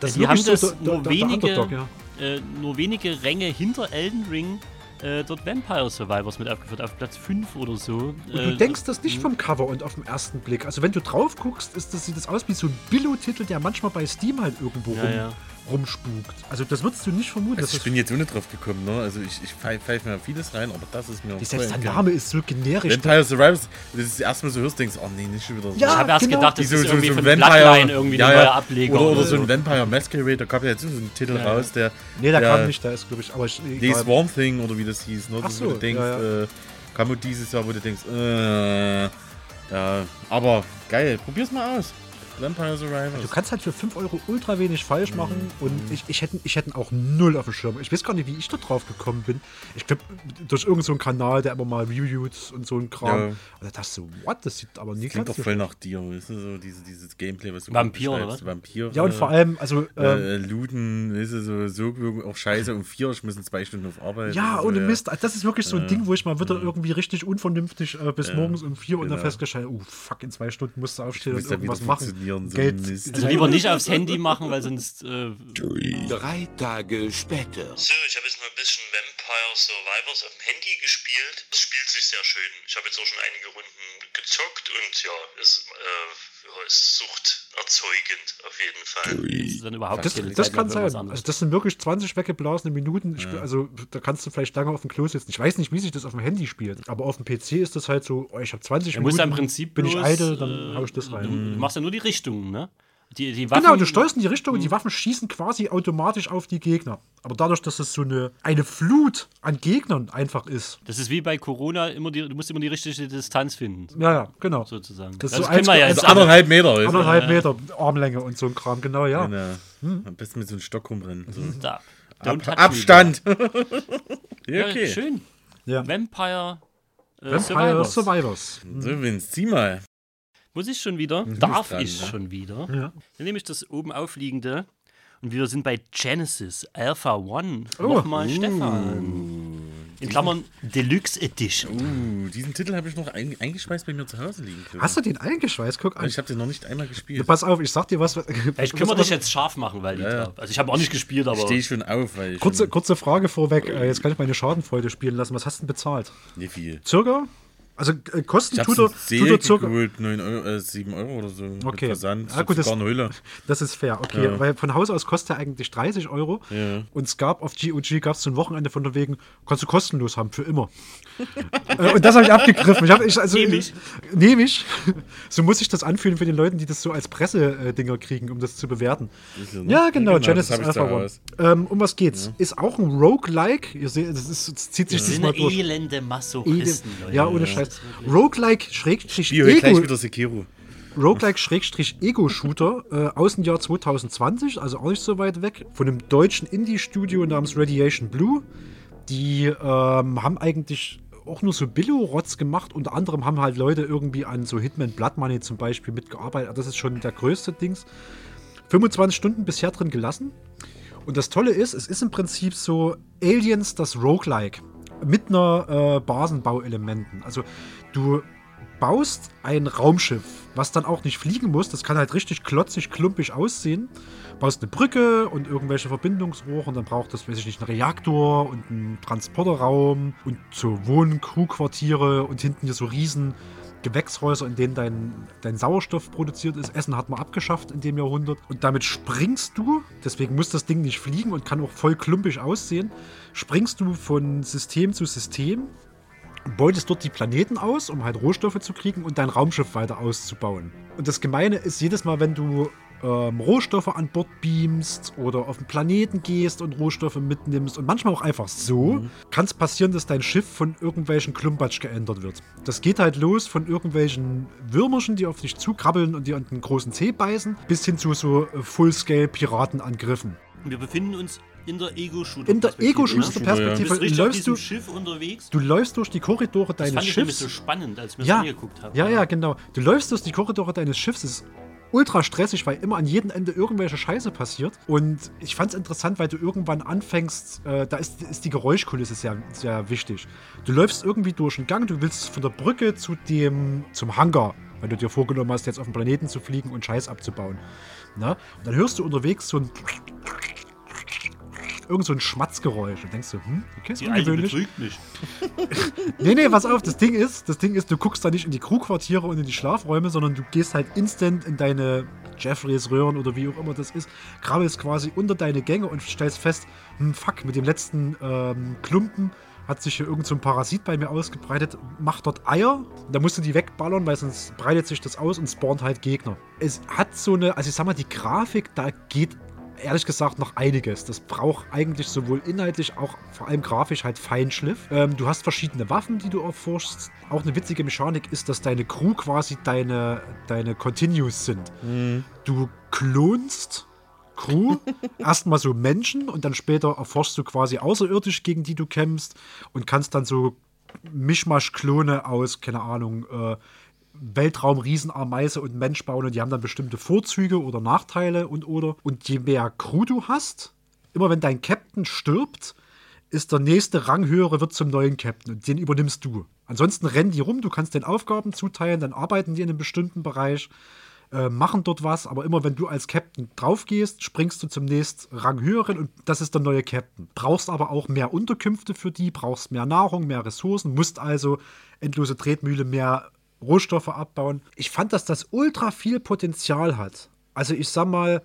Das ist die haben so das der- nur, der wenige, ja. äh, nur wenige Ränge hinter Elden Ring äh, dort Vampire Survivors mit aufgeführt, auf Platz 5 oder so. Und du Äh, denkst das nicht vom Cover und auf den ersten Blick. Also wenn du drauf guckst, ist das, sieht das aus wie so ein Billo-Titel, der manchmal bei Steam halt irgendwo Ja, rum, ja. Rumspukt. Also das würdest du nicht vermuten. Also ich das- bin jetzt auch nicht drauf gekommen, ne? Also ich, ich pfeife pfeif mir vieles rein, aber das ist mir Selbst voll der. Name ist so generisch. Vampire Survivors, das ist erstmal so hörst, denkst oh nee, nicht schon wieder so. Ja, ich habe erst genau. gedacht, das Wie ist irgendwie von Bloodline irgendwie ja, ein ja. neuer Ableger. Oder, oder so ein Vampire Masquerade, da kam ja jetzt so ein Titel Ja, ja. raus, der. nee, der kam nicht, der ist, glaube ich, aber ich, Die egal. Swarm Thing oder wie das hieß, ne? Ach Das, so, wo du denkst, ja, Äh, kam dieses Jahr, wo du denkst, äh, ja, aber geil, probier's mal aus. Vampire Survivors. Du kannst halt für 5 Euro ultra wenig falsch Mhm. machen und ich, ich hätte ich hätten auch null auf dem Schirm. Ich weiß gar nicht, wie ich da drauf gekommen bin. Ich glaube, durch irgendeinen so Kanal, der immer mal reviewt und so ein Kram. Ja. Und da dachte ich so, what? Das sieht aber nie Klingt doch voll nach dir, weißt du, so diese, dieses Gameplay, was du Vampir, oder beschreibst. Vampir. Ja, und vor allem, also, ähm, Äh, Looten, weißt du, so, so auch scheiße um vier, ich muss in zwei Stunden auf Arbeit. Ja, ohne ja. Mist. Das ist wirklich so ein Ja. Ding, wo ich mal wieder irgendwie richtig unvernünftig äh, bis morgens um vier und dann genau. festgestellt, oh fuck, in zwei Stunden musst du aufstehen und irgendwas machen. Funktionieren Ihren so Geld- Mist. Also lieber nicht aufs Handy machen, weil sonst. Äh, Drei Tage später. So, ich habe jetzt mal ein bisschen Vampire Survivors auf dem Handy gespielt. Es spielt sich sehr schön. Ich habe jetzt auch schon einige Runden gezockt und ja, ist, äh, ist suchterzeugend auf jeden Fall. das ist dann überhaupt Das, das kann sein. Also das sind wirklich 20 weggeblasene Minuten. Ich, Also da kannst du vielleicht lange auf dem Klo sitzen. Ich weiß nicht, wie sich das auf dem Handy spielt. Aber auf dem PC ist das halt so, oh, ich habe 20 Du musst Minuten, ja im Prinzip bin ich bloß, eitel, dann äh, hau ich das Du rein. machst ja nur die Richtung, ne? Die, die Waffen, Genau, du steuerst in die Richtung und die Waffen schießen quasi automatisch auf die Gegner. Aber dadurch, dass es so eine, eine Flut an Gegnern einfach ist. Das ist wie bei Corona, immer die, du musst immer die richtige Distanz finden. Ja, ja, genau. Sozusagen. Das, Das, ist so kennen wir ja anderthalb Meter ist Anderthalb Ja. Meter Armlänge und so ein Kram, genau, ja. Genau. Am besten mit so einem Stock rumrennen. So. Da. Don't Ab. Abstand. Ja, ja, okay. schön. Ja. Vampire, äh, Vampire Survivors. Survivors. So, Vince, zieh mal. Muss ich schon wieder? bist Darf dran, ich ne? schon wieder? Ja. Dann nehme ich das oben aufliegende. Und wir sind bei Genesis Alpha One. Oh. Nochmal Stefan. In Klammern Deluxe Edition. Uh, diesen Titel habe ich noch ein, eingeschweißt bei mir zu Hause liegen. Chris. Hast du den eingeschweißt? Guck an. Ich habe den noch nicht einmal gespielt. Pass auf, ich sag dir was. Können wir dich jetzt scharf machen, weil die Ja, ja. Also ich habe auch nicht gespielt, aber. Stehe ich schon auf, weil ich Kurze, schon kurze Frage vorweg. Äh, Jetzt kann ich meine Schadenfreude spielen lassen. Was hast du denn bezahlt? nicht viel. Circa? Also äh, Kosten Ich tut er, tut er circa. geholt, 9 Euro, äh, 7 Euro oder so. Okay. Versand, Ah, gut, das-. Das ist fair, okay. Ja. Weil von Haus aus kostet er eigentlich 30 Euro. Ja. Und es gab auf GOG gab es so ein Wochenende von der wegen, kannst du kostenlos haben, für immer. Äh, und das habe ich abgegriffen. Ich hab, ich, also, Nehm ich. Nehme ich. So muss sich das anfühlen für die Leute, die das so als Presse-Dinger kriegen, um das zu bewerten. Ne? Ja, genau, Ja, genau, Genesis ich Alpha One. Ähm, um was geht's? Ist auch ein Roguelike. Ihr seht, das, ist, das zieht sich Das das sind mal durch. elende Ede- Masochisten, Leute. Ja, ohne Scheiß. Roguelike Schrägstrich heute gleich Ego. wieder Sekiro. Roguelike Schrägstrich Ego-Shooter äh, aus dem Jahr 2020, also auch nicht so weit weg, von einem deutschen Indie-Studio namens Radiation Blue. Die ähm, haben eigentlich auch nur so Billo-Rotz gemacht. Unter anderem haben halt Leute irgendwie an so Hitman Blood Money zum Beispiel mitgearbeitet. Das ist schon der größte Dings. 25 Stunden bisher drin gelassen. Und das Tolle ist, es ist im Prinzip so Aliens, das Roguelike. Mit einer äh, Basenbauelementen. Also du baust ein Raumschiff, was dann auch nicht fliegen muss. Das kann halt richtig klotzig, klumpig aussehen. Baust eine Brücke und irgendwelche Verbindungsrohre und dann braucht das, weiß ich nicht, einen Reaktor und einen Transporterraum und so Wohn-, Crewquartiere und hinten hier so riesen Gewächshäuser, in denen dein, dein Sauerstoff produziert ist. Essen hat man abgeschafft in dem Jahrhundert. Und damit springst du, deswegen muss das Ding nicht fliegen und kann auch voll klumpig aussehen, springst du von System zu System beutest dort die Planeten aus, um halt Rohstoffe zu kriegen und dein Raumschiff weiter auszubauen. Und das Gemeine ist, jedes Mal, wenn du ähm, Rohstoffe an Bord beamst oder auf den Planeten gehst und Rohstoffe mitnimmst und manchmal auch einfach so, kann es passieren, dass dein Schiff von irgendwelchen Klumpatsch geändert wird. Das geht halt los von irgendwelchen Würmerchen, die auf dich zukrabbeln und dir an den großen Zeh beißen, bis hin zu so äh, Full-Scale-Piratenangriffen. Wir befinden uns in der Ego-Shooter. In der Ne? Du Ego-Shooter-Perspektive bist richtig auf läufst du, Schiff unterwegs. du läufst durch die Korridore Das deines fand ich nämlich Schiffs. so spannend, als wir es ja, angeguckt haben. Ja, ja, genau. Du läufst durch die Korridore deines Schiffs, es ist ultra stressig, weil immer an jedem Ende irgendwelche Scheiße passiert. Und ich fand es interessant, weil du irgendwann anfängst, äh, da ist, ist die Geräuschkulisse sehr, sehr wichtig. Du läufst irgendwie durch einen Gang, du willst von der Brücke zu dem, zum Hangar, weil du dir vorgenommen hast, jetzt auf den Planeten zu fliegen und Scheiß abzubauen. Na? Und dann hörst du unterwegs so ein irgend so ein Schmatzgeräusch und denkst du, hm, okay, ist Die ungewöhnlich. betrügt mich. Nee, nee, pass auf, das Ding ist, das Ding ist, du guckst da nicht in die Crewquartiere und in die Schlafräume, sondern du gehst halt instant in deine Jeffreys Röhren oder wie auch immer das ist, krabbelst quasi unter deine Gänge und stellst fest, hm, fuck, mit dem letzten ähm, Klumpen hat sich hier irgend so ein Parasit bei mir ausgebreitet, macht dort Eier, da musst du die wegballern, weil sonst breitet sich das aus und spawnt halt Gegner. Es hat so eine, also ich sag mal, die Grafik, da geht ehrlich gesagt noch einiges. Das braucht eigentlich sowohl inhaltlich, auch vor allem grafisch halt Feinschliff. Ähm, du hast verschiedene Waffen, die du erforschst. Auch eine witzige Mechanik ist, dass deine Crew quasi deine, deine Continues sind. Du klonst Crew, erstmal so Menschen und dann später erforschst du quasi außerirdisch, gegen die du kämpfst und kannst dann so Mischmasch-Klone aus, keine Ahnung, äh, Weltraum, Riesenameise und Mensch bauen und die haben dann bestimmte Vorzüge oder Nachteile und oder. Und je mehr Crew du hast, immer wenn dein Captain stirbt, ist der nächste Ranghöhere wird zum neuen Captain und den übernimmst du. Ansonsten rennen die rum, du kannst den Aufgaben zuteilen, dann arbeiten die in einem bestimmten Bereich. äh, machen dort was, aber immer wenn du als Captain draufgehst, springst du zum nächsten Rang höheren und das ist der neue Captain. Brauchst aber auch mehr Unterkünfte für die, brauchst mehr Nahrung, mehr Ressourcen, musst also endlose Tretmühle, mehr Rohstoffe abbauen. Ich fand, dass das ultra viel Potenzial hat. Also ich sag mal,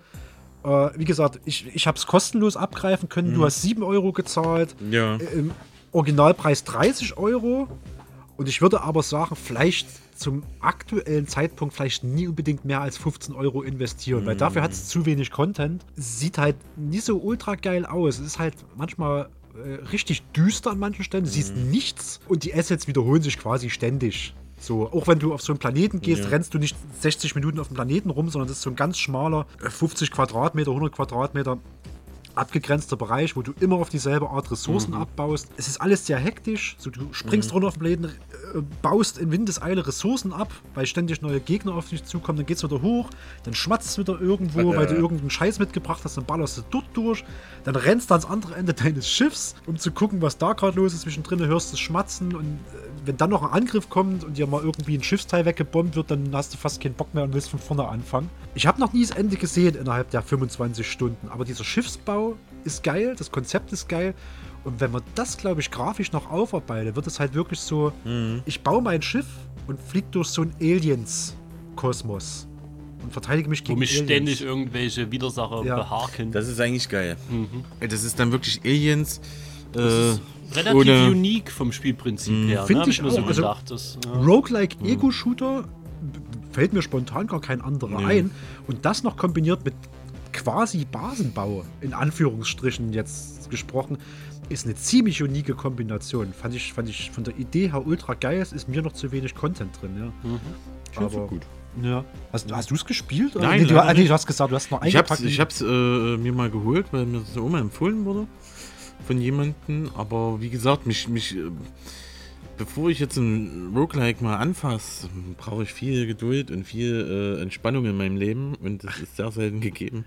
äh, wie gesagt, ich, ich habe es kostenlos abgreifen können. Mhm. Du hast 7 Euro gezahlt. Ja. Im Originalpreis 30 Euro. Und ich würde aber sagen, vielleicht zum aktuellen Zeitpunkt vielleicht nie unbedingt mehr als 15 Euro investieren, weil dafür hat es zu wenig Content. Sieht halt nicht so ultra geil aus. Es ist halt manchmal äh, richtig düster an manchen Stellen. Du siehst nichts und die Assets wiederholen sich quasi ständig. So, auch wenn du auf so einen Planeten gehst, Ja. rennst du nicht 60 Minuten auf dem Planeten rum, sondern das ist so ein ganz schmaler äh, 50 Quadratmeter, 100 Quadratmeter abgegrenzter Bereich, wo du immer auf dieselbe Art Ressourcen Mhm. abbaust. Es ist alles sehr hektisch. So, du springst Mhm. runter auf den Planeten, äh, baust in Windeseile Ressourcen ab, weil ständig neue Gegner auf dich zukommen. Dann geht's wieder hoch, dann schmatzt es wieder irgendwo, weil du irgendeinen Scheiß mitgebracht hast, dann ballerst du dort durch. Dann rennst du ans andere Ende deines Schiffs, um zu gucken, was da gerade los ist. Zwischendrin hörst du schmatzen und äh, wenn dann noch ein Angriff kommt und dir mal irgendwie ein Schiffsteil weggebombt wird, dann hast du fast keinen Bock mehr und willst von vorne anfangen. Ich habe noch nie das Ende gesehen innerhalb der 25 Stunden, aber dieser Schiffsbau ist geil, das Konzept ist geil. Und wenn man das, glaube ich, grafisch noch aufarbeitet, wird es halt wirklich so, ich baue mein Schiff und fliege durch so einen Aliens-Kosmos und verteidige mich Wo gegen mich Aliens. ständig irgendwelche Widersacher Ja. behaken. Das ist eigentlich geil. Mhm. Das ist dann wirklich Aliens. Das äh, ist relativ ohne- unique vom Spielprinzip Mhm. her. Ne? Finde Hab ich mir auch. so also, gedacht. Das, ja. Roguelike Ego-Shooter b- fällt mir spontan gar kein anderer Nee. ein. Und das noch kombiniert mit quasi Basenbau, in Anführungsstrichen jetzt gesprochen, ist eine ziemlich unique Kombination. Fand ich, fand ich von der Idee her ultra geil. Es ist mir noch zu wenig Content drin, ja. Ist doch gut. Ja. Hast, hast du es gespielt? Oder? Nein, nee, du, nee, du hast gesagt, du hast noch Ich hab's, eingepackt. ich hab's äh, mir mal geholt, weil mir das Oma empfohlen wurde von jemandem. Aber wie gesagt, mich, mich, äh, bevor ich jetzt ein Roguelike mal anfasse, brauche ich viel Geduld und viel äh, Entspannung in meinem Leben. Und das ist sehr selten gegeben,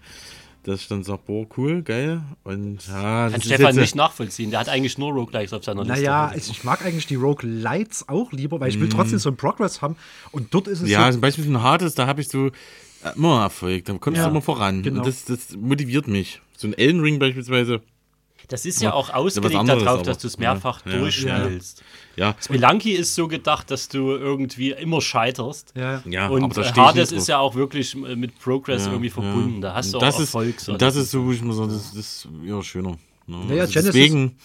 dass ich dann sage, boah, cool, geil. Und ja, Kann Stefan nicht nachvollziehen. Der hat eigentlich nur Roguelikes auf seiner Liste. Naja, ich, ich mag eigentlich die Roguelites auch lieber, weil ich will Mhm. trotzdem so einen Progress haben. Und dort ist es Ja, so, zum Beispiel von Hades, da habe ich so immer Erfolg, da kommst Ja, du immer voran. genau. Und das, das motiviert mich. So ein Elden Ring beispielsweise. Das ist ja auch ja was ausgelegt anderes, darauf, aber- dass du es mehrfach ja, durchspielst. Ja. Spelunky ist so gedacht, dass du irgendwie immer scheiterst. Ja, Ja, und Hades ist ja auch wirklich mit Progress Ja, irgendwie verbunden. ja. Da hast du das auch ist, Erfolg. so. das ist so, wo ich mir so, das, ist ja schöner. Ne? Naja, also Genesis, deswegen.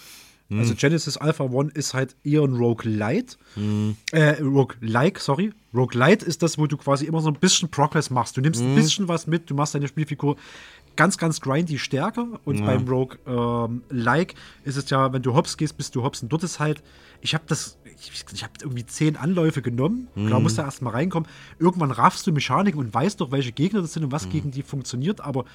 hm. also Genesis Alpha One ist halt eher ein Roguelite. Hm. Äh, Roguelike, sorry. Roguelite ist das, wo du quasi immer so ein bisschen Progress machst. Du nimmst ein Hm. bisschen was mit, du machst deine Spielfigur ganz, ganz grindy stärker. Und Ja. beim Rogue ähm, Like ist es ja, wenn du hops gehst, bist du hops. Und dort ist halt, ich habe das, ich, ich habe irgendwie zehn Anläufe genommen. Klar Mhm. musst du erst mal reinkommen. Irgendwann raffst du Mechaniken und weißt doch, welche Gegner das sind und was Mhm. gegen die funktioniert. Aber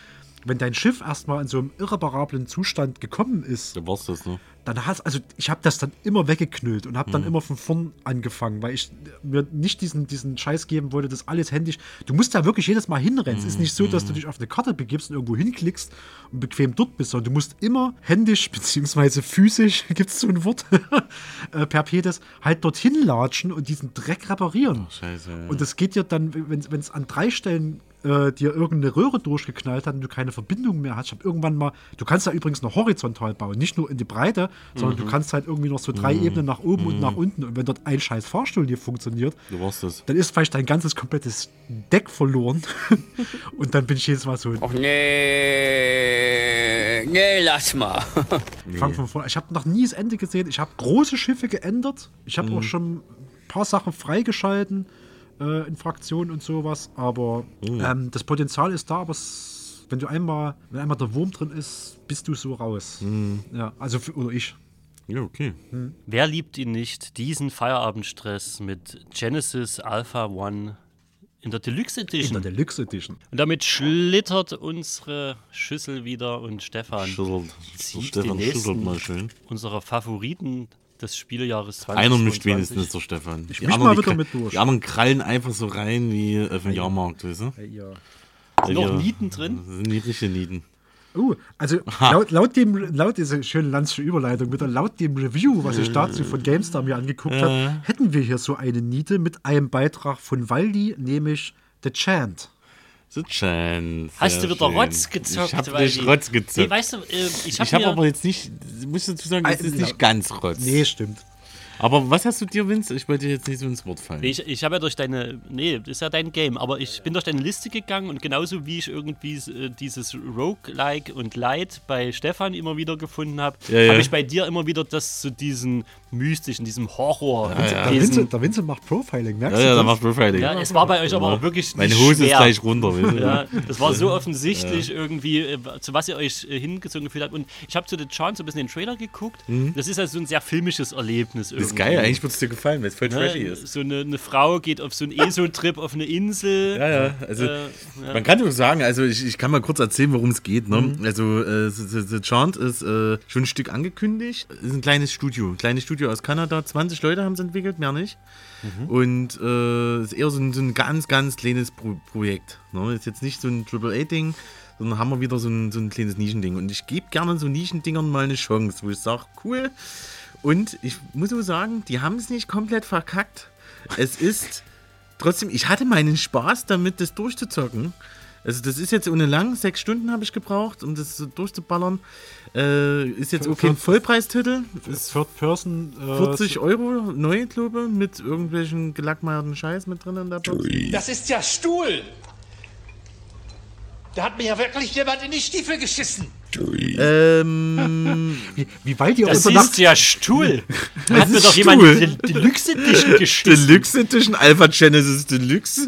wenn dein Schiff erstmal in so einem irreparablen Zustand gekommen ist, Da war's das, ne? dann hast also ich habe das dann immer weggeknüllt und habe dann Mhm. immer von vorn angefangen, weil ich mir nicht diesen, diesen Scheiß geben wollte, das alles händisch. Du musst da wirklich jedes Mal hinrennen. Es ist nicht so, dass du dich auf eine Karte begibst und irgendwo hinklickst und bequem dort bist, sondern du musst immer händisch beziehungsweise physisch, gibt es so ein Wort, äh, per Pedes, halt dorthin latschen und diesen Dreck reparieren. Scheiße. Ja. Und das geht dir dann, wenn es an drei Stellen äh, dir irgendeine Röhre durchgeknallt hat und du keine Verbindung mehr hast. Ich habe irgendwann mal, du kannst da übrigens noch horizontal bauen, nicht nur in die Breite, sondern du Mhm. kannst halt irgendwie noch so drei Mhm. Ebenen nach oben und Mhm. nach unten. Und wenn dort ein scheiß Fahrstuhl dir funktioniert, Du dann ist vielleicht dein ganzes komplettes Deck verloren. und dann bin ich jedes Mal so. Och nee, nee, lass mal. Ich fang von vorne. Ich habe noch nie das Ende gesehen. Ich habe große Schiffe geändert. Ich habe Mhm. auch schon ein paar Sachen freigeschalten äh, in Fraktionen und sowas. Aber Mhm. ähm, das Potenzial ist da, aber es, wenn du einmal, wenn einmal der Wurm drin ist, bist du so raus. Mhm. Ja, also für, oder ich. Ja, okay. Wer liebt ihn nicht? Diesen Feierabendstress mit Genesis Alpha One in der Deluxe Edition. In der Deluxe Edition. Und damit schlittert unsere Schüssel wieder und Stefan Schüttelt. zieht Stefan den schüttelt nächsten mal schön. unserer Favoriten des Spielejahres 20. Einer mischt wenigstens der Stefan. Ich Die anderen, mal die wieder kra- mit durch. Die anderen krallen einfach so rein wie auf dem Jahrmarkt, weißt du? Ja. Weil noch Nieten drin? Das sind niedrige Nieten. Uh, also laut, laut dem, laut dieser schönen Landsche Überleitung, wieder laut dem Review, was ich dazu von GameStar mir angeguckt Äh. habe, hätten wir hier so eine Niete mit einem Beitrag von Waldi, nämlich The Chant. The Chance. Hast du wieder schön. Rotz gezockt? Ich nicht die- Rotz gezockt. Nee, weißt du, äh, ich habe ich mir- aber jetzt nicht, muss dazu sagen, es ist nicht ganz Rotz. Nee, stimmt. Aber was hast du dir, Vince? Ich wollte dir jetzt nicht so ins Wort fallen. Ich, ich habe ja durch deine, nee, das ist ja dein Game, aber ich bin durch deine Liste gegangen und genauso wie ich irgendwie äh, dieses Roguelike und Light bei Stefan immer wieder gefunden habe, Ja, ja. habe ich bei dir immer wieder das zu diesen mystischen, diesem Horror. Ja, ja. Der Vincent macht Profiling, merkst Ja, du ja, der macht Profiling. Ja, es war bei euch aber auch wirklich Meine Hose ist schwer. gleich runter, das war so offensichtlich irgendwie, äh, zu was ihr euch äh, hingezogen gefühlt habt. Und ich habe zu The Chance so ein bisschen den Trailer geguckt. Mhm. Das ist also so ein sehr filmisches Erlebnis. Das ist geil, eigentlich würde es dir gefallen, weil es voll trashy ist. So eine, eine Frau geht auf so einen ESO-Trip auf eine Insel. Ja, ja, also Äh, ja. man kann doch sagen, also ich, ich kann mal kurz erzählen, worum es geht. Ne? Mhm. Also äh, The, The, Chant ist äh, schon ein Stück angekündigt. Ist ein kleines Studio, ein kleines Studio aus Kanada. 20 Leute haben es entwickelt, mehr nicht. Mhm. Und äh, ist eher so ein, so ein ganz, ganz kleines Pro Projekt. Ne? Ist jetzt nicht so ein AAA-Ding, sondern haben wir wieder so ein, so ein kleines Nischending. Und ich gebe gerne so Nischendingern mal eine Chance, wo ich sage, cool. Und ich muss so sagen, die haben es nicht komplett verkackt. Es ist trotzdem, ich hatte meinen Spaß damit, das durchzuzocken. Also das ist jetzt ohne lang, sechs Stunden habe ich gebraucht, um das so durchzuballern. Äh, ist jetzt okay, ein Vollpreistitel. Ist Third Person. Äh, 40 Euro, neu, glaube ich, mit irgendwelchen gelackmeierten Scheiß mit drin in der Box. Das ist ja Stuhl. Da hat mir ja wirklich jemand in die Stiefel geschissen. Ähm, wie, wie weit ihr Das unter ist ja Stuhl. Da Das hat mir ist doch jemand Stuhl. die Deluxe Edition geschissen. Deluxe Edition, Alpha Genesis Deluxe.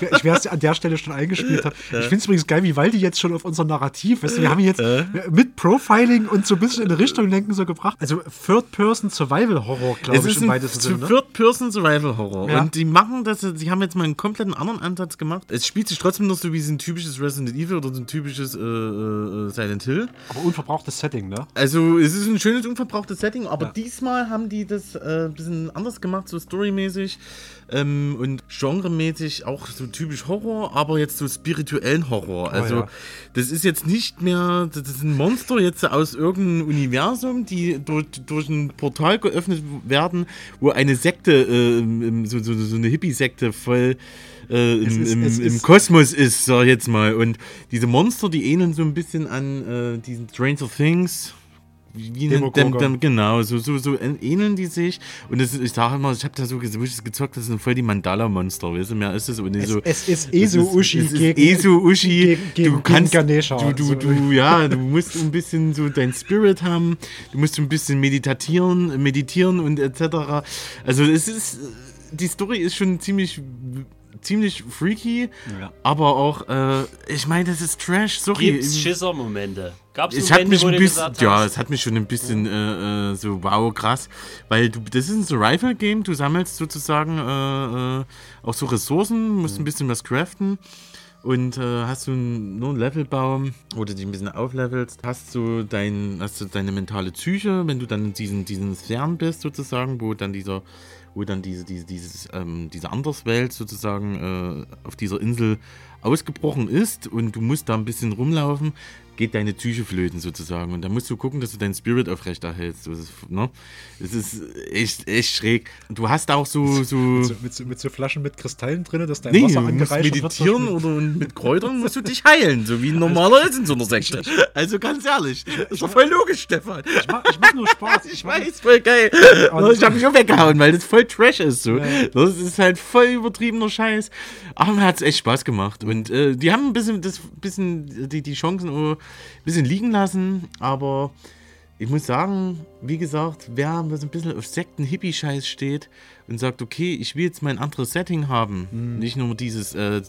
Ich, ich wäre es an der Stelle schon eingespielt habe. Ich finde es übrigens geil, wie Waldi jetzt schon auf unser Narrativ, weißt du, wir haben jetzt mit Profiling und so ein bisschen in eine Richtung lenken so gebracht. Also Third-Person Survival Horror, Es glaube ich, ist im ein weitesten Sinne. ne? Third-Person Survival Horror. Ja. Und die machen das, sie haben jetzt mal einen kompletten anderen Ansatz gemacht. Es spielt sich trotzdem noch so wie so ein typisches Resident Evil oder so ein typisches äh, äh, Silent Hill. Aber unverbrauchtes Setting, ne? Also es ist ein schönes, unverbrauchtes Setting, aber diesmal haben die das äh, ein bisschen anders gemacht, so storymäßig ähm, und genremäßig auch so typisch Horror, aber jetzt so spirituellen Horror. Also ja. das ist jetzt nicht mehr, das ist ein Monster jetzt aus irgendeinem Universum, die durch, durch ein Portal geöffnet werden, wo eine Sekte, äh, so, so, so eine Hippie-Sekte voll äh, im, ist- im, im Kosmos ist, sag ich jetzt mal. Und diese Monster, die ähneln so ein bisschen an äh, diesen Stranger Things. Wie, nennt- dem, dem, genau, so, so, so ähneln die sich. Und das, ich sage immer, ich habe da so gezockt, das sind voll die Mandala-Monster, weißt du, mehr ist es. Und Es- so, es ist Esu es Ushi es ist gegen- Esu Ushi. gegen- gegen- du kannst, gegen Ganesha. du, du, So. du, ja, du musst ein bisschen so dein Spirit haben, du musst ein bisschen meditieren, meditieren und etc. Also es ist, die Story ist schon ziemlich ziemlich freaky, aber auch, äh, ich meine, das ist Trash, sorry. Gibt's Schisser-Momente? Gab's Es hat Momente, mich ein bisschen, ja, es hat mich schon ein bisschen äh, äh, so wow krass, weil du, das ist ein Survival-Game, du sammelst sozusagen äh, äh, auch so Ressourcen, musst ein bisschen was craften. Und äh, hast du nur einen Levelbaum, wo du dich ein bisschen auflevelst, hast du dein, hast du deine mentale Psyche, wenn du dann in diesen, diesen Sphären bist sozusagen, wo dann dieser, wo dann diese, diese, dieses, ähm, diese Anderswelt sozusagen äh, auf dieser Insel ausgebrochen ist und du musst da ein bisschen rumlaufen, geht deine Psyche flöten sozusagen. Und da musst du gucken, dass du deinen Spirit aufrechterhältst. Das ist, ne? Es ist echt, echt schräg. Du hast auch so. so Mit so, mit, so, mit so Flaschen mit Kristallen drin, dass dein Nee, Wasser angereichert meditieren wird. oder mit Kräutern musst du dich heilen, so wie ein normaler ist in so einer Sekte. Also ganz ehrlich, das ist doch voll logisch, Stefan. Ich mach, ich mach nur Spaß. Ich weiß, voll geil. Und- Ich hab mich auch weggehauen, weil das voll Trash ist. So. Ja. Das ist halt voll übertriebener Scheiß. Aber mir hat es echt Spaß gemacht. Und äh, die haben ein bisschen, das, bisschen die, die Chancen auch ein bisschen liegen lassen. Aber ich muss sagen, wie gesagt, wer so ein bisschen auf Sekten-Hippie-Scheiß steht und sagt, okay, ich will jetzt mein anderes Setting haben. Mhm. Nicht nur dieses äh,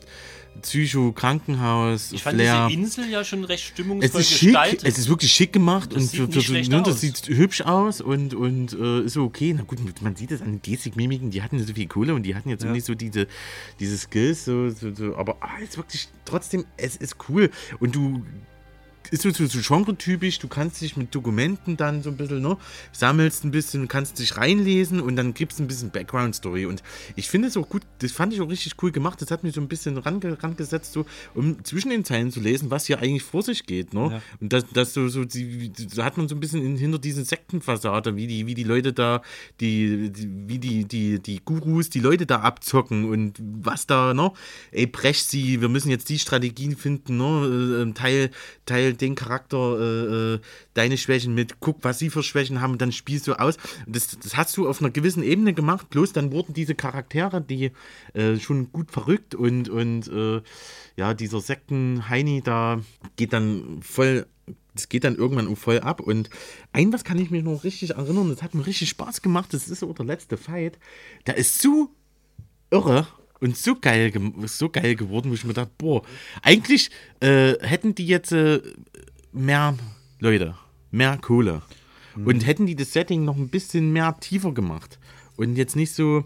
Psycho-Krankenhaus, Ich fand Flair. diese Insel ja schon recht Es stimmungsvoll ist schick, gestaltet. es ist wirklich schick gemacht Das und sieht für, nicht für schlecht ne, das sieht hübsch aus und, und äh, ist so okay. Na gut, man sieht es an den Gestik, Mimiken, die hatten ja so viel Kohle und die hatten jetzt Ja. nicht so diese, diese Skills, so, so, so, aber ah, es ist wirklich trotzdem, es ist cool und du ist so, so, so genre-typisch, du kannst dich mit Dokumenten dann so ein bisschen, ne, sammelst ein bisschen, kannst dich reinlesen und dann gibst ein bisschen Background-Story. Und ich finde es auch gut, das fand ich auch richtig cool gemacht. Das hat mich so ein bisschen range, rangesetzt, so, um zwischen den Zeilen zu lesen, was hier eigentlich vor sich geht. Ne? Ja. Und das, das so, so, die, da hat man so ein bisschen in, hinter diesen Sektenfassade, wie die, wie die Leute da, die, die, wie die, die, die Gurus, die Leute da abzocken und was da, ne? Ey, brech sie, wir müssen jetzt die Strategien finden, ne? Äh, Teil, Teil den Charakter, äh, äh, deine Schwächen mit, guck, was sie für Schwächen haben, und dann spielst du aus. Das, das hast du auf einer gewissen Ebene gemacht, bloß dann wurden diese Charaktere, die äh, schon gut verrückt und, und äh, ja, dieser Sekten-Heini da geht dann voll das geht dann irgendwann voll ab. Und ein was kann ich mich noch richtig erinnern, das hat mir richtig Spaß gemacht, das ist so der letzte Fight. Der ist so irre und so geil, so geil geworden, wo ich mir dachte, boah, eigentlich äh, hätten die jetzt äh, mehr Leute, mehr Kohle. Und hätten die das Setting noch ein bisschen mehr tiefer gemacht. Und jetzt nicht so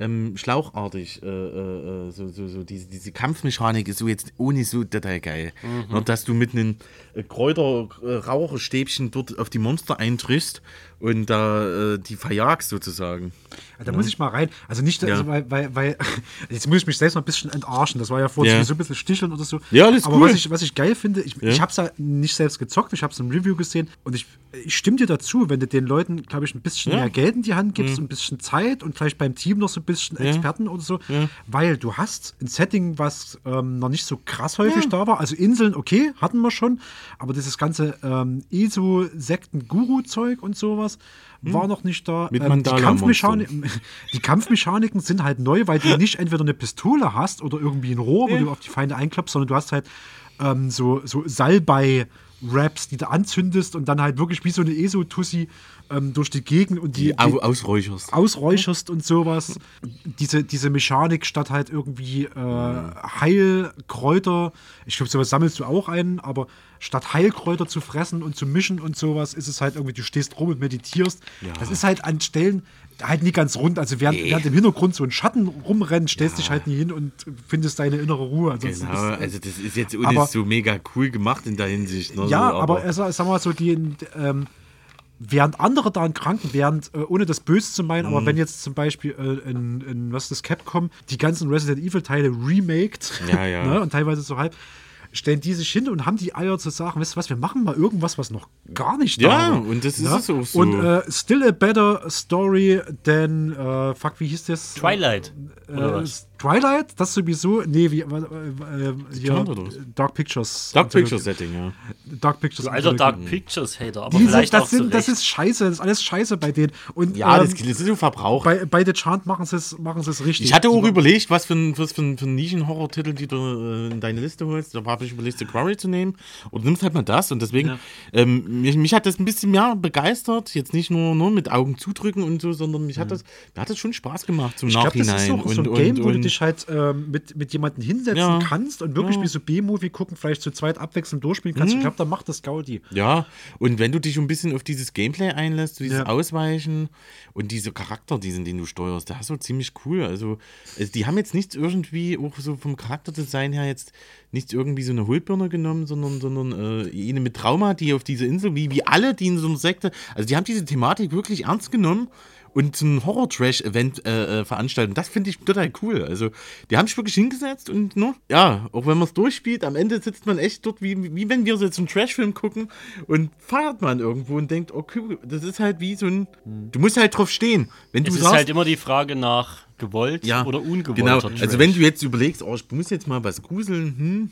ähm, schlauchartig, äh, äh, äh, so, so, so diese, diese Kampfmechanik ist so jetzt ohne so total geil. Mhm. Ne, dass du mit einem äh, Kräuter-Raucherstäbchen dort auf die Monster eintriffst und da äh, die verjagst sozusagen. Da muss ich mal rein. Also nicht, Ja. also weil, weil, weil, jetzt muss ich mich selbst mal ein bisschen entarschen. Das war ja vorhin Ja. so ein bisschen sticheln oder so. Ja, alles Aber cool. was ich, was ich geil finde, ich, Ja. ich habe es ja nicht selbst gezockt, ich habe es im Review gesehen und ich, ich stimme dir dazu, wenn du den Leuten, glaube ich, ein bisschen Ja. mehr Geld in die Hand gibst, Mhm. ein bisschen Zeit und vielleicht beim Team noch so ein bisschen Ja. Experten oder so, Ja. weil du hast ein Setting, was ähm, noch nicht so krass häufig Ja. da war. Also Inseln, okay, hatten wir schon, aber dieses ganze ähm, ESO-Sekten-Guru-Zeug und sowas war noch nicht da. Hm. Mit Ähm, die. Kampfmechanik, die Kampfmechaniken sind halt neu, weil du nicht entweder eine Pistole hast oder irgendwie ein Rohr, wo Ja. du auf die Feinde einklappst, sondern du hast halt ähm, so, so Salbei-Raps, die du anzündest und dann halt wirklich wie so eine ESO-Tussi ähm, durch die Gegend und die, Die au ausräucherst. ausräucherst und sowas. Diese, diese Mechanik statt halt irgendwie äh, Heilkräuter, ich glaube, sowas sammelst du auch ein, aber statt Heilkräuter zu fressen und zu mischen und sowas, ist es halt irgendwie, du stehst rum und meditierst. Das ist halt an Stellen halt nie ganz rund. Also während, Nee. während im Hintergrund so ein Schatten rumrennt, stellst dich halt nie hin und findest deine innere Ruhe. Ansonsten Genau, ist, äh, also das ist jetzt aber- so mega cool gemacht in der Hinsicht. Ne? ja, so, aber, also, sagen wir mal so, die, ähm, während andere daran kranken, während, äh, ohne das Böse zu meinen, aber Mhm. wenn jetzt zum Beispiel äh, in, in, was ist das, Capcom, die ganzen Resident Evil-Teile remaked, Ja, ja. ne, und teilweise so halb, stellen die sich hin und haben die Eier zu sagen, weißt du was, wir machen mal irgendwas, was noch gar nicht Ja, da war. und das ist Ne? es auch so. Und äh, still a better story than, äh, fuck, wie hieß das? Twilight. Oder Äh, was? Twilight, das sowieso, nee, wie, äh, äh, was? Dark Pictures. Dark Picture Setting, ja. Dark Pictures. Du alter Dark. Pictures Hater, aber Diese, vielleicht das, auch zu sind, das ist scheiße, das ist alles scheiße bei denen. Und, Ja, ähm, das, das ist so verbraucht. bei, bei The Chant machen sie es machen sie es richtig. Ich hatte auch Die- überlegt, was für ein, was für ein, für ein Nischen-Horror-Titel die du äh, in deine Liste holst. Da habe ich überlegt, The Quarry zu nehmen. Und nimmst halt mal das. Und deswegen, Ja. ähm, mich, mich hat das ein bisschen mehr begeistert. Jetzt nicht nur, nur mit Augen zudrücken und so, sondern mich hat das, mir hat das schon Spaß gemacht zum Ich glaube, das Nachhinein. ist auch so ein und, Game, und, wo du und, dich halt ähm, mit, mit jemandem hinsetzen Ja. kannst und wirklich Ja. wie so B-Movie gucken, vielleicht zu zweit abwechselnd durchspielen kannst. Mhm. Ich glaube, da macht das Gaudi. Ja, und wenn du dich ein bisschen auf dieses Gameplay einlässt, dieses Ja. Ausweichen und diese Charakter, diesen, den du steuerst, das ist so ziemlich cool. Also, es- die haben jetzt nicht irgendwie, auch so vom Charakterdesign her, jetzt nicht irgendwie so eine Hohlbirne genommen, sondern, sondern äh, eine mit Trauma, die auf diese Insel, wie, wie alle, die in so einer Sekte, also die haben diese Thematik wirklich ernst genommen und so ein Horror-Trash-Event äh, äh, veranstalten. Das finde ich total cool. Also, die haben sich wirklich hingesetzt und, ne, ja, auch wenn man es durchspielt, am Ende sitzt man echt dort, wie, wie wenn wir so jetzt einen Trash-Film gucken und feiert man irgendwo und denkt, okay, das ist halt wie so ein, du musst halt drauf stehen. Wenn du es ist halt immer die Frage nach gewollt ja, oder ungewollt. Genau, also wenn du jetzt überlegst, oh, ich muss jetzt mal was gruseln, hm,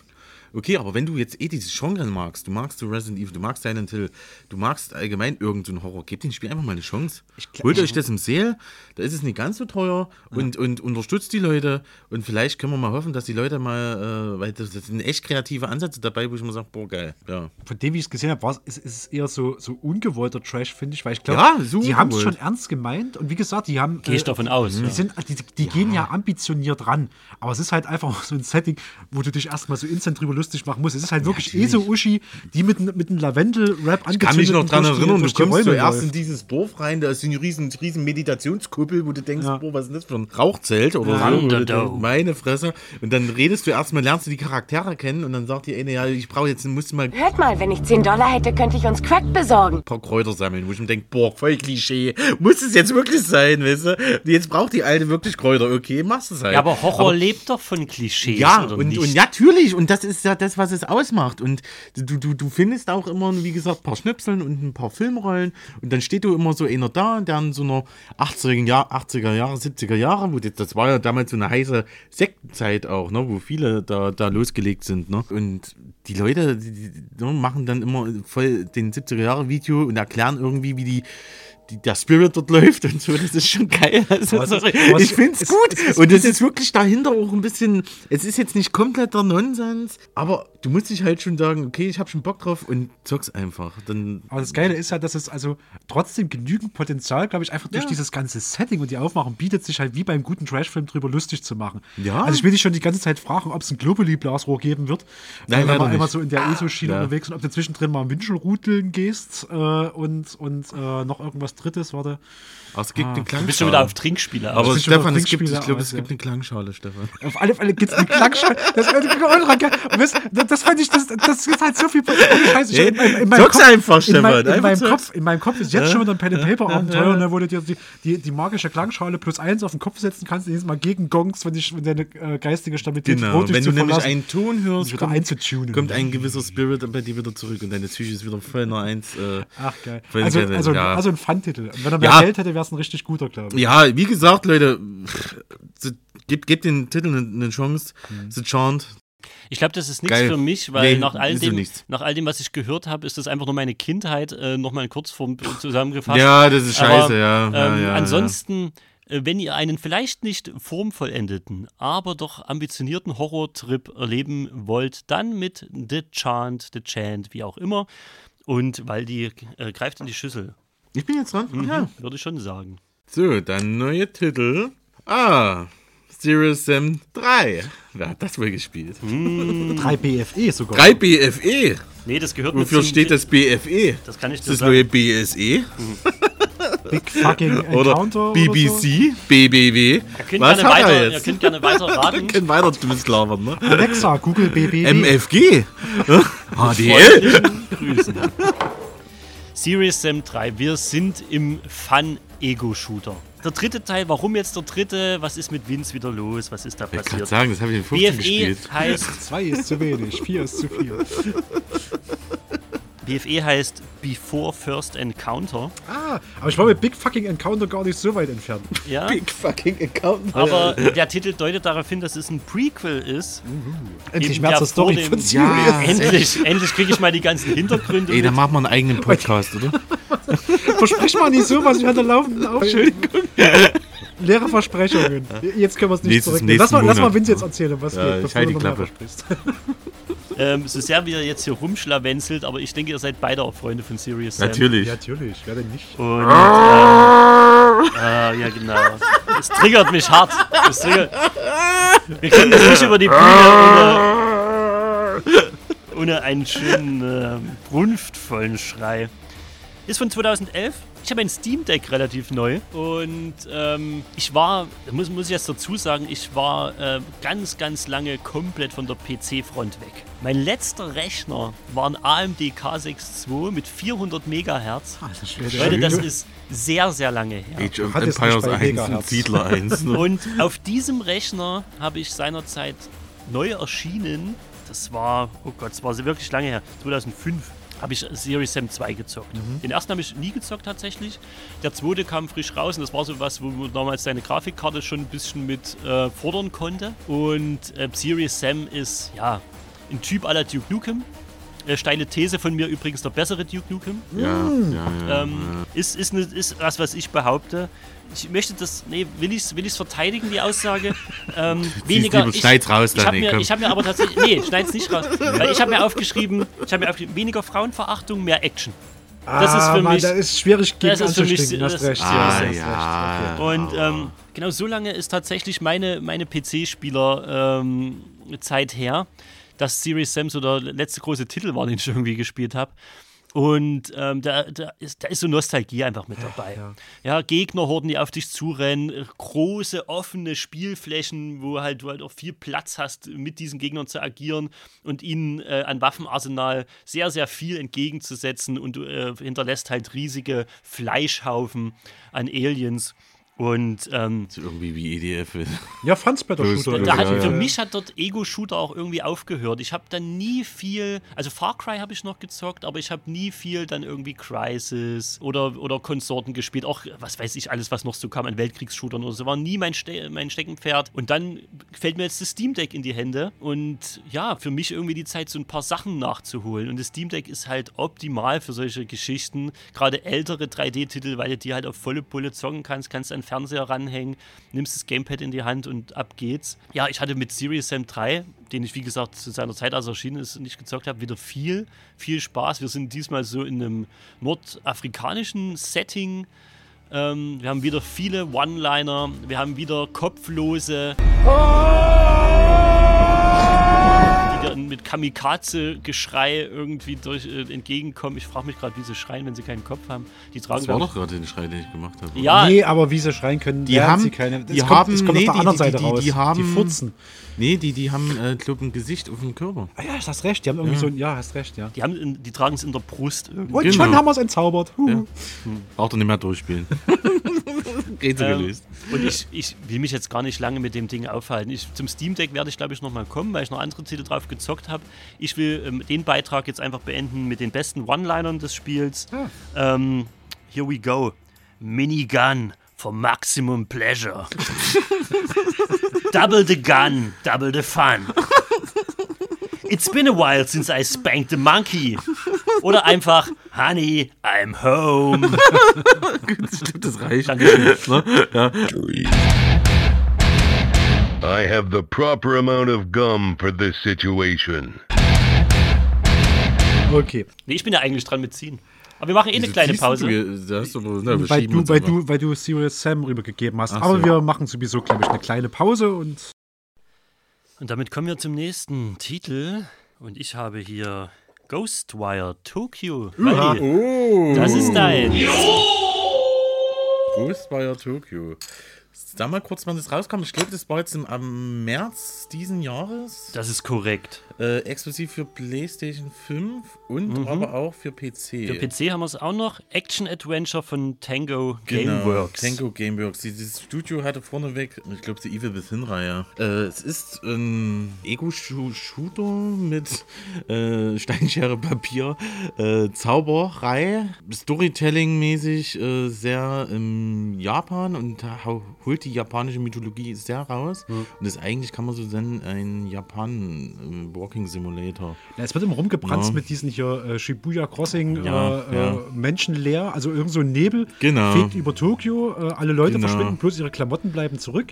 okay, aber wenn du jetzt eh dieses Genre magst, du magst Resident Evil, du magst Silent Hill, du magst allgemein irgendeinen Horror, gebt dem Spiel einfach mal eine Chance. glaub- Holt euch das im Sale, da ist es nicht ganz so teuer und, und unterstützt die Leute und vielleicht können wir mal hoffen, dass die Leute mal, äh, weil das, das sind echt kreative Ansätze dabei, wo ich mir sage, boah, geil, ja. Von dem, wie ich es gesehen habe, war es- ist es eher so, so ungewollter Trash, finde ich, weil ich glaube, Ja, so die haben es schon ernst gemeint und wie gesagt, die haben. Gehe ich davon aus, Die, ja. sind, die, die gehen ja ambitioniert ran, aber es ist halt einfach so ein Setting, wo du dich erstmal so instant drüber lustig machen muss. Es ist halt wirklich eh so Uschi, die mit, mit einem Lavendel-Rap Ich kann mich noch dran erinnern, du kommst Räume zuerst läuft. in dieses Dorf rein, da ist eine riesen, riesen Meditationskuppel, wo du denkst, boah, was ist denn das für ein Rauchzelt oder Ja. so. Thunderdome. denkst, Meine Fresse. Und dann redest du erstmal, lernst du die Charaktere kennen und dann sagt die eine, ja, ich brauche jetzt, musst du mal ein Hört mal, wenn ich 10 Dollar hätte, könnte ich uns Crack besorgen. paar Kräuter sammeln, wo ich mir denke, boah, voll Klischee. Muss es jetzt wirklich sein, weißt du? Jetzt braucht die Alte wirklich Kräuter. Okay, machst du es halt. Ja, aber Horror lebt doch von Klischees. Ja, oder und, nicht? und natürlich, und das ist ja das, was es ausmacht. Und du, du, du findest auch immer, wie gesagt, ein paar Schnipseln und ein paar Filmrollen. Und dann steht du immer so einer da, der in so einer 80er, Jahr, 80er Jahre, 70er Jahre, wo das, das war ja damals so eine heiße Sektenzeit auch, ne, wo viele da, da losgelegt sind. Ne? Und die Leute die, die, ne, machen dann immer voll den 70er Jahre Video und erklären irgendwie, wie die die, der Spirit dort läuft und so, das ist schon geil. Also, ist- sorry, es- ich finde es gut. und es ist wirklich dahinter auch ein bisschen, es ist jetzt nicht kompletter Nonsens, aber du musst dich halt schon sagen, okay, ich habe schon Bock drauf und zock's einfach. Dann Aber das Geile ist ja, dass es also trotzdem genügend Potenzial, glaube ich, einfach durch Ja. dieses ganze Setting und die Aufmachung bietet sich halt wie beim guten Trashfilm drüber lustig zu machen. Ja. Also ich will dich schon die ganze Zeit fragen, ob es ein Globally-Blasrohr geben wird. Nein, wenn man immer so in der ESO-Schiene Ja. unterwegs und ob du zwischendrin mal Wünschelrudeln gehst äh, und, und äh, noch irgendwas Drittes, warte. Aber es gibt Ah. eine Klangschale. Du bist schon wieder auf Trinkspiele aus. Aber Stefan, es gibt, ich glaube, es gibt eine Klangschale, Stefan. Auf alle Fälle gibt es eine Klangschale. Das, das, das, fand ich, das, das ist halt so viel. Ohne Scheiß, ich, Hey, in, meinem- in meinem zock's Kopf, einfach, in, Stefan, mein, in, meinem. Kopf, in meinem Kopf ist jetzt schon wieder ein Pen and Paper Ja. Abenteuer, ne, wo du dir die, die, die magische Klangschale plus eins auf den Kopf setzen kannst, und jedes Mal gegen Gongs, wenn, wenn deine äh, geistige Stabilität Genau, wenn du nämlich verlassen. einen Ton hörst, kommt, kommt ein gewisser Spirit bei dir wieder zurück und deine Psyche ist wieder voll in der Eins. Äh, Ach geil. in Also, also, ja. also ein Fun-Titel. Und Wenn er mehr Ja. Geld hätte, wäre es ein richtig guter, glaube ich. Ja, wie gesagt, Leute, gebt, gebt den Titel eine, Chance. The Chant. Ich glaube, das ist nichts Geil. für mich, weil Nee, nach, all dem, nach all dem, was ich gehört habe, ist das einfach nur meine Kindheit, äh, nochmal in Kurzform zusammengefasst. Ja, das ist Aber, scheiße, ja. Ja, ähm, ja, ansonsten, äh, wenn ihr einen vielleicht nicht formvollendeten, aber doch ambitionierten Horrortrip erleben wollt, dann mit The Chant, The Chant, wie auch immer. Und weil die äh, greift in die Schüssel. Ich bin jetzt dran? Mhm, Ja. Würde ich schon sagen. So, dann neue Titel. Ah, Serious Sam 3. Wer hat das wohl gespielt? 3 BFE sogar. 3 BFE. Nee, das gehört mit Wofür steht das BFE? Das kann ich Ist dir das sagen. neue BSE? Big fucking Oder Encounter BBC? BBW? Ihr könnt, Was gerne hat er weiter, ihr jetzt? könnt gerne weiter raten. können weiter dummes labern, ne? Alexa, Google BBW. MFG? HDL? Grüßen. Serious Sam 3, wir sind im Fun-Ego-Shooter. Der dritte Teil, warum jetzt der dritte? Was ist mit Vince wieder los? Was ist da Ich kann passiert? sagen, das habe ich in 15 BFE gespielt. heißt, 2 ist zu wenig, 4 ist zu viel. BFE heißt Before First Encounter. Ah, aber ich war mit Big Fucking Encounter gar nicht so weit entfernt. Ja. Big fucking Encounter. Aber der Titel deutet darauf hin, dass es ein Prequel ist. Endlich Eben mehr zur Story dem- von Ja, Endlich, endlich kriege ich mal die ganzen Hintergründe. Ey, dann machen wir einen eigenen Podcast, oder? Versprich mal nicht so, was ich an der laufenden Aufschuldigung. Leere Versprechungen. Jetzt können wir es nicht Nächstes- zurücknehmen. Lass mal, lass mal. Vince jetzt erzählen, was Ja, geht, ich halte die du noch mehr Klappe. versprichst. Ähm, so sehr wie er jetzt hier rumschlawenzelt, aber ich denke, ihr seid beide auch Freunde von Serious Sam. Natürlich. Ja, natürlich, wer denn nicht? Und, ähm, äh, ja, genau. Das triggert mich hart. Das triggert. Wir können das nicht über die Bühne ohne, ohne einen schönen, ähm, brunftvollen Schrei. Ist von 2011. Ich habe ein Steam Deck relativ neu und ähm, ich war, muss, muss ich jetzt dazu sagen, ich war äh, ganz, ganz lange komplett von der PC-Front weg. Mein letzter Rechner war ein AMD K62 mit 400 Megahertz. Leute, das ist sehr, sehr lange her. Age of Empires nicht bei 1 und. Siedler 1. Ne? Und auf diesem Rechner habe ich seinerzeit neu erschienen, das war, oh Gott, das war so wirklich lange her, 2005, habe ich Series Sam 2 gezockt. Den ersten habe ich nie gezockt tatsächlich. Der zweite kam frisch raus und das war so was, wo man damals seine Grafikkarte schon ein bisschen mit äh, fordern konnte. Und äh, Serious Sam ist, ja, ein Typ aller Duke Nukem. Äh, steile These von mir übrigens, der bessere Duke Nukem. Ja, ja, ja. Ähm, ist, ist, ne, ist was, was ich behaupte. Ich möchte das, nee, will ich es will ich's verteidigen, die Aussage? Ähm, weniger. lieber, schneid's raus, ich habe mir, ich hab mir aber tatsächlich, nee, schneid's nicht raus. Weil ich habe mir aufgeschrieben, ich habe mir aufgeschrieben, weniger Frauenverachtung, mehr Action. Das ist Ah, für Mann, mich. da ist schwierig gegen das ist für mich hast das- recht. ja, ja, das ist recht, ja. okay. Und ähm, genau so lange ist tatsächlich meine, meine PC-Spieler-Zeit her. Dass Serious Sam so der letzte große Titel war, den ich irgendwie gespielt habe. Und ähm, da, da, ist, da ist so Nostalgie einfach mit dabei. Ja, ja. Gegnerhorden, die auf dich zurennen, große offene Spielflächen, wo halt du halt auch viel Platz hast, mit diesen Gegnern zu agieren und ihnen äh, an Waffenarsenal sehr, sehr viel entgegenzusetzen und du äh, hinterlässt halt riesige Fleischhaufen an Aliens. Und ähm, irgendwie wie EDF. Ja, Fansblätter-Shooter. Da hat, für mich hat dort Ego-Shooter auch irgendwie aufgehört. Ich habe dann nie viel, also Far Cry habe ich noch gezockt, aber ich habe nie viel dann irgendwie Crisis oder, oder Konsorten gespielt. Auch, was weiß ich, alles, was noch so kam an Weltkriegsshootern oder so, war nie mein, Ste mein Steckenpferd. Und dann fällt mir jetzt das Steam Deck in die Hände und ja, für mich irgendwie die Zeit, so ein paar Sachen nachzuholen. Und das Steam Deck ist halt optimal für solche Geschichten. Gerade ältere 3D-Titel, weil du die halt auf volle Pulle zocken kannst, kannst an Fernseher ranhängen, nimmst das Gamepad in die Hand und ab geht's. Ja, ich hatte mit Serious Sam 3, den ich wie gesagt zu seiner Zeit, als er erschienen ist, nicht gezockt habe, wieder viel, viel Spaß. Wir sind diesmal so in einem nordafrikanischen Setting. Ähm, wir haben wieder viele One-Liner, wir haben wieder kopflose. Die dann mit Kamikaze-Geschrei irgendwie durch, äh, entgegenkommen. Ich frage mich gerade, wie sie schreien, wenn sie keinen Kopf haben. Die tragen das war doch gerade den Schrei, den ich gemacht habe. Ja. Nee, aber wie sie schreien können, die haben, sie keine. Die kommt, haben, das kommt nee, auf der anderen die, Seite die, raus. Die, die haben, die furzen. Nee, die, die haben, äh, glaube ein Gesicht auf dem Körper. Ah ja, hast recht. Die haben irgendwie Ja. so ein, ja, hast recht, ja. Die, haben in, die tragen es in der Brust irgendwie. Und Genau. schon haben wir es entzaubert. Huh. Ja. Braucht er nicht mehr durchspielen. Rätsel Ähm, gelöst. und ich, ich will mich jetzt gar nicht lange mit dem Ding aufhalten. Ich, zum Steam Deck werde ich, glaube ich, nochmal kommen, weil ich noch andere Titel drauf gezockt habe. Ich will ähm, den Beitrag jetzt einfach beenden mit den besten One-Linern des Spiels. Ähm, here we go. Minigun for maximum pleasure. double the gun, double the fun. It's been a while since I spanked a monkey. Oder einfach, Honey, I'm home. Stimmt, das reicht. Dankeschön. Ne? Ja. I have the proper amount of gum for this situation. Okay. Nee, ich bin ja eigentlich dran mit ziehen. Aber wir machen eh eine Wieso kleine ziehst du? Pause. Hast du na, wir weil, du, weil, du, weil du Serious Sam rübergegeben hast. Ach Aber so. wir machen sowieso, glaube ich, eine kleine Pause und. Und damit kommen wir zum nächsten Titel. Und ich habe hier Ghostwire Tokyo. Wally, Oh. Das ist dein. Ghostwire Tokyo. Sag mal kurz, wann das rauskam. Ich glaube, das war jetzt im am März diesen Jahres. Das ist korrekt. Äh, exklusiv für PlayStation 5 und Mhm. aber auch für PC. Für PC haben wir es auch noch. Action Adventure von Tango Genau, Gameworks. Tango Gameworks. Dieses Studio hatte vorneweg, ich glaube, die Evil Within-Reihe. Äh, es ist ein Ego-Shooter mit äh, Steinschere, Papier, äh, Zauberei, Storytelling-mäßig äh, sehr im Japan und holt die japanische Mythologie sehr raus. Und das ist eigentlich, kann man so nennen, ein Japan-Walking Simulator. Ja, es wird immer rumgebrannt Ja. mit diesen hier äh, Shibuya Crossing Ja, äh, ja. Äh, menschenleer, also irgend so ein Nebel Genau. fegt über Tokio, äh, alle Leute Genau. verschwinden, bloß ihre Klamotten bleiben zurück.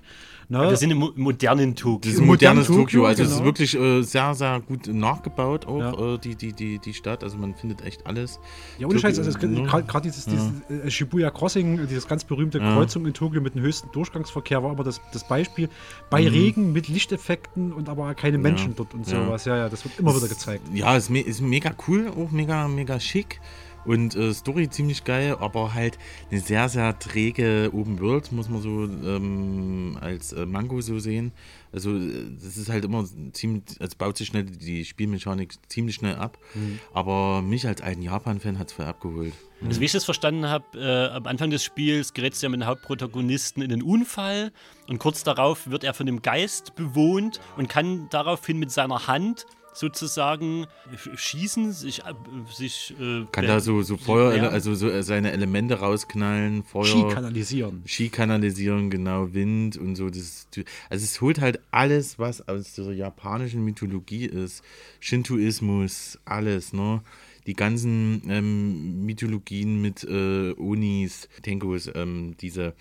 Ne? Wir sind im mo- modernen Tokio. Das ist ein modernes Tokio, Tokio, also es ist genau. wirklich äh, sehr, sehr gut nachgebaut, auch äh, die, die, die, die Stadt. Also man findet echt alles. Ja, ohne Scheiß, also ne? gerade dieses, Ja. dieses äh, Shibuya Crossing, dieses ganz berühmte Ja. Kreuzung in Tokio mit dem höchsten Durchgangsverkehr war aber das, das Beispiel. Bei Mhm. Regen mit Lichteffekten und aber keine Menschen dort und ja. sowas. Ja, ja, das wird immer wieder gezeigt. Ja, ist, me ist mega cool, auch mega, mega schick. Und äh, Story ziemlich geil, aber halt eine sehr, sehr träge Open World, muss man so ähm, als äh, Mango so sehen. Also, äh, das ist halt immer ziemlich, es baut sich schnell die Spielmechanik ziemlich schnell ab. Mhm. Aber mich als alten Japan-Fan hat es voll abgeholt. Also wie ich das verstanden habe, äh, am Anfang des Spiels gerätst du ja mit dem Hauptprotagonisten in einen Unfall und kurz darauf wird er von einem Geist bewohnt und kann daraufhin mit seiner Hand sozusagen sch- schießen, sich, äh, sich äh, Kann da so, so Feuer, ja. also so äh, seine Elemente rausknallen, Feuer. Ski kanalisieren. Ski kanalisieren, genau, Wind und so. Das, also es holt halt alles, was aus der japanischen Mythologie ist. Shintoismus, alles, ne? Die ganzen ähm, Mythologien mit äh, Onis, Tenkos, ähm, diese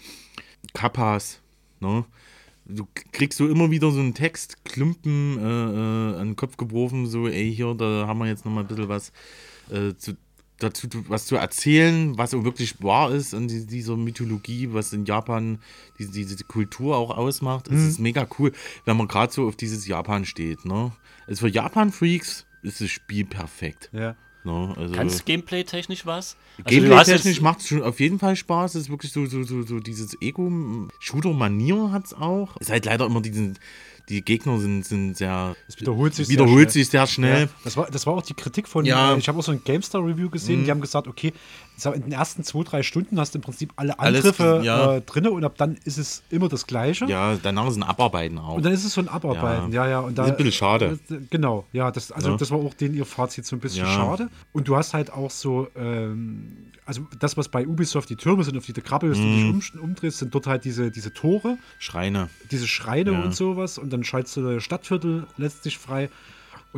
Kappas, ne? Du kriegst so immer wieder so einen Text, Klumpen äh, äh, an den Kopf geworfen, so, ey, hier, da haben wir jetzt noch mal ein bisschen was äh, zu dazu was zu erzählen, was so wirklich wahr ist in die- dieser Mythologie, was in Japan diese, diese Kultur auch ausmacht. Es Mhm. ist mega cool, wenn man gerade so auf dieses Japan steht. Ne? Also für Japan-Freaks ist das Spiel perfekt. Ja. Ne? Also Kannst Gameplay-technisch was? Also Gameplay-technisch macht es schon auf jeden Fall Spaß. Es ist wirklich so, so, so, so dieses Ego-Shooter-Manier hat es auch. Es ist halt leider immer diesen, die Gegner sind, sind sehr. Es wiederholt sich wiederholt sehr sich sehr schnell. Ja, das, war, das war auch die Kritik von. Ja. Ich habe auch so ein GameStar-Review gesehen. Mhm. Die haben gesagt, okay, in den ersten zwei, drei Stunden hast du im Prinzip alle Alles, Angriffe ja. äh, drin und ab dann ist es immer das Gleiche. Ja, danach ist ein Abarbeiten auch. Und dann ist es so ein Abarbeiten, ja, ja. und da, ist ein bisschen schade. äh, Genau, ja, das, also Ja. das war auch den ihr Fazit so ein bisschen Ja. schade. Und du hast halt auch so, ähm, also das, was bei Ubisoft die Türme sind, auf die du krabbelst und Mhm. dich um, umdrehst, sind dort halt diese, diese Tore, Schreine. diese Schreine Ja. und sowas. Und dann schaltest du Stadtviertel letztlich frei.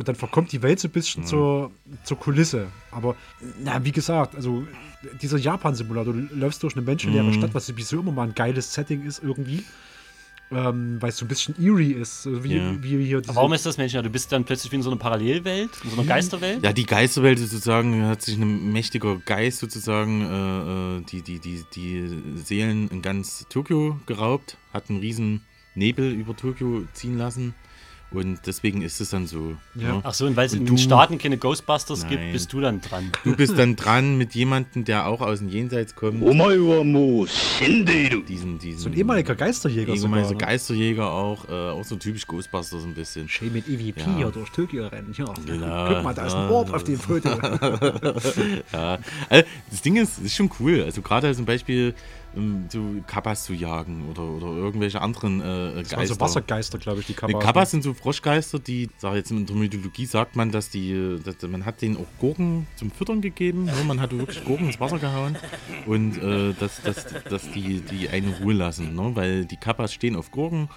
Und dann verkommt die Welt so ein bisschen Mhm. zur, zur Kulisse. Aber, na, wie gesagt, also dieser Japan-Simulator, du läufst durch eine menschenleere Mhm. Stadt, was sowieso immer mal ein geiles Setting ist irgendwie. Ähm, weil es so ein bisschen eerie ist. so Wie, Ja. wie hier Aber diese- warum ist das Menschen? Du bist dann plötzlich wie in so einer Parallelwelt, in so einer Geisterwelt? Ja, die Geisterwelt ist sozusagen, hat sich ein mächtiger Geist sozusagen äh, äh, die, die, die, die Seelen in ganz Tokio geraubt, hat einen riesen Nebel über Tokio ziehen lassen und deswegen ist es dann so. Ja. ne? Ach so, und weil es in den Staaten keine Ghostbusters gibt, Nein. bist du dann dran. Du bist dann dran mit jemandem, der auch aus dem Jenseits kommt. Diesen, diesen So ein ehemaliger Geisterjäger ehemaliger sogar, ne? Geisterjäger auch, äh, auch so typisch Ghostbusters ein bisschen. Schön mit EVP Ja. hier durch Tokio rennen. Ja. Genau. Guck mal, da ist ein Ja. Orb auf dem Foto. ja. Also, das Ding ist, ist schon cool. Also gerade zum Beispiel ähm, so Kappas zu jagen oder, oder irgendwelche anderen äh, Geister. so Wassergeister, glaube ich, die Kappas. Kappas sind so Froschgeister, die, sag jetzt in der Mythologie sagt man, dass die, dass, man hat denen auch Gurken zum Füttern gegeben. Ne? Man hat wirklich Gurken ins Wasser gehauen und äh, dass, dass, dass die, die eine Ruhe lassen, ne? weil die Kappas stehen auf Gurken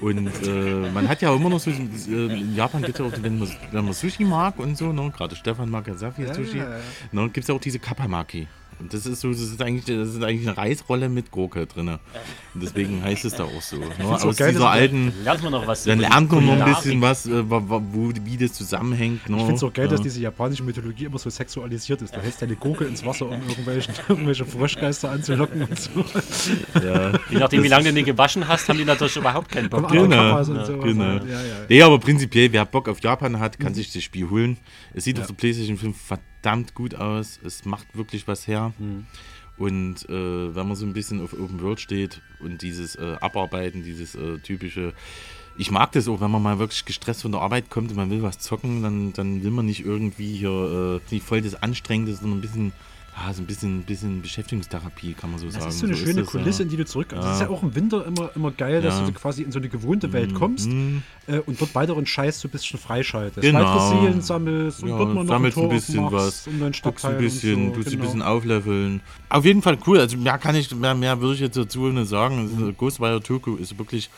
und äh, man hat ja immer noch so, äh, in Japan gibt es ja auch, wenn man, wenn man Sushi mag und so, ne? gerade Stefan mag ja sehr viel Ja, Sushi, ja, ja. ne? gibt es ja auch diese Kappamaki. Und das ist so, das ist eigentlich, das ist eigentlich eine Reisrolle mit Gurke drin. Und deswegen heißt es da auch so. Ne? Aus geil, dieser alten. Lernt man noch was Dann lernt man noch ein bisschen was, äh, wo, wie das zusammenhängt. Ne? Ich finde es auch geil, ja. dass diese japanische Mythologie immer so sexualisiert ist. Du hältst deine Gurke ins Wasser, um irgendwelche, irgendwelche Froschgeister anzulocken und so. Ja. Je nachdem, wie lange du den gewaschen hast, haben die natürlich überhaupt keinen Bock. Genau, genau. Ja, ja. Nee, aber prinzipiell, wer Bock auf Japan hat, kann sich das Spiel holen. Es sieht Ja. auf der PlayStation 5 verdammt gut aus. Es macht wirklich was her. Mhm. Und äh, wenn man so ein bisschen auf Open World steht und dieses äh, Abarbeiten, dieses äh, typische. Ich mag das auch, wenn man mal wirklich gestresst von der Arbeit kommt und man will was zocken, dann, dann will man nicht irgendwie hier äh, nicht voll das Anstrengende, sondern ein bisschen, ja, so ein bisschen, bisschen Beschäftigungstherapie, kann man so Das sagen. ist so eine schöne das, Kulisse, ja. in die du zurück. Ja. Das ist ja auch im Winter immer, immer geil, dass Ja. du quasi in so eine gewohnte Welt Mhm. kommst Mhm. äh, und dort weiteren Scheiß so ein bisschen freischaltest. Genau. Seelen sammelst und Ja, dort mal noch sammelst ein ein bisschen was, und dann guckst ein bisschen, so. tust ein genau. bisschen aufleveln. Auf jeden Fall cool. Also mehr kann ich, mehr, mehr würde ich jetzt dazu nicht sagen. Mhm. Ghostwire Tokyo ist wirklich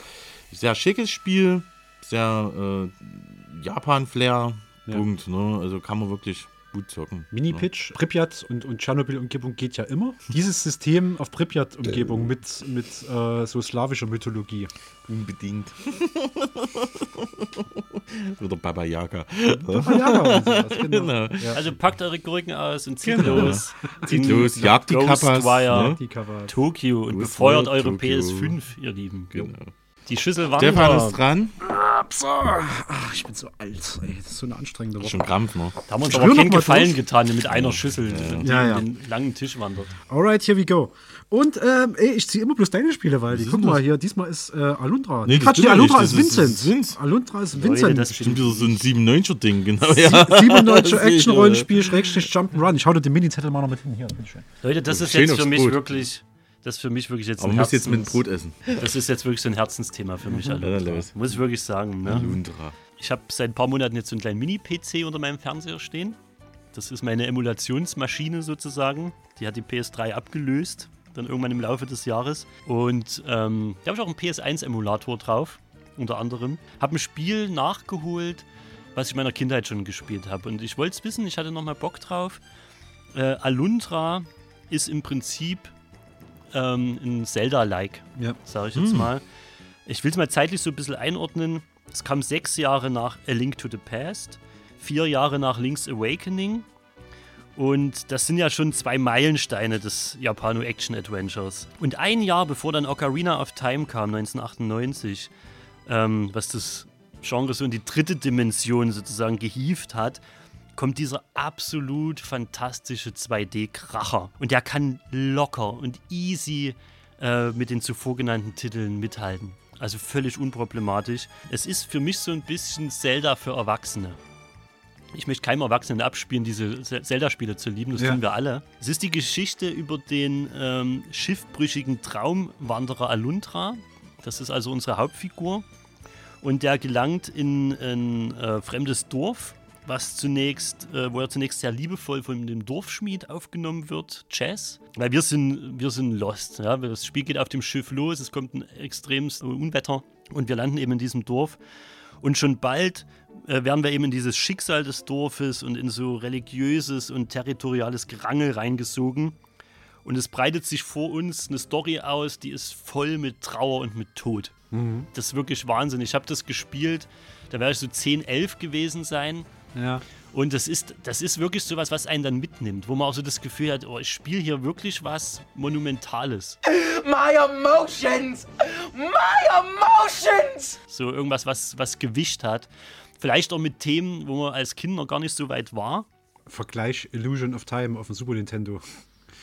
ein sehr schickes Spiel, sehr äh, Japan-Flair. Ja. Punkt. Ne? Also kann man wirklich gut zocken. Mini-Pitch, Pripyat und, und Tschernobyl-Umgebung geht ja immer. Dieses System auf Pripyat-Umgebung mit, mit äh, so slawischer Mythologie. Unbedingt. Oder Baba Yaga. Baba Yaga und sowas, genau. Ja. Also packt eure Gurken aus und zieht Genau. los. Zieht los, jagt die Kappas, ne? Tokio und Ghostwire befeuert eure Tokio. PS5, ihr Lieben. Genau. Die Schüssel wandert. Stefan ist dran. Ach, ich bin so alt. Ey. Das ist so eine anstrengende Woche. Schon Krampf, ne? Da haben wir uns Spür aber noch keinen Gefallen durch. getan, mit einer Schüssel die Ja, ja. in den langen Tisch wandert. Alright, here we go. Und ähm, ey, ich ziehe immer bloß deine Spiele, weil die. Guck mal das? hier, diesmal ist äh, Alundra. Nee, das Quatsch, stimmt die Alundra nicht, ist Vincent. das ist Vince. Alundra ist Leute, Vincent. das Bestimmt wieder so ein 97er-Ding, genau. Sie- Ja. 97 Das sehe ich, Action-Rollenspiel, Schrägstrich Jump'n'Run. Ich hau dir den Mini-Zettel mal noch mit hin. Hier, bitteschön. Leute, das ist jetzt für mich wirklich, das ist für mich wirklich jetzt Aber ein muss jetzt mit Brot essen. Das ist jetzt wirklich so ein Herzensthema für mich. Ja. Muss ich wirklich sagen. Ne? Alundra. Ich habe seit ein paar Monaten jetzt so einen kleinen Mini-PC unter meinem Fernseher stehen. Das ist meine Emulationsmaschine sozusagen. Die hat die PS3 abgelöst, dann irgendwann im Laufe des Jahres. Und ähm, da habe ich auch einen PS1-Emulator drauf, unter anderem. Habe ein Spiel nachgeholt, was ich in meiner Kindheit schon gespielt habe. Und ich wollte es wissen, ich hatte nochmal Bock drauf. Äh, Alundra ist im Prinzip ähm, ein Zelda-like, Ja. sage ich jetzt Hm. mal. Ich will es mal zeitlich so ein bisschen einordnen. Es kam sechs Jahre nach A Link to the Past, vier Jahre nach Link's Awakening Und das sind ja schon zwei Meilensteine des Japano-Action-Adventures. Und ein Jahr bevor dann Ocarina of Time kam, 1998, ähm, was das Genre so in die dritte Dimension sozusagen gehievt hat, kommt dieser absolut fantastische 2D-Kracher. Und der kann locker und easy äh, mit den zuvor genannten Titeln mithalten. Also völlig unproblematisch. Es ist für mich so ein bisschen Zelda für Erwachsene. Ich möchte keinem Erwachsenen abspielen, diese Zelda-Spiele zu lieben, das Ja. tun wir alle. Es ist die Geschichte über den ähm, schiffbrüchigen Traumwanderer Alundra. Das ist also unsere Hauptfigur. Und der gelangt in ein äh, fremdes Dorf, was zunächst, äh, wo er zunächst sehr liebevoll von dem Dorfschmied aufgenommen wird, Chess. Weil wir sind, wir sind lost. Ja? Das Spiel geht auf dem Schiff los, es kommt ein extremes Unwetter und wir landen eben in diesem Dorf. Und schon bald äh, werden wir eben in dieses Schicksal des Dorfes und in so religiöses und territoriales Gerangel reingesogen. Und es breitet sich vor uns eine Story aus, die ist voll mit Trauer und mit Tod. Mhm. Das ist wirklich Wahnsinn. Ich habe das gespielt, da werde ich so 10, 11 gewesen sein. Ja. Und das ist, das ist wirklich sowas, was einen dann mitnimmt, wo man auch so das Gefühl hat, oh, ich spiele hier wirklich was Monumentales. My emotions! My emotions! So irgendwas, was, was Gewicht hat. Vielleicht auch mit Themen, wo man als Kind noch gar nicht so weit war. Vergleich Illusion of Time auf dem Super Nintendo.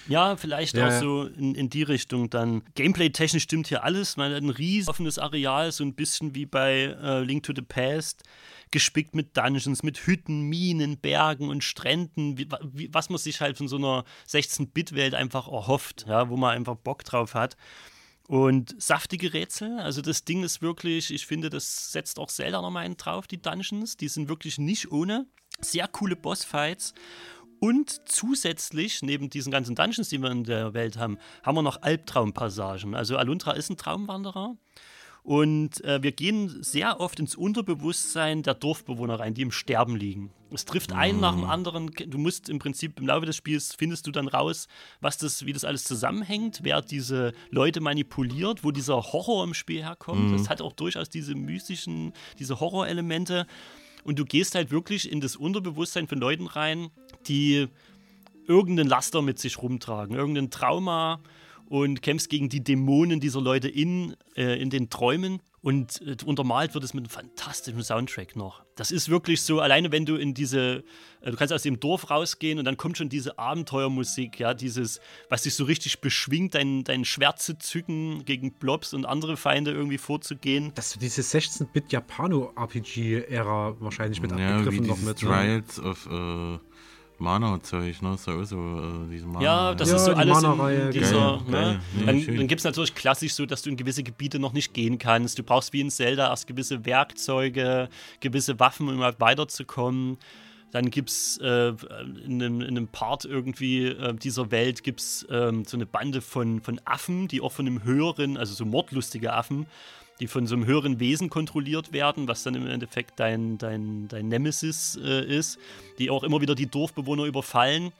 Ja, vielleicht Ja, auch ja. so in, in die Richtung dann. Gameplay-technisch stimmt hier alles. Man hat ein riesen offenes Areal, so ein bisschen wie bei äh, Link to the Past. Gespickt mit Dungeons, mit Hütten, Minen, Bergen und Stränden, wie, was man sich halt von so einer 16-Bit-Welt einfach erhofft, ja, wo man einfach Bock drauf hat. Und saftige Rätsel, also das Ding ist wirklich, ich finde, das setzt auch Zelda nochmal einen drauf, die Dungeons. Die sind wirklich nicht ohne. Sehr coole Bossfights. Und zusätzlich, neben diesen ganzen Dungeons, die wir in der Welt haben, haben wir noch Albtraumpassagen. Also Alundra ist ein Traumwanderer. Und äh, wir gehen sehr oft ins Unterbewusstsein der Dorfbewohner rein, die im Sterben liegen. Es trifft einen nach dem anderen. Du musst im Prinzip im Laufe des Spiels findest du dann raus, was das, wie das alles zusammenhängt, wer diese Leute manipuliert, wo dieser Horror im Spiel herkommt. Mhm. Das hat auch durchaus diese mystischen, diese Horrorelemente. Und du gehst halt wirklich in das Unterbewusstsein von Leuten rein, die irgendeinen Laster mit sich rumtragen, irgendein Trauma und kämpfst gegen die Dämonen dieser Leute in, äh, in den Träumen. Und äh, untermalt wird es mit einem fantastischen Soundtrack noch. Das ist wirklich so, alleine wenn du in diese, äh, du kannst aus dem Dorf rausgehen und dann kommt schon diese Abenteuermusik, ja, dieses, was dich so richtig beschwingt, dein, dein Schwert zu zücken, gegen Blobs und andere Feinde irgendwie vorzugehen. Dass du diese 16-Bit Japano-RPG-Ära wahrscheinlich mit Ja, wie abgegriffen noch mit. ne? Trials Mana-Zeug, ne? So, so äh, diese Mana. Ja, das Ja, ist so die alles in Mana-Reihe, dieser. geil, ne? geil. Nee, dann schön. dann gibt es natürlich klassisch so, dass du in gewisse Gebiete noch nicht gehen kannst. Du brauchst wie in Zelda erst gewisse Werkzeuge, gewisse Waffen, um überhaupt weiterzukommen. Dann gibt es äh, in, einem, in einem Part irgendwie äh, dieser Welt gibt's, ähm, so eine Bande von, von Affen, die auch von einem höheren, also so mordlustige Affen, die von so einem höheren Wesen kontrolliert werden, was dann im Endeffekt dein, dein, dein Nemesis äh, ist, die auch immer wieder die Dorfbewohner überfallen.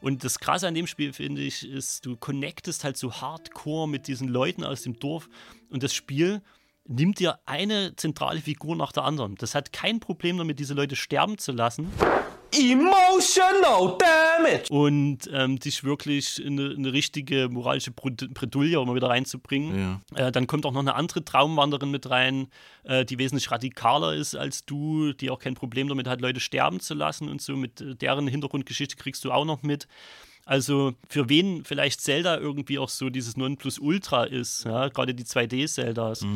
Und das Krasse an dem Spiel, finde ich, ist, du connectest halt so hardcore mit diesen Leuten aus dem Dorf und das Spiel nimmt dir eine zentrale Figur nach der anderen. Das hat kein Problem damit, diese Leute sterben zu lassen. Emotional damage! Und ähm, dich wirklich in eine, eine richtige moralische Bred- Bredouille immer wieder reinzubringen. Ja. Äh, dann kommt auch noch eine andere Traumwanderin mit rein, äh, die wesentlich radikaler ist als du, die auch kein Problem damit hat, Leute sterben zu lassen und so. Mit äh, deren Hintergrundgeschichte kriegst du auch noch mit. Also für wen vielleicht Zelda irgendwie auch so dieses Nonplusultra ist, ja, gerade die 2D-Zeldas.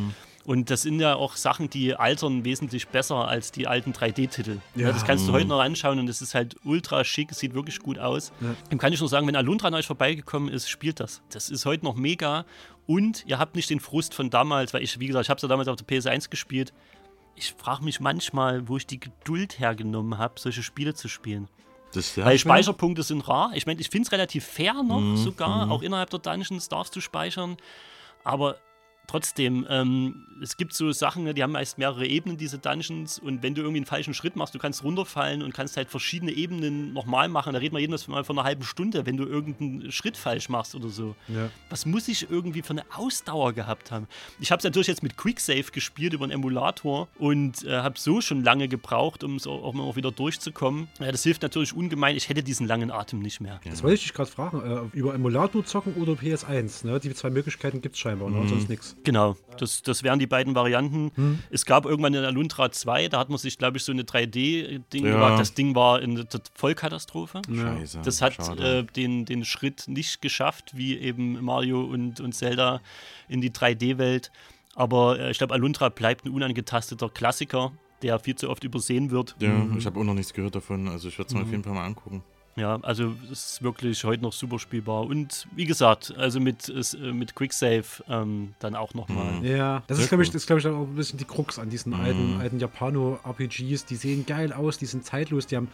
Und das sind ja auch Sachen, die altern wesentlich besser als die alten 3D-Titel. Ja, Ja. das kannst du Mhm. heute noch anschauen und es ist halt ultra schick, es sieht wirklich gut aus. Ja. Dem kann ich nur sagen, wenn Alundra an euch vorbeigekommen ist, spielt das. Das ist heute noch mega. Und ihr habt nicht den Frust von damals, weil ich, wie gesagt, ich habe es ja damals auf der PS1 gespielt. Ich frage mich manchmal, wo ich die Geduld hergenommen habe, solche Spiele zu spielen. Weil. Speicherpunkte sind rar. Ich meine, ich finde es relativ fair noch Mhm, sogar. mhm. Auch innerhalb der Dungeons darfst du speichern. Aber trotzdem, ähm, es gibt so Sachen, ne, die haben meist mehrere Ebenen, diese Dungeons. Und wenn du irgendwie einen falschen Schritt machst, du kannst runterfallen und kannst halt verschiedene Ebenen nochmal machen. Da reden wir jedenfalls mal von einer halben Stunde, wenn du irgendeinen Schritt falsch machst oder so. Ja. Was muss ich irgendwie für eine Ausdauer gehabt haben? Ich habe es natürlich jetzt mit Quicksave gespielt über einen Emulator und äh, habe so schon lange gebraucht, um es auch, auch mal wieder durchzukommen. Ja, das hilft natürlich ungemein. Ich hätte diesen langen Atem nicht mehr. Das wollte ich dich gerade fragen. Äh, über Emulator zocken oder PS1? Ne? Die zwei Möglichkeiten gibt es scheinbar, ne? Mhm. sonst nichts. Genau, das, das wären die beiden Varianten. Hm. Es gab irgendwann in Aluntra 2, da hat man sich, glaube ich, so eine 3D-Ding Ja. gewagt. Das Ding war eine Vollkatastrophe. Scheiße, Das hat äh, den, den Schritt nicht geschafft, wie eben Mario und, und Zelda in die 3D-Welt. Aber äh, ich glaube, Aluntra bleibt ein unangetasteter Klassiker, der viel zu oft übersehen wird. Ja, ich habe auch noch nichts gehört davon. Also ich werde es mir Mhm. auf jeden Fall mal angucken. Ja, also es ist wirklich heute noch super spielbar. Und wie gesagt, also mit, äh, mit Quicksave ähm, dann auch nochmal. Ja, das Sehr ist, glaube ich, cool. das ist, glaub ich, auch ein bisschen die Krux an diesen Mhm. alten, alten Japano-RPGs. Die sehen geil aus, die sind zeitlos, die haben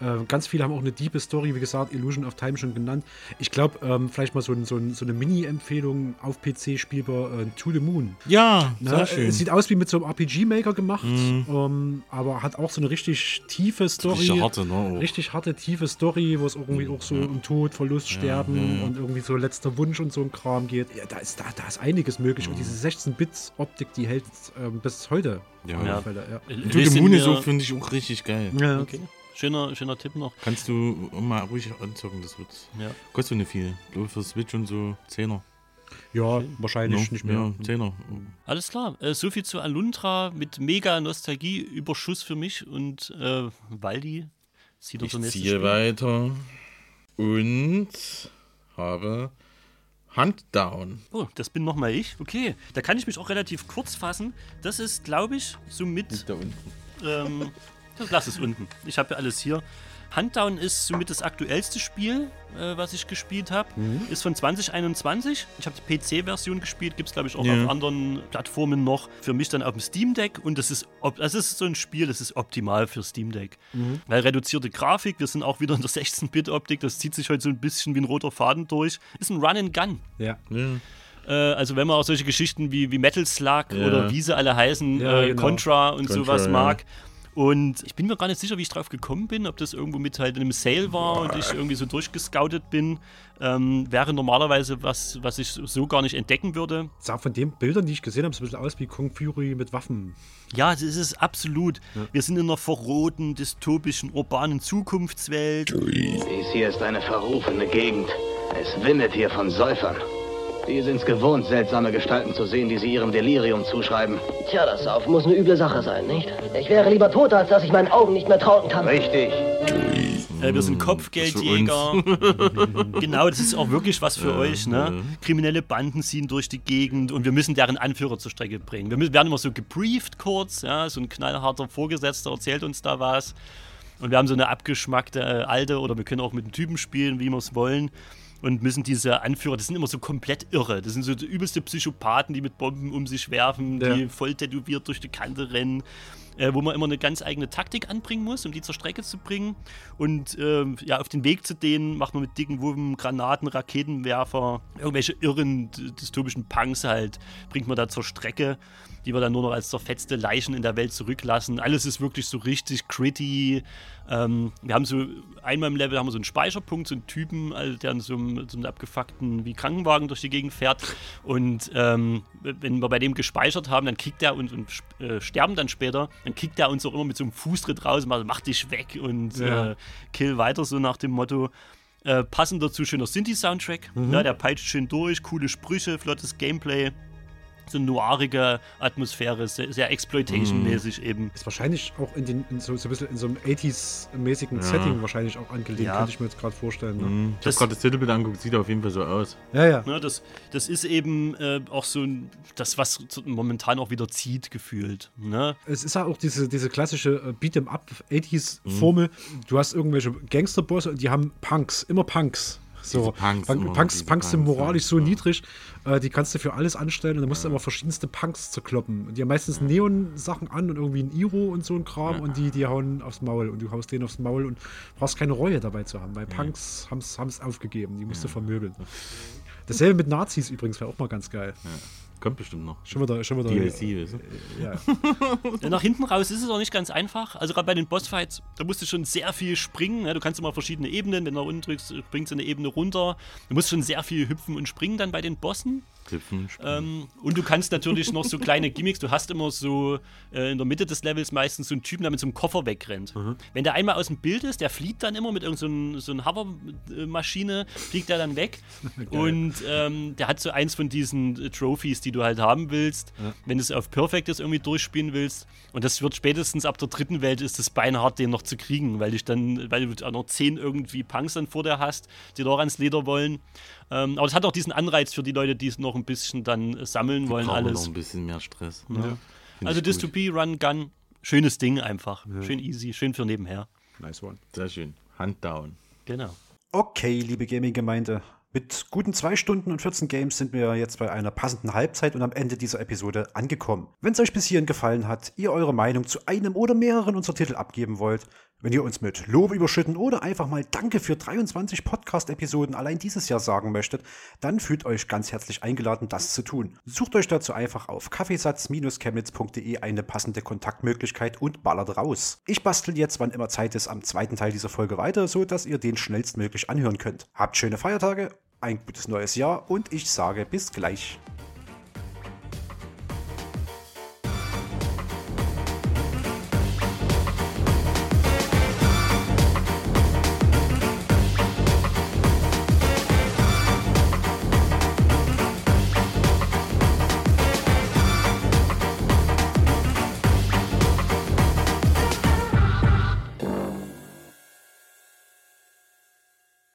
äh, ganz viele haben auch eine diebe Story, wie gesagt, Illusion of Time schon genannt. Ich glaube, ähm, vielleicht mal so, ein, so, ein, so eine Mini-Empfehlung auf PC spielbar äh, To the Moon. Ja, Ne, sehr äh, schön. Es sieht aus wie mit so einem RPG-Maker gemacht, Mhm. ähm, aber hat auch so eine richtig tiefe Story. Richtig harte, ne, auch. Richtig harte, tiefe Story, wo es irgendwie auch so um Tod, Verlust, Ja, Sterben ja, ja. und irgendwie so letzter Wunsch und so ein Kram geht. Ja, da ist, da, da ist einiges möglich. Und Mhm. diese 16-Bit-Optik, die hält ähm, bis heute. Ja, ja. Fälle, ja. Und To the Moon ist auch, finde ich, auch richtig geil. Ja. Okay. Schöner, schöner Tipp noch. Kannst du mal ruhig anzocken, das wird. Ja. Kostet nicht viel. Ich glaube für Switch und so Zehner. Ja, wahrscheinlich Ja, nicht mehr. Ja, Zehner. Alles klar. Äh, so viel zu Aluntra mit mega Nostalgie-Überschuss für mich und äh, Waldi zieht Ich unser nächstes ziehe Spiel. weiter und habe Huntdown. Oh, das bin nochmal ich. Okay, da kann ich mich auch relativ kurz fassen. Das ist, glaube ich, somit. Da unten. Ähm, das lass es unten. Ich habe ja alles hier. Huntdown ist somit das aktuellste Spiel, äh, was ich gespielt habe. Mhm. Ist von 2021. Ich habe die PC-Version gespielt, gibt es glaube ich auch Ja. auf anderen Plattformen noch. Für mich dann auf dem Steam Deck und das ist, das ist so ein Spiel, das ist optimal für Steam Deck. Mhm. Weil reduzierte Grafik, wir sind auch wieder in der 16-Bit-Optik, das zieht sich heute so ein bisschen wie ein roter Faden durch. Ist ein Run and Gun. Ja. Äh, also wenn man auch solche Geschichten wie, wie Metal Slug Ja. oder wie sie alle heißen, Ja, äh, genau. Contra und Contra, sowas ja. mag. Und ich bin mir gar nicht sicher, wie ich drauf gekommen bin, ob das irgendwo mit halt in einem Sale war und ich irgendwie so durchgescoutet bin. Ähm, wäre normalerweise was, was ich so gar nicht entdecken würde. Sah von den Bildern, die ich gesehen habe, so ein bisschen aus wie Kung Fury mit Waffen. Ja, das ist es absolut. Wir sind in einer verrohten, dystopischen, urbanen Zukunftswelt. Dies hier ist eine verrufene Gegend. Es windet hier von Säufern. Die sind's gewohnt, seltsame Gestalten zu sehen, die sie ihrem Delirium zuschreiben. Tja, das Saufen muss eine üble Sache sein, nicht? Ich wäre lieber tot, als dass ich meinen Augen nicht mehr trauen kann. Richtig. Äh, wir sind Kopfgeldjäger. genau, das ist auch wirklich was für Ja, euch. Ne? Kriminelle Banden ziehen durch die Gegend und wir müssen deren Anführer zur Strecke bringen. Wir müssen, werden immer so gebrieft kurz. Ja? So ein knallharter Vorgesetzter erzählt uns da was. Und wir haben so eine abgeschmackte äh, alte, oder wir können auch mit den Typen spielen, wie wir es wollen. Und müssen diese Anführer, das sind immer so komplett irre. Das sind so die übelste Psychopathen, die mit Bomben um sich werfen, die Ja. voll tätowiert durch die Kante rennen. Äh, wo man immer eine ganz eigene Taktik anbringen muss, um die zur Strecke zu bringen. Und ähm, ja, auf den Weg zu denen macht man mit dicken Wurven, Granaten, Raketenwerfer, irgendwelche irren dystopischen Punks halt, bringt man da zur Strecke, die wir dann nur noch als zerfetzte Leichen in der Welt zurücklassen. Alles ist wirklich so richtig gritty. Ähm, wir haben so, einmal im Level haben wir so einen Speicherpunkt, so einen Typen, also der in so einem, so einem abgefuckten wie Krankenwagen durch die Gegend fährt. Und ähm, wenn wir bei dem gespeichert haben, dann kickt er uns und äh, sterben dann später, dann kickt er uns auch immer mit so einem Fußtritt raus und macht, mach dich weg und Ja. äh, kill weiter, so nach dem Motto. Äh, passend dazu schöner Sinti-Soundtrack. Mhm. Ja, der peitscht schön durch, coole Sprüche, flottes Gameplay. So eine noirige Atmosphäre, sehr, sehr Exploitation-mäßig eben. Ist wahrscheinlich auch in, den, in so, so ein bisschen in so einem 80s-mäßigen Ja. Setting wahrscheinlich auch angelegt, Ja. könnte ich mir jetzt gerade vorstellen. Ne? Mhm. Ich Das- habe gerade das Titelbild angeguckt, sieht auf jeden Fall so aus. Ja, ja. Ne, das, das ist eben äh, auch so das, was momentan auch wieder zieht, gefühlt. Ne? Es ist ja auch diese, diese klassische äh, Beat'em-up Mhm. 80s-Formel. Du hast irgendwelche Gangsterbosse und die haben Punks, immer Punks. So, Punks, Punk, Punks, Punks sind moralisch ja. so niedrig, äh, die kannst du für alles anstellen und dann musst du immer verschiedenste Punks zerkloppen. Die haben meistens Neon-Sachen an und irgendwie ein Iro und so ein Kram und die, die hauen aufs Maul und du haust denen aufs Maul und brauchst keine Reue dabei zu haben, weil Punks haben es aufgegeben, die musst du vermöbeln. Dasselbe mit Nazis übrigens wäre auch mal ganz geil. Kommt bestimmt noch. Schon wieder, schon wieder. DLC, weißt du? Ja. Ja, Nach hinten raus ist es auch nicht ganz einfach. Also gerade bei den Bossfights, da musst du schon sehr viel springen. Ja, du kannst immer verschiedene Ebenen, wenn du nach unten drückst, springst du eine Ebene runter. Du musst schon sehr viel hüpfen und springen dann bei den Bossen. Hüpfen, Ähm, und du kannst natürlich noch so kleine Gimmicks, du hast immer so äh, in der Mitte des Levels meistens so einen Typen, der mit so einem Koffer wegrennt. Wenn der einmal aus dem Bild ist, der fliegt dann immer mit irgendeiner so, so Hover-Maschine, fliegt er dann weg. und ähm, der hat so eins von diesen äh, Trophies, die du halt haben willst, Ja. wenn du es auf Perfect irgendwie durchspielen willst. Und das wird spätestens ab der dritten Welt ist es beinhart, den noch zu kriegen, weil dich dann, weil du auch noch zehn irgendwie Punks dann vor dir hast, die doch ans Leder wollen. Ähm, aber es hat auch diesen Anreiz für die Leute, die es noch ein bisschen dann sammeln wollen, Brauchen wir alles. noch ein bisschen mehr Stress. Ja. Also ich. Dystopie, Run, Gun, schönes Ding einfach. Schön easy, schön für nebenher. Nice one. Sehr schön. Hand down. Genau. Okay, liebe Gaming-Gemeinde. Mit guten zwei Stunden und 14 Games sind wir jetzt bei einer passenden Halbzeit und am Ende dieser Episode angekommen. Wenn es euch bis hierhin gefallen hat, ihr eure Meinung zu einem oder mehreren unserer Titel abgeben wollt, wenn ihr uns mit Lob überschütten oder einfach mal Danke für 23 Podcast-Episoden allein dieses Jahr sagen möchtet, dann fühlt euch ganz herzlich eingeladen, das zu tun. Sucht euch dazu einfach auf kaffeesatz-chemnitz.de eine passende Kontaktmöglichkeit und ballert raus. Ich bastel jetzt, wann immer Zeit ist, am zweiten Teil dieser Folge weiter, so dass ihr den schnellstmöglich anhören könnt. Habt schöne Feiertage, ein gutes neues Jahr und ich sage bis gleich.